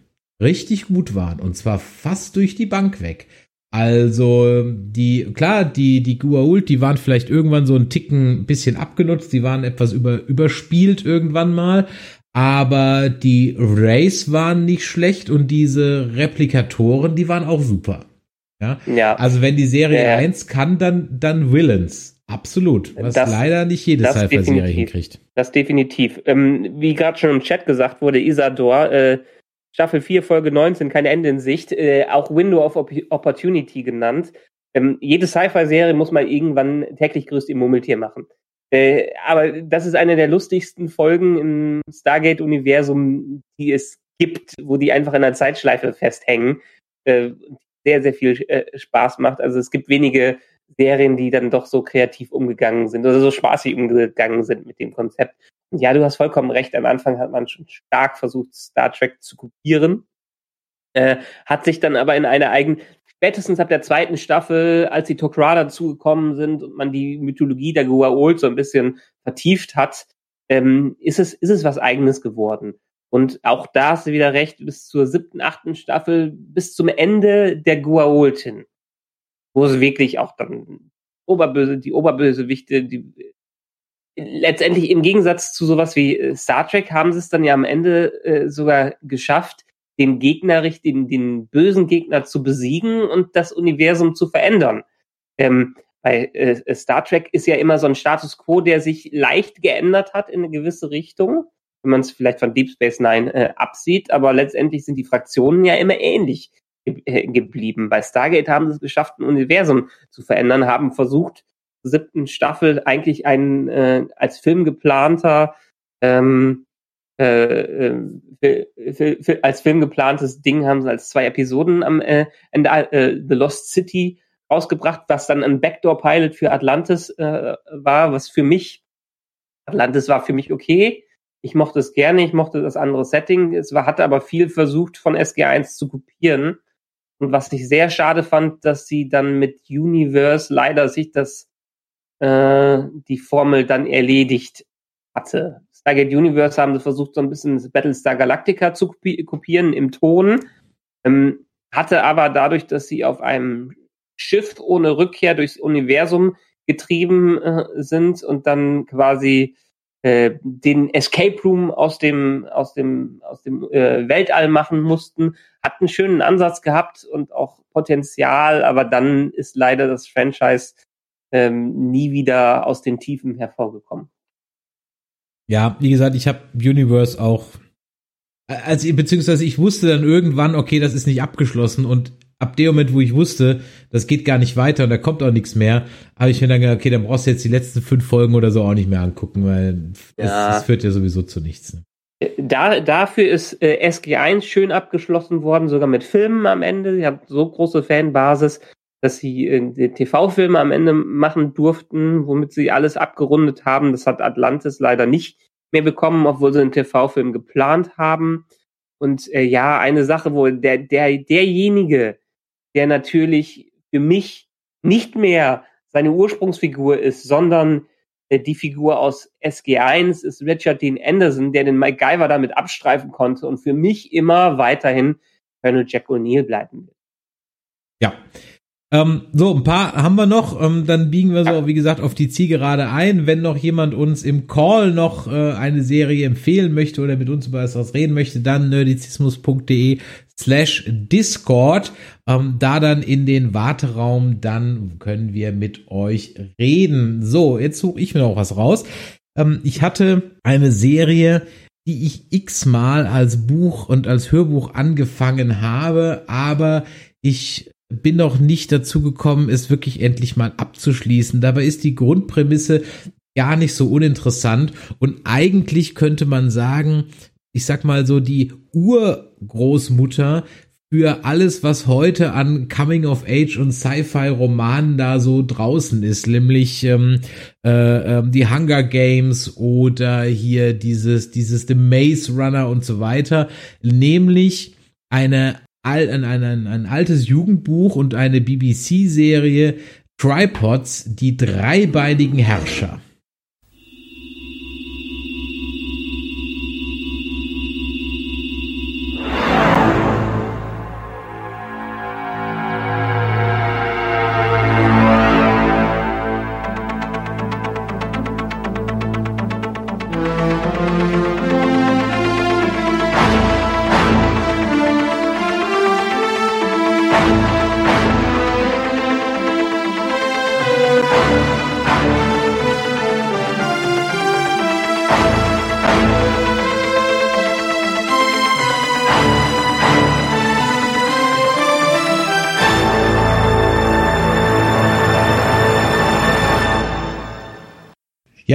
richtig gut waren. Und zwar fast durch die Bank weg. Also die klar, die die Guault, die waren vielleicht irgendwann so ein Ticken bisschen abgenutzt, die waren etwas über überspielt irgendwann mal, aber die Rays waren nicht schlecht und diese Replikatoren, die waren auch super. Ja. Ja. Also wenn die Serie Ja. 1 kann, dann dann Villains. Absolut, was Das- leider nicht jede definitiv. hinkriegt. Das definitiv. Ähm, wie gerade schon im Chat gesagt wurde, Isador, äh, Staffel 4, Folge 19, kein Ende in Sicht, äh, auch Window of Op Opportunity genannt. Ähm, jede Sci-Fi-Serie muss mal irgendwann täglich grüßt ihr Murmeltier machen. Äh, aber das ist eine der lustigsten Folgen im Stargate-Universum, die es gibt, wo die einfach in einer Zeitschleife festhängen. Äh, sehr, sehr viel äh, Spaß macht. Also es gibt wenige Serien, die dann doch so kreativ umgegangen sind oder so spaßig umgegangen sind mit dem Konzept. Und ja, du hast vollkommen recht. Am Anfang hat man schon stark versucht, Star Trek zu kopieren, äh, hat sich dann aber in eine eigene, spätestens ab der zweiten Staffel, als die Tokrada dazugekommen sind und man die Mythologie der Goa'uld so ein bisschen vertieft hat, ähm, ist es, ist es was eigenes geworden. Und auch da hast du wieder recht, bis zur siebten, achten Staffel, bis zum Ende der Goa'uld hin, wo es wirklich auch dann Oberböse, die Oberbösewichte, die letztendlich im Gegensatz zu sowas wie äh, Star Trek haben sie es dann ja am Ende äh, sogar geschafft, den Gegner, den, den bösen Gegner zu besiegen und das Universum zu verändern. Ähm, bei äh, Star Trek ist ja immer so ein Status quo, der sich leicht geändert hat in eine gewisse Richtung, wenn man es vielleicht von Deep Space Nine äh, absieht, aber letztendlich sind die Fraktionen ja immer ähnlich äh, geblieben. Bei Stargate haben sie es geschafft, ein Universum zu verändern, haben versucht, siebten Staffel eigentlich ein äh, als Film geplanter ähm, äh, äh, für, für, für, als Film geplantes Ding haben sie als zwei Episoden am äh, Ende äh, The Lost City rausgebracht, was dann ein Backdoor-Pilot für Atlantis äh, war, was für mich, Atlantis war für mich okay. Ich mochte es gerne, ich mochte das andere Setting. Es war, hatte aber viel versucht, von SG1 zu kopieren. Und was ich sehr schade fand, dass sie dann mit Universe leider sich das äh, die Formel dann erledigt hatte. Stargate Universe haben sie versucht, so ein bisschen Battlestar Galactica zu kopi kopieren im Ton. Ähm, hatte aber dadurch, dass sie auf einem Schiff ohne Rückkehr durchs Universum getrieben äh, sind und dann quasi äh, den Escape Room aus dem aus dem aus dem äh, Weltall machen mussten, hat einen schönen Ansatz gehabt und auch Potenzial, aber dann ist leider das Franchise ähm, nie wieder aus den Tiefen hervorgekommen. Ja, wie gesagt, ich habe Universe auch also beziehungsweise ich wusste dann irgendwann, okay, das ist nicht abgeschlossen und ab dem Moment, wo ich wusste, das geht gar nicht weiter und da kommt auch nichts mehr, habe ich mir dann gedacht, okay, dann brauchst du jetzt die letzten fünf Folgen oder so auch nicht mehr angucken, weil das, Ja. das führt ja sowieso zu nichts. ne? Da, dafür ist äh, SG1 schön abgeschlossen worden, sogar mit Filmen am Ende. Sie haben so große Fanbasis, dass sie äh, TV-Filme am Ende machen durften, womit sie alles abgerundet haben. Das hat Atlantis leider nicht mehr bekommen, obwohl sie einen TV-Film geplant haben. Und äh, ja, eine Sache, wo der, der, derjenige, der natürlich für mich nicht mehr seine Ursprungsfigur ist, sondern äh, die Figur aus SG1 ist Richard Dean Anderson, der den MacGyver damit abstreifen konnte und für mich immer weiterhin Colonel Jack O'Neill bleiben wird. Ja. Ähm, so, ein paar haben wir noch. Ähm, dann biegen wir so, wie gesagt, auf die Zielgerade ein. Wenn noch jemand uns im Call noch äh, eine Serie empfehlen möchte oder mit uns über etwas reden möchte, dann nerdizismus.de slash Discord. Ähm, da dann in den Warteraum, dann können wir mit euch reden. So, jetzt suche ich mir noch was raus. Ähm, ich hatte eine Serie, die ich x-mal als Buch und als Hörbuch angefangen habe, aber ich bin noch nicht dazu gekommen, es wirklich endlich mal abzuschließen. Dabei ist die Grundprämisse gar nicht so uninteressant und eigentlich könnte man sagen, ich sag mal so die Urgroßmutter für alles, was heute an Coming of Age und Sci-Fi-Romanen da so draußen ist, nämlich ähm, äh, ähm, die Hunger Games oder hier dieses dieses The Maze Runner und so weiter, nämlich eine ein, ein, ein, ein altes Jugendbuch und eine BBC-Serie Tripods, die dreibeinigen Herrscher.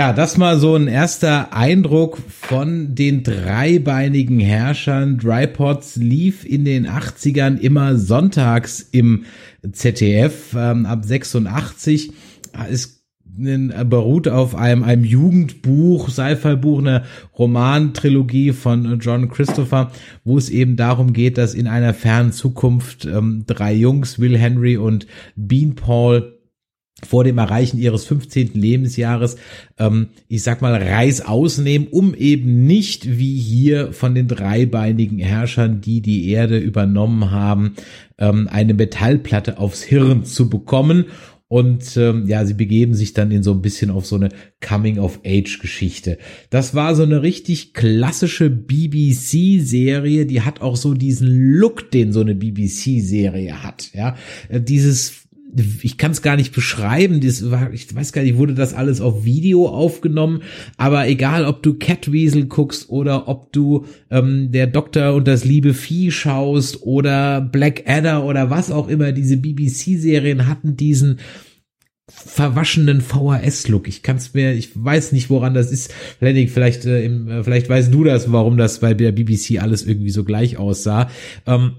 Ja, das mal so ein erster Eindruck von den dreibeinigen Herrschern. Drypods lief in den 80ern immer sonntags im ZDF ähm, ab 86. Es beruht auf einem, einem Jugendbuch, Sci-Fi-Buch, eine Romantrilogie von John Christopher, wo es eben darum geht, dass in einer fernen Zukunft ähm, drei Jungs, Will Henry und Bean Paul, vor dem Erreichen ihres 15. Lebensjahres, ähm, ich sag mal, Reis ausnehmen, um eben nicht wie hier von den dreibeinigen Herrschern, die die Erde übernommen haben, ähm, eine Metallplatte aufs Hirn zu bekommen. Und ähm, ja, sie begeben sich dann in so ein bisschen auf so eine Coming-of-Age-Geschichte. Das war so eine richtig klassische BBC-Serie, die hat auch so diesen Look, den so eine BBC-Serie hat. Ja, Äh, dieses ich kann es gar nicht beschreiben, das war, ich weiß gar nicht, wurde das alles auf Video aufgenommen, aber egal, ob du Catweasel guckst oder ob du ähm, der Doktor und das liebe Vieh schaust oder Black Adder oder was auch immer, diese BBC-Serien hatten diesen verwaschenen VHS-Look. Ich kann es mir, ich weiß nicht, woran das ist. Lennig, vielleicht, äh, im, äh, vielleicht weißt du das, warum das bei der BBC alles irgendwie so gleich aussah. Ähm,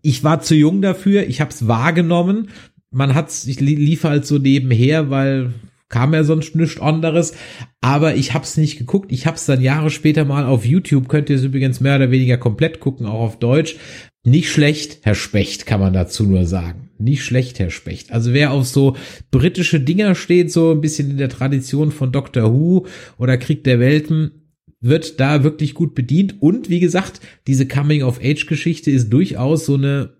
ich war zu jung dafür, ich habe es wahrgenommen. Man hat's, ich li- lief halt so nebenher, weil kam ja sonst nichts anderes, aber ich hab's nicht geguckt. Ich hab's dann Jahre später mal auf YouTube, könnt ihr es übrigens mehr oder weniger komplett gucken, auch auf Deutsch. Nicht schlecht, Herr Specht, kann man dazu nur sagen. Nicht schlecht, Herr Specht. Also wer auf so britische Dinger steht, so ein bisschen in der Tradition von Doctor Who oder Krieg der Welten, wird da wirklich gut bedient. Und wie gesagt, diese Coming-of-Age-Geschichte ist durchaus so eine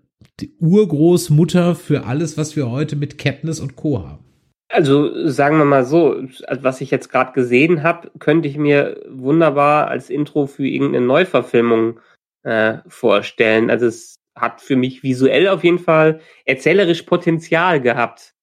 Urgroßmutter für alles, was wir heute mit Katniss und Co. haben. Also sagen wir mal so, was ich jetzt gerade gesehen habe, könnte ich mir wunderbar als Intro für irgendeine Neuverfilmung äh, vorstellen. Also es hat für mich visuell auf jeden Fall erzählerisch Potenzial gehabt.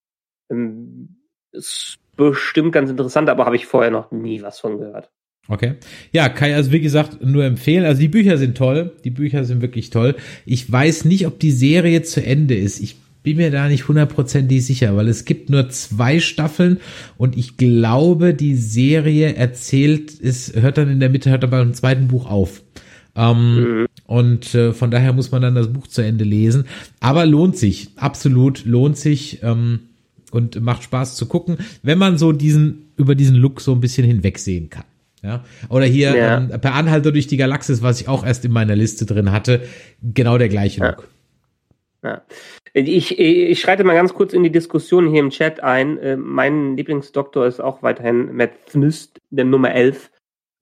Ähm, ist bestimmt ganz interessant, aber habe ich vorher noch nie was von gehört. Okay. Ja, Kai, also wie gesagt, nur empfehlen. Also die Bücher sind toll. Die Bücher sind wirklich toll. Ich weiß nicht, ob die Serie zu Ende ist. Ich bin mir da nicht hundertprozentig sicher, weil es gibt nur zwei Staffeln und ich glaube, die Serie erzählt, es hört dann in der Mitte, hört aber im zweiten Buch auf. Ähm, Und äh, von daher muss man dann das Buch zu Ende lesen. Aber lohnt sich, absolut lohnt sich ähm, und macht Spaß zu gucken, wenn man so diesen über diesen Look so ein bisschen hinwegsehen kann. Ja, oder hier Ja. ähm, per Anhalter durch die Galaxis, was ich auch erst in meiner Liste drin hatte, genau der gleiche Look. Ja. Ich, ich schreite mal ganz kurz in die Diskussion hier im Chat ein. Äh, Mein Lieblingsdoktor ist auch weiterhin Matt Smith, der Nummer 11,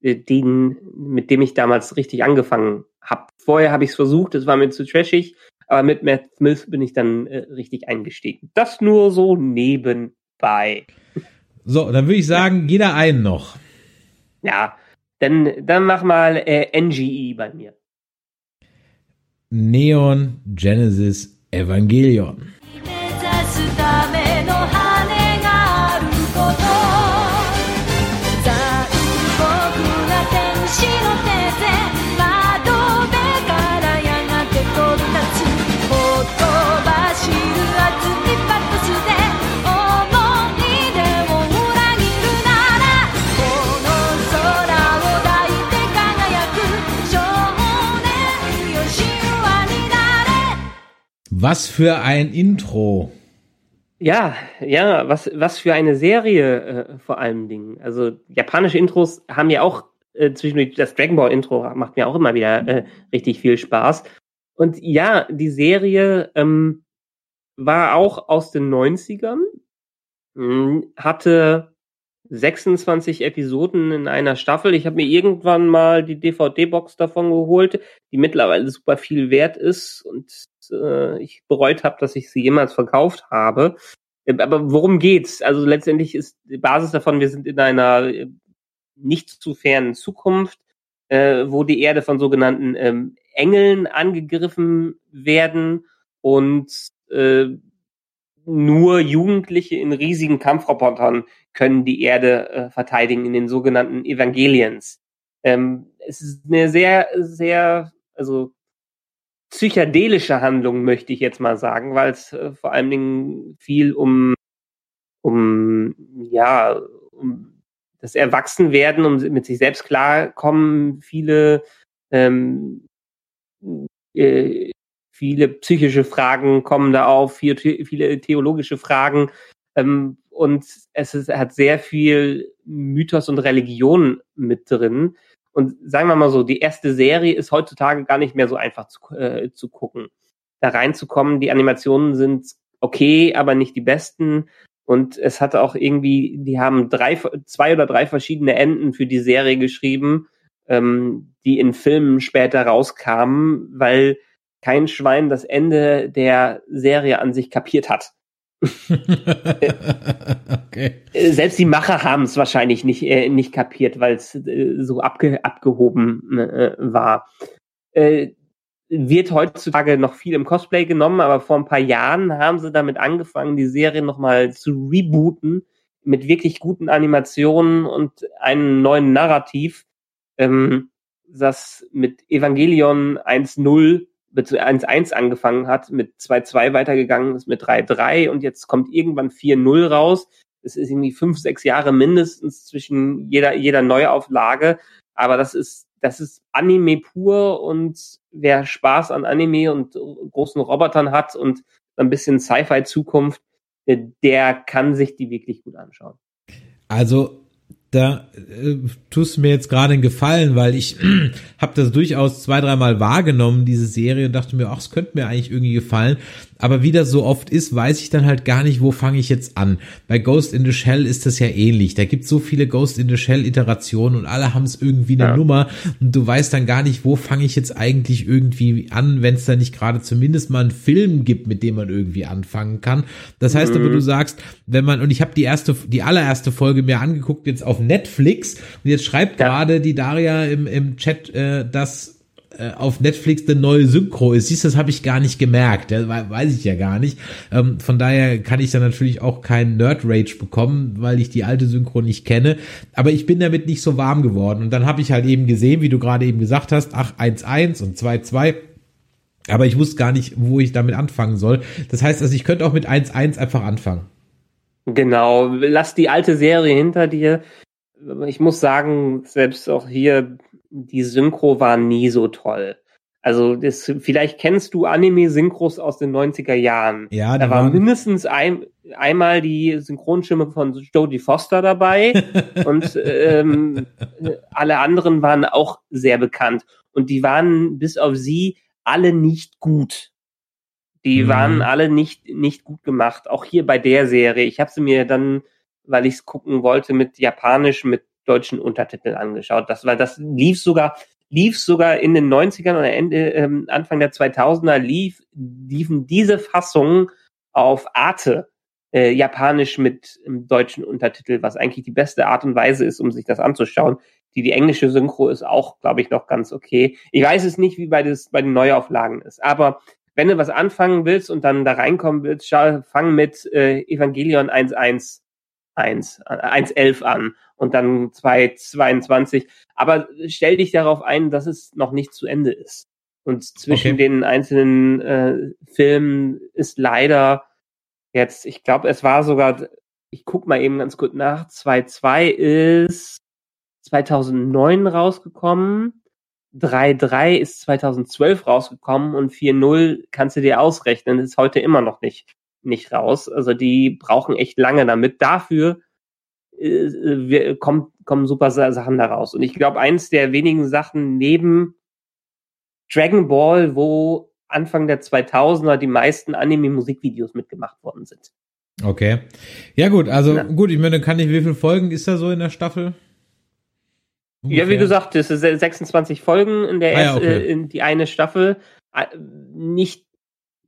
äh, den, mit dem ich damals richtig angefangen habe. Vorher habe ich es versucht, es war mir zu trashig, aber mit Matt Smith bin ich dann äh, richtig eingestiegen. Das nur so nebenbei. So, dann würde ich sagen, jeder einen noch. Ja, dann, dann mach mal äh, NGE bei mir. Neon Genesis Evangelion. Was für ein Intro. Ja, ja, was, was für eine Serie äh, vor allen Dingen. Also japanische Intros haben ja auch äh, zwischendurch das Dragon Ball Intro macht mir auch immer wieder äh, richtig viel Spaß. Und ja, die Serie ähm, war auch aus den 90ern, mh, hatte 26 Episoden in einer Staffel. Ich habe mir irgendwann mal die DVD-Box davon geholt, die mittlerweile super viel wert ist und äh, ich bereut habe, dass ich sie jemals verkauft habe. Äh, Aber worum geht's? Also letztendlich ist die Basis davon, wir sind in einer äh, nicht zu fernen Zukunft, äh, wo die Erde von sogenannten ähm, Engeln angegriffen werden und äh, nur Jugendliche in riesigen Kampfrobotern können die Erde äh, verteidigen in den sogenannten Evangeliens. Ähm, es ist eine sehr, sehr, also psychedelische Handlung, möchte ich jetzt mal sagen, weil es äh, vor allen Dingen viel um, um, ja, um das Erwachsenwerden, um mit sich selbst klarkommen, viele, ähm, äh, viele psychische Fragen kommen da auf, viele, viele theologische Fragen. Ähm, und es ist, hat sehr viel Mythos und Religion mit drin. Und sagen wir mal so, die erste Serie ist heutzutage gar nicht mehr so einfach zu, äh, zu gucken. Da reinzukommen, die Animationen sind okay, aber nicht die besten. Und es hatte auch irgendwie, die haben drei, zwei oder drei verschiedene Enden für die Serie geschrieben, ähm, die in Filmen später rauskamen, weil kein Schwein das Ende der Serie an sich kapiert hat. Okay. Äh, Selbst die Macher haben es wahrscheinlich nicht, äh, nicht kapiert, weil es äh, so abge abgehoben äh, war. Äh, wird heutzutage noch viel im Cosplay genommen, aber vor ein paar Jahren haben sie damit angefangen, die Serie nochmal zu rebooten mit wirklich guten Animationen und einem neuen Narrativ, ähm, das mit Evangelion 1.0 mit 1.1 angefangen hat, mit 2.2 weitergegangen ist, mit 3.3 und jetzt kommt irgendwann 4.0 raus. Es ist irgendwie fünf, sechs Jahre mindestens zwischen jeder, jeder Neuauflage. Aber das ist, das ist Anime pur und wer Spaß an Anime und großen Robotern hat und ein bisschen Sci-Fi-Zukunft, der kann sich die wirklich gut anschauen. Also da äh, tust du mir jetzt gerade einen Gefallen, weil ich habe das durchaus zwei, dreimal wahrgenommen, diese Serie, und dachte mir, ach, es könnte mir eigentlich irgendwie gefallen. Aber wie das so oft ist, weiß ich dann halt gar nicht, wo fange ich jetzt an. Bei Ghost in the Shell ist das ja ähnlich. Da gibt so viele Ghost in the Shell Iterationen und alle haben es irgendwie eine Ja. Nummer und du weißt dann gar nicht, wo fange ich jetzt eigentlich irgendwie an, wenn es da nicht gerade zumindest mal einen Film gibt, mit dem man irgendwie anfangen kann. Das heißt aber, Mhm. du sagst, wenn man, und ich habe die erste, die allererste Folge mir angeguckt, jetzt auf Netflix, und jetzt schreibt gerade die Daria im, im Chat, äh, dass auf Netflix eine neue Synchro ist. Siehst, du, das habe ich gar nicht gemerkt. We- weiß ich ja gar nicht. Ähm, von daher kann ich da natürlich auch keinen Nerd Rage bekommen, weil ich die alte Synchro nicht kenne. Aber ich bin damit nicht so warm geworden. Und dann habe ich halt eben gesehen, wie du gerade eben gesagt hast, ach 1-1 und 2-2. Aber ich wusste gar nicht, wo ich damit anfangen soll. Das heißt, also ich könnte auch mit 1-1 einfach anfangen. Genau, lass die alte Serie hinter dir. Ich muss sagen, selbst auch hier, die Synchro war nie so toll. Also das, vielleicht kennst du Anime-Synchros aus den 90er Jahren. Ja, da war mindestens ein, einmal die Synchronstimme von Jodie Foster dabei und ähm, alle anderen waren auch sehr bekannt. Und die waren bis auf sie alle nicht gut. Die Mhm. waren alle nicht, nicht gut gemacht. Auch hier bei der Serie. Ich habe sie mir dann, weil ich es gucken wollte, mit Japanisch, mit deutschen Untertiteln angeschaut. Das, weil das lief sogar, lief sogar in den 90ern oder Ende, ähm, Anfang der 2000er lief, liefen diese Fassungen auf Arte, äh, Japanisch mit ähm, deutschen Untertitel, was eigentlich die beste Art und Weise ist, um sich das anzuschauen. Die, die englische Synchro ist auch, glaube ich, noch ganz okay. Ich weiß es nicht, wie bei, des, bei den Neuauflagen ist, aber wenn du was anfangen willst und dann da reinkommen willst, schau, fang mit äh, Evangelion 1.1 1, äh, 1.11 an und dann 2.22. Aber stell dich darauf ein, dass es noch nicht zu Ende ist. Und zwischen Okay. den einzelnen äh, Filmen ist leider jetzt, ich glaube, es war sogar, ich guck mal eben ganz gut nach, 2.2 ist 2009 rausgekommen. 3.3 ist 2012 rausgekommen und 4.0 kannst du dir ausrechnen, ist heute immer noch nicht, nicht raus. Also die brauchen echt lange damit. Dafür äh, wir, kommen, kommen super Sa- Sachen da raus. Und ich glaube, eins der wenigen Sachen neben Dragon Ball, wo Anfang der 2000er die meisten Anime-Musikvideos mitgemacht worden sind. Okay. Ja gut, also gut, ich meine, kann ich, wie viele Folgen ist da so in der Staffel? Ja, wie Ungefähr? gesagt, es ist 26 Folgen in der Ah ja, ersten, okay. äh, in die eine Staffel. Äh, Nicht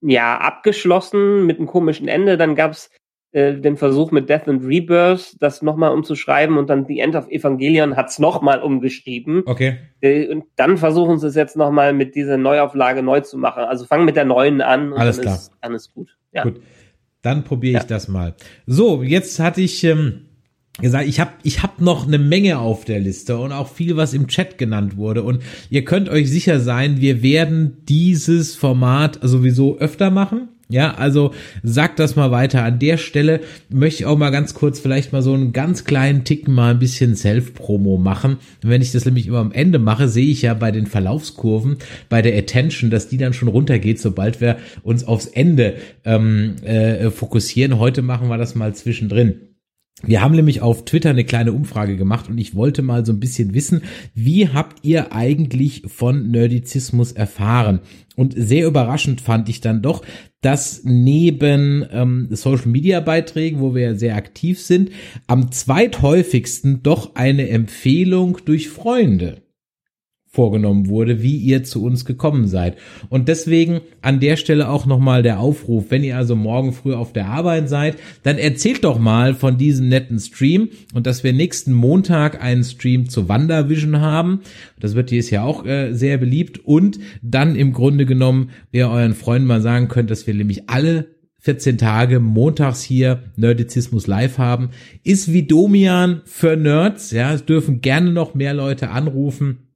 ja abgeschlossen mit einem komischen Ende. Dann gab's äh, den Versuch mit Death and Rebirth, das nochmal umzuschreiben und dann The End of Evangelion hat's nochmal umgeschrieben. Okay. Äh, Und dann versuchen sie es jetzt nochmal mit dieser Neuauflage neu zu machen. Also fangen mit der neuen an und Alles dann, klar. Ist, dann ist gut. Ja. Gut. Dann probiere ich das mal. So, jetzt hatte ich ähm, gesagt, ich habe ich hab noch eine Menge auf der Liste und auch viel, was im Chat genannt wurde. Und ihr könnt euch sicher sein, wir werden dieses Format sowieso öfter machen. Ja, also sagt das mal weiter. An der Stelle möchte ich auch mal ganz kurz vielleicht mal so einen ganz kleinen Ticken mal ein bisschen Self-Promo machen. Wenn ich das nämlich immer am Ende mache, sehe ich ja bei den Verlaufskurven, bei der Attention, dass die dann schon runtergeht, sobald wir uns aufs Ende ähm, äh, fokussieren. Heute machen wir das mal zwischendrin. Wir haben nämlich auf Twitter eine kleine Umfrage gemacht und ich wollte mal so ein bisschen wissen, wie habt ihr eigentlich von Nerdizismus erfahren? Und sehr überraschend fand ich dann doch, dass neben ähm, Social Media Beiträgen, wo wir sehr aktiv sind, am zweithäufigsten doch eine Empfehlung durch Freunde vorgenommen wurde, wie ihr zu uns gekommen seid. Und deswegen an der Stelle auch nochmal der Aufruf, wenn ihr also morgen früh auf der Arbeit seid, dann erzählt doch mal von diesem netten Stream und dass wir nächsten Montag einen Stream zu WandaVision haben. Das wird dieses Jahr auch äh, sehr beliebt und dann im Grunde genommen, ihr euren Freunden mal sagen könnt, dass wir nämlich alle 14 Tage montags hier Nerdizismus live haben, ist wie Domian für Nerds. Ja, es dürfen gerne noch mehr Leute anrufen.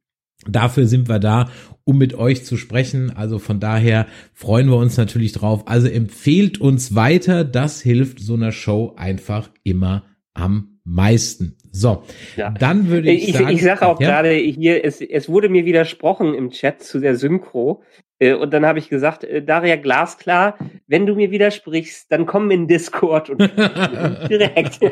Dafür sind wir da, um mit euch zu sprechen. Also von daher freuen wir uns natürlich drauf. Also empfehlt uns weiter. Das hilft so einer Show einfach immer am meisten. So, dann würde ich, ich, sagen. ich sage auch Ja? gerade hier, es, es wurde mir widersprochen im Chat zu der Synchro. Äh, Und dann habe ich gesagt, äh, Daria, glasklar, wenn du mir widersprichst, dann komm in Discord und direkt.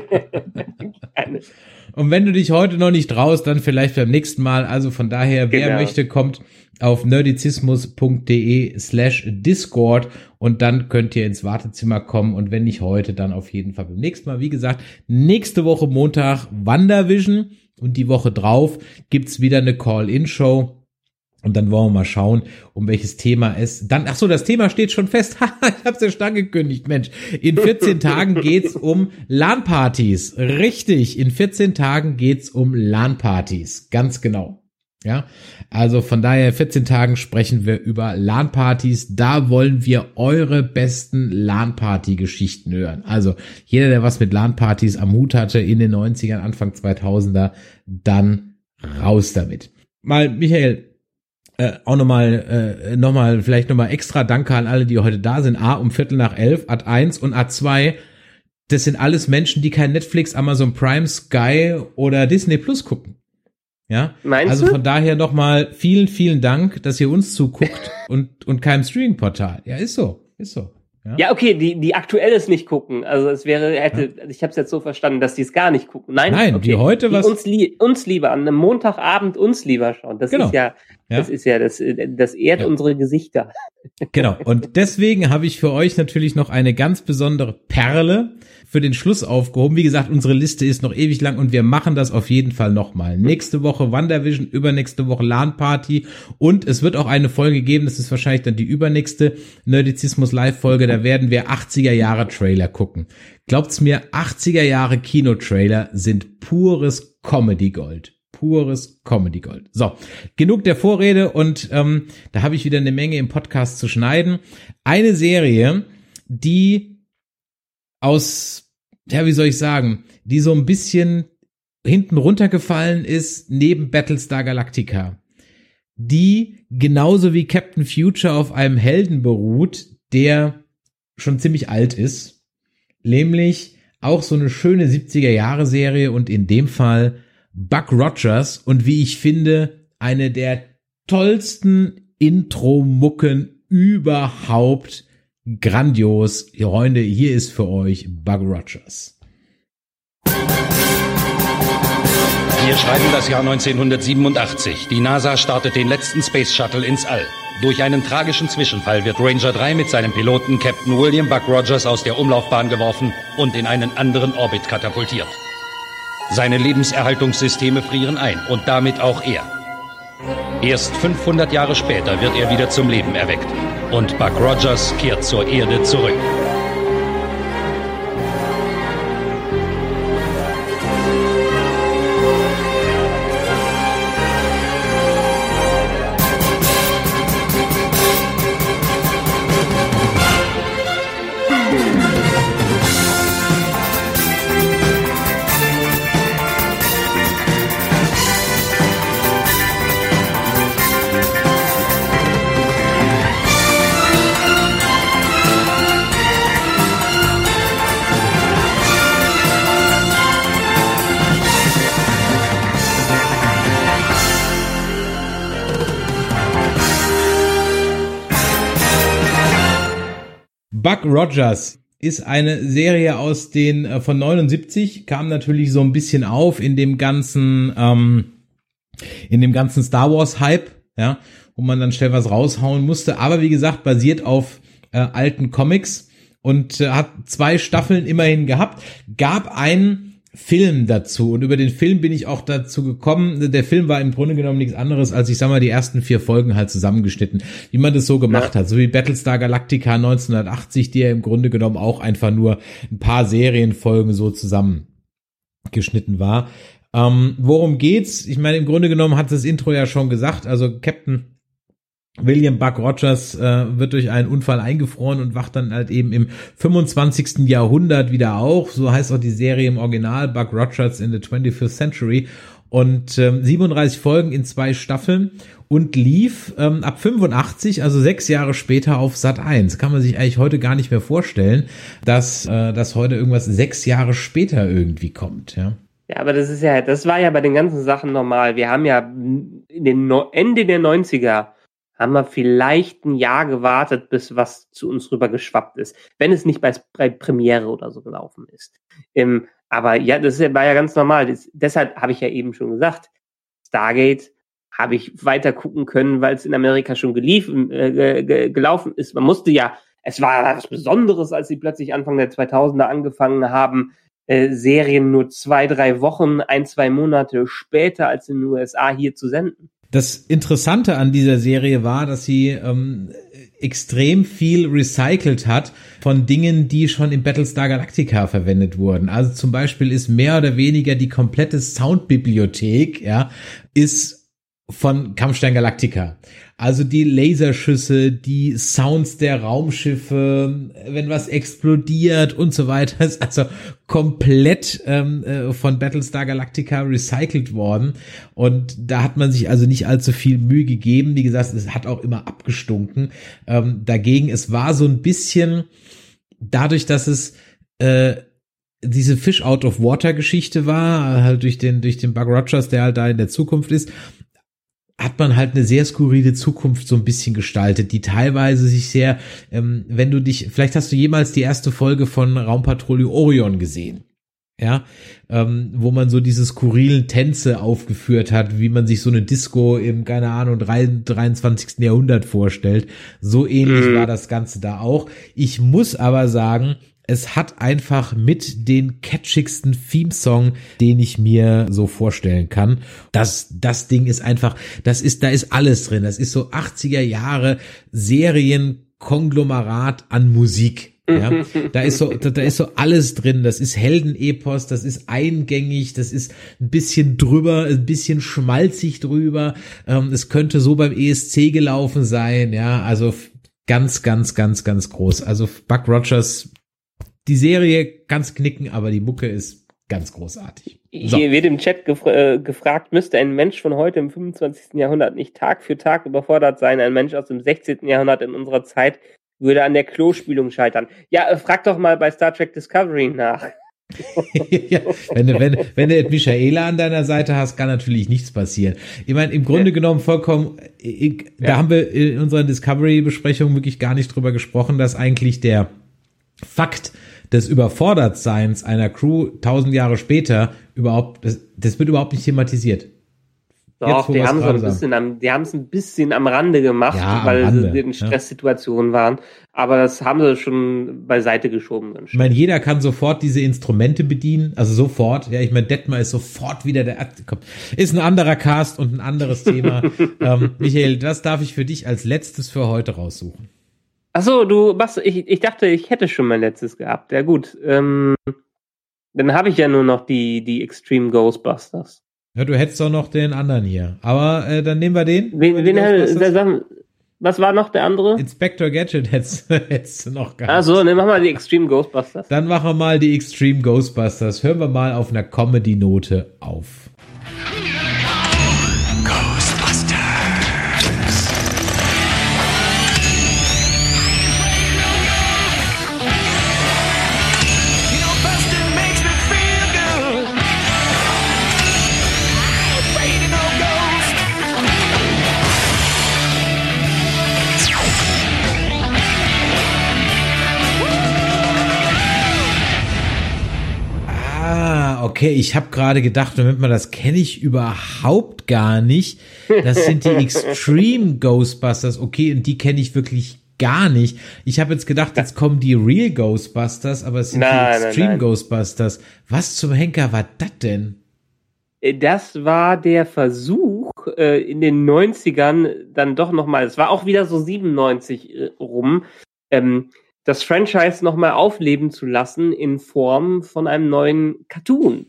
Und wenn du dich heute noch nicht traust, dann vielleicht beim nächsten Mal. Also von daher, wer Genau. möchte, kommt auf nerdizismus.de slash Discord und dann könnt ihr ins Wartezimmer kommen und wenn nicht heute, dann auf jeden Fall beim nächsten Mal. Wie gesagt, nächste Woche Montag WandaVision und die Woche drauf gibt's wieder eine Call-In-Show. Und dann wollen wir mal schauen, um welches Thema es dann. Ach so, das Thema steht schon fest. ich hab's ja schon angekündigt, Mensch. In 14 Tagen geht's um LAN-Partys. Richtig, in 14 Tagen geht's um LAN-Partys. Ganz genau. Ja, also von daher 14 Tagen sprechen wir über LAN-Partys. Da wollen wir eure besten LAN-Party-Geschichten hören. Also jeder, der was mit LAN-Partys am Hut hatte in den 90ern, Anfang 2000er, dann raus damit. Mal, Michael, äh, auch nochmal, äh, noch mal, vielleicht nochmal extra Danke an alle, die heute da sind. A, um Viertel nach elf, Ad 1 und Ad 2. Das sind alles Menschen, die kein Netflix, Amazon Prime, Sky oder Disney Plus gucken. Ja, Meinst also du? von daher nochmal vielen, vielen Dank, dass ihr uns zuguckt und, und keinem Streaming-Portal. Ja, ist so, ist so. Ja, Ja, okay, die, die aktuelles nicht gucken. Also es wäre, hätte, ich habe es jetzt so verstanden, dass die es gar nicht gucken. Nein, Nein, okay. die heute was- uns, lie uns lieber an einem Montagabend uns lieber schauen. Das Genau. ist ja, Ja. das ist ja, das, das ehrt unsere Gesichter. Genau. Und deswegen habe ich für euch natürlich noch eine ganz besondere Perle für den Schluss aufgehoben. Wie gesagt, unsere Liste ist noch ewig lang und wir machen das auf jeden Fall nochmal. Nächste Woche WandaVision, übernächste Woche LAN Party und es wird auch eine Folge geben, das ist wahrscheinlich dann die übernächste Nerdizismus Live Folge, da werden wir 80er Jahre Trailer gucken. Glaubt's mir, 80er Jahre Kinotrailer sind pures Comedy Gold pures Comedy Gold. So, genug der Vorrede und ähm, da habe ich wieder eine Menge im Podcast zu schneiden. Eine Serie, die aus, ja, wie soll ich sagen, die so ein bisschen hinten runtergefallen ist neben Battlestar Galactica, die genauso wie Captain Future auf einem Helden beruht, der schon ziemlich alt ist, nämlich auch so eine schöne 70er Jahre Serie und in dem Fall Buck Rogers und wie ich finde, eine der tollsten Intro-Mucken überhaupt. Grandios. Freunde, hier ist für euch Buck Rogers. Wir schreiben das Jahr 1987. Die NASA startet den letzten Space Shuttle ins All. Durch einen tragischen Zwischenfall wird Ranger 3 mit seinem Piloten Captain William Buck Rogers aus der Umlaufbahn geworfen und in einen anderen Orbit katapultiert. Seine Lebenserhaltungssysteme frieren ein und damit auch er. Erst 500 Jahre später wird er wieder zum Leben erweckt und Buck Rogers kehrt zur Erde zurück. Rogers ist eine Serie aus den äh, von 79, kam natürlich so ein bisschen auf in dem ganzen ähm, in dem ganzen Star Wars Hype, ja, wo man dann schnell was raushauen musste, aber wie gesagt, basiert auf äh, alten Comics und äh, hat zwei Staffeln immerhin gehabt, gab einen Film dazu und über den Film bin ich auch dazu gekommen. Der Film war im Grunde genommen nichts anderes als ich sag mal die ersten vier Folgen halt zusammengeschnitten, wie man das so gemacht hat, so wie Battlestar Galactica 1980, die ja im Grunde genommen auch einfach nur ein paar Serienfolgen so zusammengeschnitten war. Ähm, worum geht's? Ich meine, im Grunde genommen hat das Intro ja schon gesagt. Also Captain William Buck Rogers äh, wird durch einen Unfall eingefroren und wacht dann halt eben im 25. Jahrhundert wieder auf. So heißt auch die Serie im Original Buck Rogers in the 25th Century. Und ähm, 37 Folgen in zwei Staffeln und lief ähm, ab 85, also sechs Jahre später auf Sat 1. Kann man sich eigentlich heute gar nicht mehr vorstellen, dass äh, das heute irgendwas sechs Jahre später irgendwie kommt. Ja. Ja, aber das ist ja, das war ja bei den ganzen Sachen normal. Wir haben ja in den no Ende der 90er haben wir vielleicht ein Jahr gewartet, bis was zu uns rüber geschwappt ist, wenn es nicht bei, bei Premiere oder so gelaufen ist. Ähm, aber ja, das war ja ganz normal. Das, deshalb habe ich ja eben schon gesagt, Stargate habe ich weiter gucken können, weil es in Amerika schon gelief, äh, ge gelaufen ist. Man musste ja, es war was Besonderes, als sie plötzlich Anfang der 2000er angefangen haben, äh, Serien nur zwei, drei Wochen, ein, zwei Monate später als in den USA hier zu senden. Das Interessante an dieser Serie war, dass sie ähm, extrem viel recycelt hat von Dingen, die schon im Battlestar Galactica verwendet wurden. Also zum Beispiel ist mehr oder weniger die komplette Soundbibliothek, ja, ist von Kampfstein Galactica. Also die Laserschüsse, die Sounds der Raumschiffe, wenn was explodiert und so weiter, ist also komplett ähm, äh, von Battlestar Galactica recycelt worden. Und da hat man sich also nicht allzu viel Mühe gegeben. Wie gesagt, es hat auch immer abgestunken. Ähm, dagegen, es war so ein bisschen dadurch, dass es äh, diese Fish out of Water Geschichte war, halt durch den, durch den Bug Rogers, der halt da in der Zukunft ist, hat man halt eine sehr skurrile Zukunft so ein bisschen gestaltet, die teilweise sich sehr, ähm, wenn du dich, vielleicht hast du jemals die erste Folge von Raumpatrouille Orion gesehen. Ja, ähm, wo man so diese skurrilen Tänze aufgeführt hat, wie man sich so eine Disco im, keine Ahnung, 23. Jahrhundert vorstellt. So ähnlich Mhm. war das Ganze da auch. Ich muss aber sagen, es hat einfach mit den catchigsten Theme-Song, den ich mir so vorstellen kann. Das, das Ding ist einfach, das ist, da ist alles drin. Das ist so 80er Jahre Serienkonglomerat an Musik. Ja, da ist so, da, da ist so alles drin. Das ist Heldenepos, das ist eingängig, das ist ein bisschen drüber, ein bisschen schmalzig drüber. Ähm, es könnte so beim ESC gelaufen sein. Ja, also ganz, ganz, ganz, ganz groß. Also Buck Rogers, die Serie ganz knicken, aber die Mucke ist ganz großartig. So. Hier wird im Chat gef äh, gefragt, müsste ein Mensch von heute im 25. Jahrhundert nicht Tag für Tag überfordert sein? Ein Mensch aus dem 16. Jahrhundert in unserer Zeit würde an der Klospülung scheitern. Ja, äh, frag doch mal bei Star Trek Discovery nach. ja, wenn du, wenn, wenn du Michaela an deiner Seite hast, kann natürlich nichts passieren. Ich meine, im Grunde genommen vollkommen, ich, da haben wir in unserer Discovery-Besprechung wirklich gar nicht drüber gesprochen, dass eigentlich der Fakt des Überfordertseins einer Crew tausend Jahre später überhaupt, das, das wird überhaupt nicht thematisiert. Doch, wo die haben gerade ein bisschen am, die haben es ein bisschen am Rande gemacht, Ja, weil Rande, sie in ja. Stresssituationen waren. Aber das haben sie schon beiseite geschoben. Ich meine, jeder kann sofort diese Instrumente bedienen, also sofort. Ja, ich meine, Detmar ist sofort wieder der. Komm, ist ein anderer Cast und ein anderes Thema. ähm, Michael, das darf ich für dich als letztes für heute raussuchen. Ach so, du machst, ich, ich dachte, ich hätte schon mein letztes gehabt. Ja gut, ähm, dann habe ich ja nur noch die, die Extreme Ghostbusters. Ja, du hättest doch noch den anderen hier. Aber äh, dann nehmen wir den. Wen, wen, Sachen- was war noch der andere? Inspector Gadget hättest, hättest du noch gehabt. Ach so, dann machen wir die Extreme Ghostbusters. Dann machen wir mal die Extreme Ghostbusters. Hören wir mal auf einer Comedy-Note auf. Okay. Ich habe gerade gedacht, Moment mal, das kenne ich überhaupt gar nicht. Das sind die Extreme Ghostbusters. Okay, und die kenne ich wirklich gar nicht. Ich habe jetzt gedacht, jetzt kommen die Real Ghostbusters, aber es sind Nein, die nein, Extreme nein. Ghostbusters. Was zum Henker war das denn? Äh, Das war der Versuch, äh, in den 90ern dann doch nochmal, es war auch wieder so 97 äh, rum, ähm, das Franchise nochmal aufleben zu lassen in Form von einem neuen Cartoon.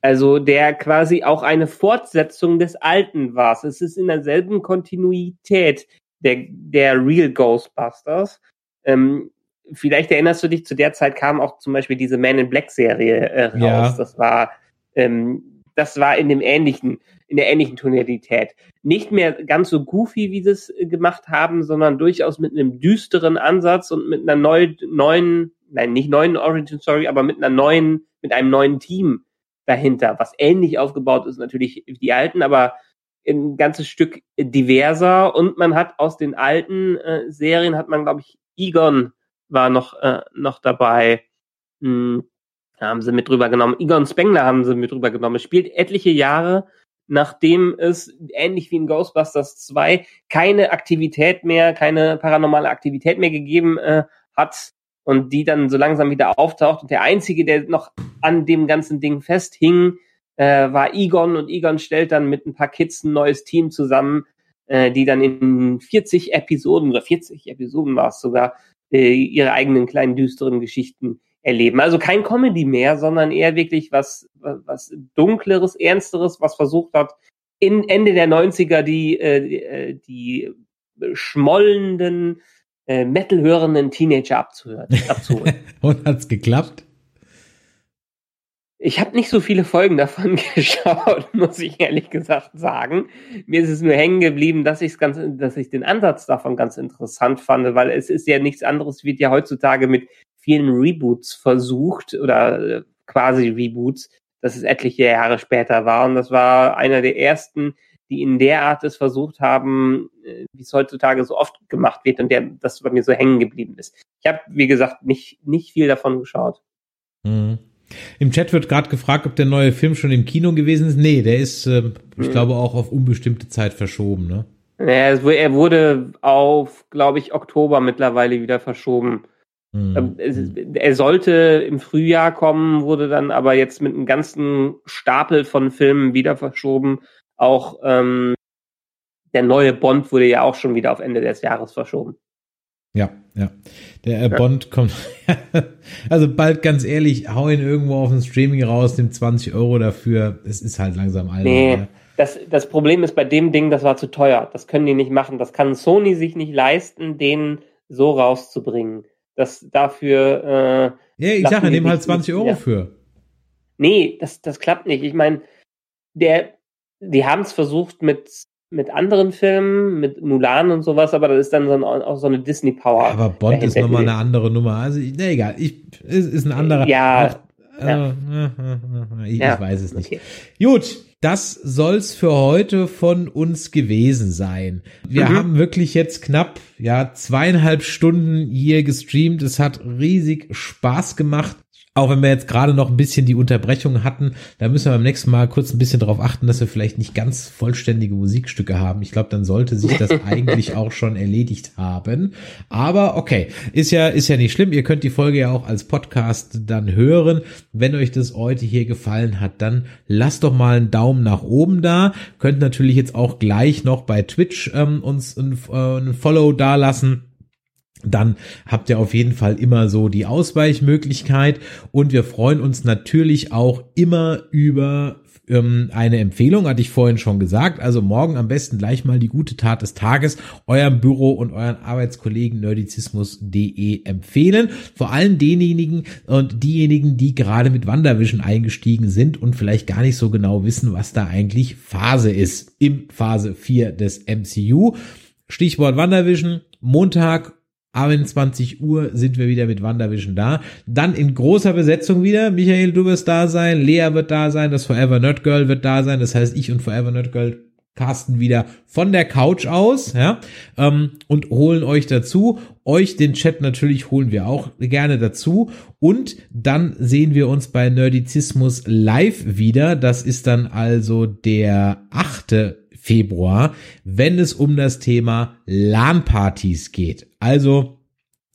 Also der quasi auch eine Fortsetzung des alten war. Es ist in derselben Kontinuität der, der Real Ghostbusters. Ähm, vielleicht erinnerst du dich, zu der Zeit kam auch zum Beispiel diese Man in Black Serie äh, raus. Ja. Das war, ähm, das war in dem ähnlichen, in der ähnlichen Tonalität. Nicht mehr ganz so goofy, wie sie es äh, gemacht haben, sondern durchaus mit einem düsteren Ansatz und mit einer neu, neuen, nein, nicht neuen Origin Story, aber mit einer neuen, mit einem neuen Team dahinter, was ähnlich aufgebaut ist natürlich wie die alten, aber ein ganzes Stück diverser. Und man hat aus den alten äh, Serien hat man glaube ich Egon war noch äh, noch dabei. Hm, haben sie mit drüber genommen. Egon Spengler haben sie mit drüber genommen. Es spielt etliche Jahre nachdem es ähnlich wie in Ghostbusters 2 keine Aktivität mehr keine paranormale Aktivität mehr gegeben äh, hat und die dann so langsam wieder auftaucht. Und der einzige der noch an dem ganzen Ding festhing äh, war Egon. Und Egon stellt dann mit ein paar Kids ein neues Team zusammen, äh, die dann in 40 Episoden oder 40 Episoden war es sogar, äh, ihre eigenen kleinen düsteren Geschichten erleben. Also kein Comedy mehr, sondern eher wirklich was, was, dunkleres, ernsteres, was versucht hat, in Ende der 90er die, äh, die schmollenden, äh, Metal-hörenden Teenager abzuhören, abzuholen. Und hat's geklappt? Ich habe nicht so viele Folgen davon geschaut, muss ich ehrlich gesagt sagen. Mir ist es nur hängen geblieben, dass ich ganz, dass ich den Ansatz davon ganz interessant fand, weil es ist ja nichts anderes, wird ja heutzutage mit vielen Reboots versucht oder äh, quasi Reboots, dass es etliche Jahre später war. Und das war einer der ersten, die in der Art es versucht haben, äh, wie es heutzutage so oft gemacht wird und der das bei mir so hängen geblieben ist. Ich habe, wie gesagt, nicht, nicht viel davon geschaut. Mhm. Im Chat wird gerade gefragt, ob der neue Film schon im Kino gewesen ist. Nee, der ist, äh, ich Mhm. glaube, auch auf unbestimmte Zeit verschoben, ne? Ja, es wu- Er wurde auf, glaube ich, Oktober mittlerweile wieder verschoben. Ist- Er sollte im Frühjahr kommen, wurde dann aber jetzt mit einem ganzen Stapel von Filmen wieder verschoben. Auch ähm, der neue Bond wurde ja auch schon wieder auf Ende des Jahres verschoben. Ja, ja. Der äh, Ja. Bond kommt. also bald ganz ehrlich, hau ihn irgendwo auf ein Streaming raus, nimm 20 Euro dafür. Es ist halt langsam albern. Nee, ne? das, das Problem ist bei dem Ding, das war zu teuer. Das können die nicht machen. Das kann Sony sich nicht leisten, den so rauszubringen. Das dafür. Äh, Ja, ich sage, sich halt 20 nicht- Euro ja. für. Nee, das, das klappt nicht. Ich meine, der, die haben es versucht mit, mit anderen Filmen, mit Mulan und sowas, aber das ist dann so ein, auch so eine Disney-Power. Aber Bond ist nochmal eine andere Nummer. Also, ich- na egal, ich, es ist ein anderer. Ja, Auch, äh, ich, Ja, weiß es nicht. Gut, das soll's für heute von uns gewesen sein. Wir Mhm. haben wirklich jetzt knapp, ja, zweieinhalb Stunden hier gestreamt. Es hat riesig Spaß gemacht. Auch wenn wir jetzt gerade noch ein bisschen die Unterbrechung hatten, da müssen wir beim nächsten Mal kurz ein bisschen darauf achten, dass wir vielleicht nicht ganz vollständige Musikstücke haben. Ich glaube, dann sollte sich das eigentlich auch schon erledigt haben. Aber okay, ist ja, ist ja nicht schlimm. Ihr könnt die Folge ja auch als Podcast dann hören. Wenn euch das heute hier gefallen hat, dann lasst doch mal einen Daumen nach oben da. Könnt natürlich jetzt auch gleich noch bei Twitch ähm, uns ein, äh, ein Follow dalassen dann habt ihr auf jeden Fall immer so die Ausweichmöglichkeit und wir freuen uns natürlich auch immer über ähm, eine Empfehlung, hatte ich vorhin schon gesagt. Also morgen am besten gleich mal die gute Tat des Tages eurem Büro und euren Arbeitskollegen nerdizismus.de empfehlen. Vor allem denjenigen und diejenigen, die gerade mit Wandervision eingestiegen sind und vielleicht gar nicht so genau wissen, was da eigentlich Phase ist im Phase 4 des MCU. Stichwort Wandervision, Montag 21 Uhr sind wir wieder mit WandaVision da. Dann in großer Besetzung wieder. Michael, du wirst da sein. Lea wird da sein. Das Forever Nerd Girl wird da sein. Das heißt, ich und Forever Nerd Girl casten wieder von der Couch aus, ja, ähm, und holen euch dazu. Euch, den Chat natürlich, holen wir auch gerne dazu. Und dann sehen wir uns bei Nerdizismus live wieder. Das ist dann also der 8. Februar, wenn es um das Thema LAN-Partys geht. Also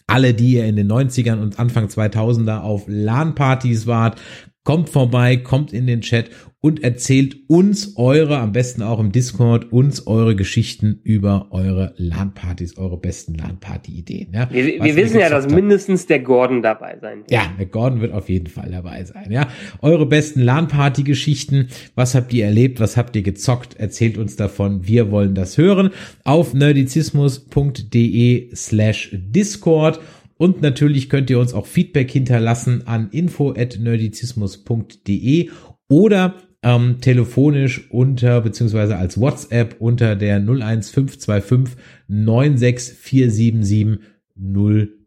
alle, die ihr in den 90ern und Anfang 2000er auf LAN-Partys wart, kommt vorbei, kommt in den Chat und erzählt uns eure, am besten auch im Discord, uns eure Geschichten über eure LAN-Partys, eure besten LAN-Party-Ideen. Ja, Wir, wir wissen ja, dass habt. mindestens der Gordon dabei sein wird. Ja, der Gordon wird auf jeden Fall dabei sein, ja. Eure besten LAN-Party-Geschichten. Was habt ihr erlebt? Was habt ihr gezockt? Erzählt uns davon. Wir wollen das hören. Auf nerdizismus.de slash Discord. Und natürlich könnt ihr uns auch Feedback hinterlassen an info.nerdizismus.de oder ähm, telefonisch unter, beziehungsweise als WhatsApp unter der 01525 96477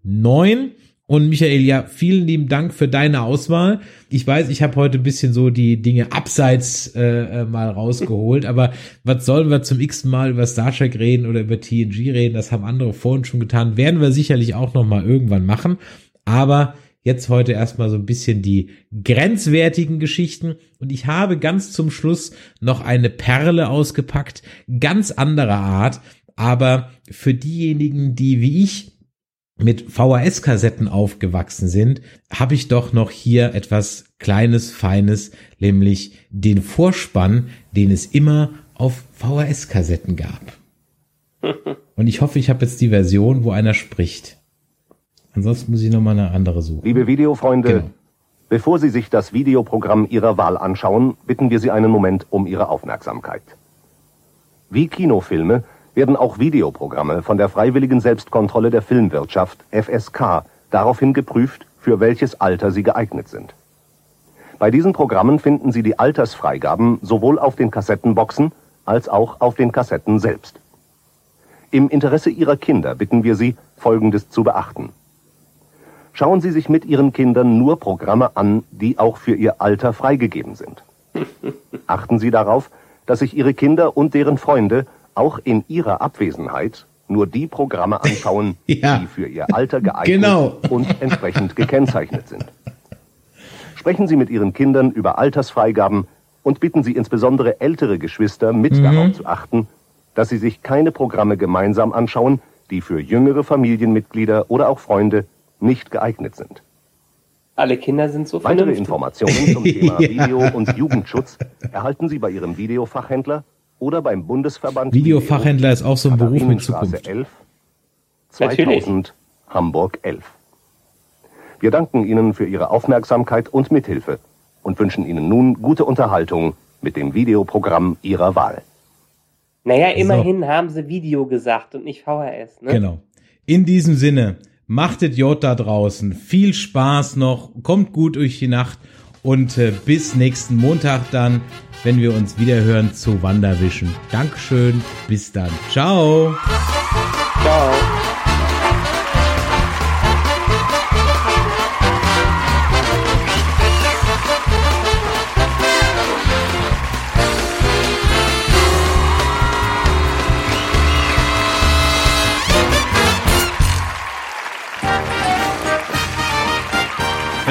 09. Und Michael, ja, vielen lieben Dank für deine Auswahl. Ich weiß, ich habe heute ein bisschen so die Dinge abseits äh, äh, mal rausgeholt, aber was sollen wir zum x Mal über Star Trek reden oder über TNG reden? Das haben andere vorhin schon getan. Werden wir sicherlich auch noch mal irgendwann machen. Aber jetzt heute erstmal so ein bisschen die grenzwertigen Geschichten. Und ich habe ganz zum Schluss noch eine Perle ausgepackt, ganz anderer Art. Aber für diejenigen, die wie ich mit VHS-Kassetten aufgewachsen sind, habe ich doch noch hier etwas Kleines, Feines, nämlich den Vorspann, den es immer auf VHS-Kassetten gab. Und ich hoffe, ich habe jetzt die Version, wo einer spricht. Ansonsten muss ich noch mal eine andere suchen. Liebe Videofreunde, bevor Sie sich das Videoprogramm Ihrer Wahl anschauen, bitten wir Sie einen Moment um Ihre Aufmerksamkeit. Wie Kinofilme werden auch Videoprogramme von der Freiwilligen Selbstkontrolle der Filmwirtschaft FSK daraufhin geprüft, für welches Alter sie geeignet sind. Bei diesen Programmen finden Sie die Altersfreigaben sowohl auf den Kassettenboxen als auch auf den Kassetten selbst. Im Interesse Ihrer Kinder bitten wir Sie, Folgendes zu beachten. Schauen Sie sich mit Ihren Kindern nur Programme an, die auch für Ihr Alter freigegeben sind. Achten Sie darauf, dass sich Ihre Kinder und deren Freunde auch in Ihrer Abwesenheit nur die Programme anschauen, Ja. die für Ihr Alter geeignet Genau. und entsprechend gekennzeichnet sind. Sprechen Sie mit Ihren Kindern über Altersfreigaben und bitten Sie insbesondere ältere Geschwister mit Mhm. darauf zu achten, dass sie sich keine Programme gemeinsam anschauen, die für jüngere Familienmitglieder oder auch Freunde nicht geeignet sind. Alle Kinder sind so Weitere vernünftig. Informationen zum Thema Ja. Video- und Jugendschutz erhalten Sie bei Ihrem Videofachhändler oder beim Bundesverband Videofachhändler ist auch so ein Beruf mit Katharinenstraße Zukunft. 11, Natürlich. 2000 Hamburg 11. Wir danken Ihnen für Ihre Aufmerksamkeit und Mithilfe und wünschen Ihnen nun gute Unterhaltung mit dem Videoprogramm Ihrer Wahl. Naja, immerhin haben sie Video gesagt und nicht VHS. Ne? Genau. In diesem Sinne, machtet Jod da draußen. Viel Spaß noch, kommt gut durch die Nacht und äh, bis nächsten Montag dann, wenn wir uns wieder hören zu Wanderwischen. Dankeschön, bis dann. Ciao. Ciao.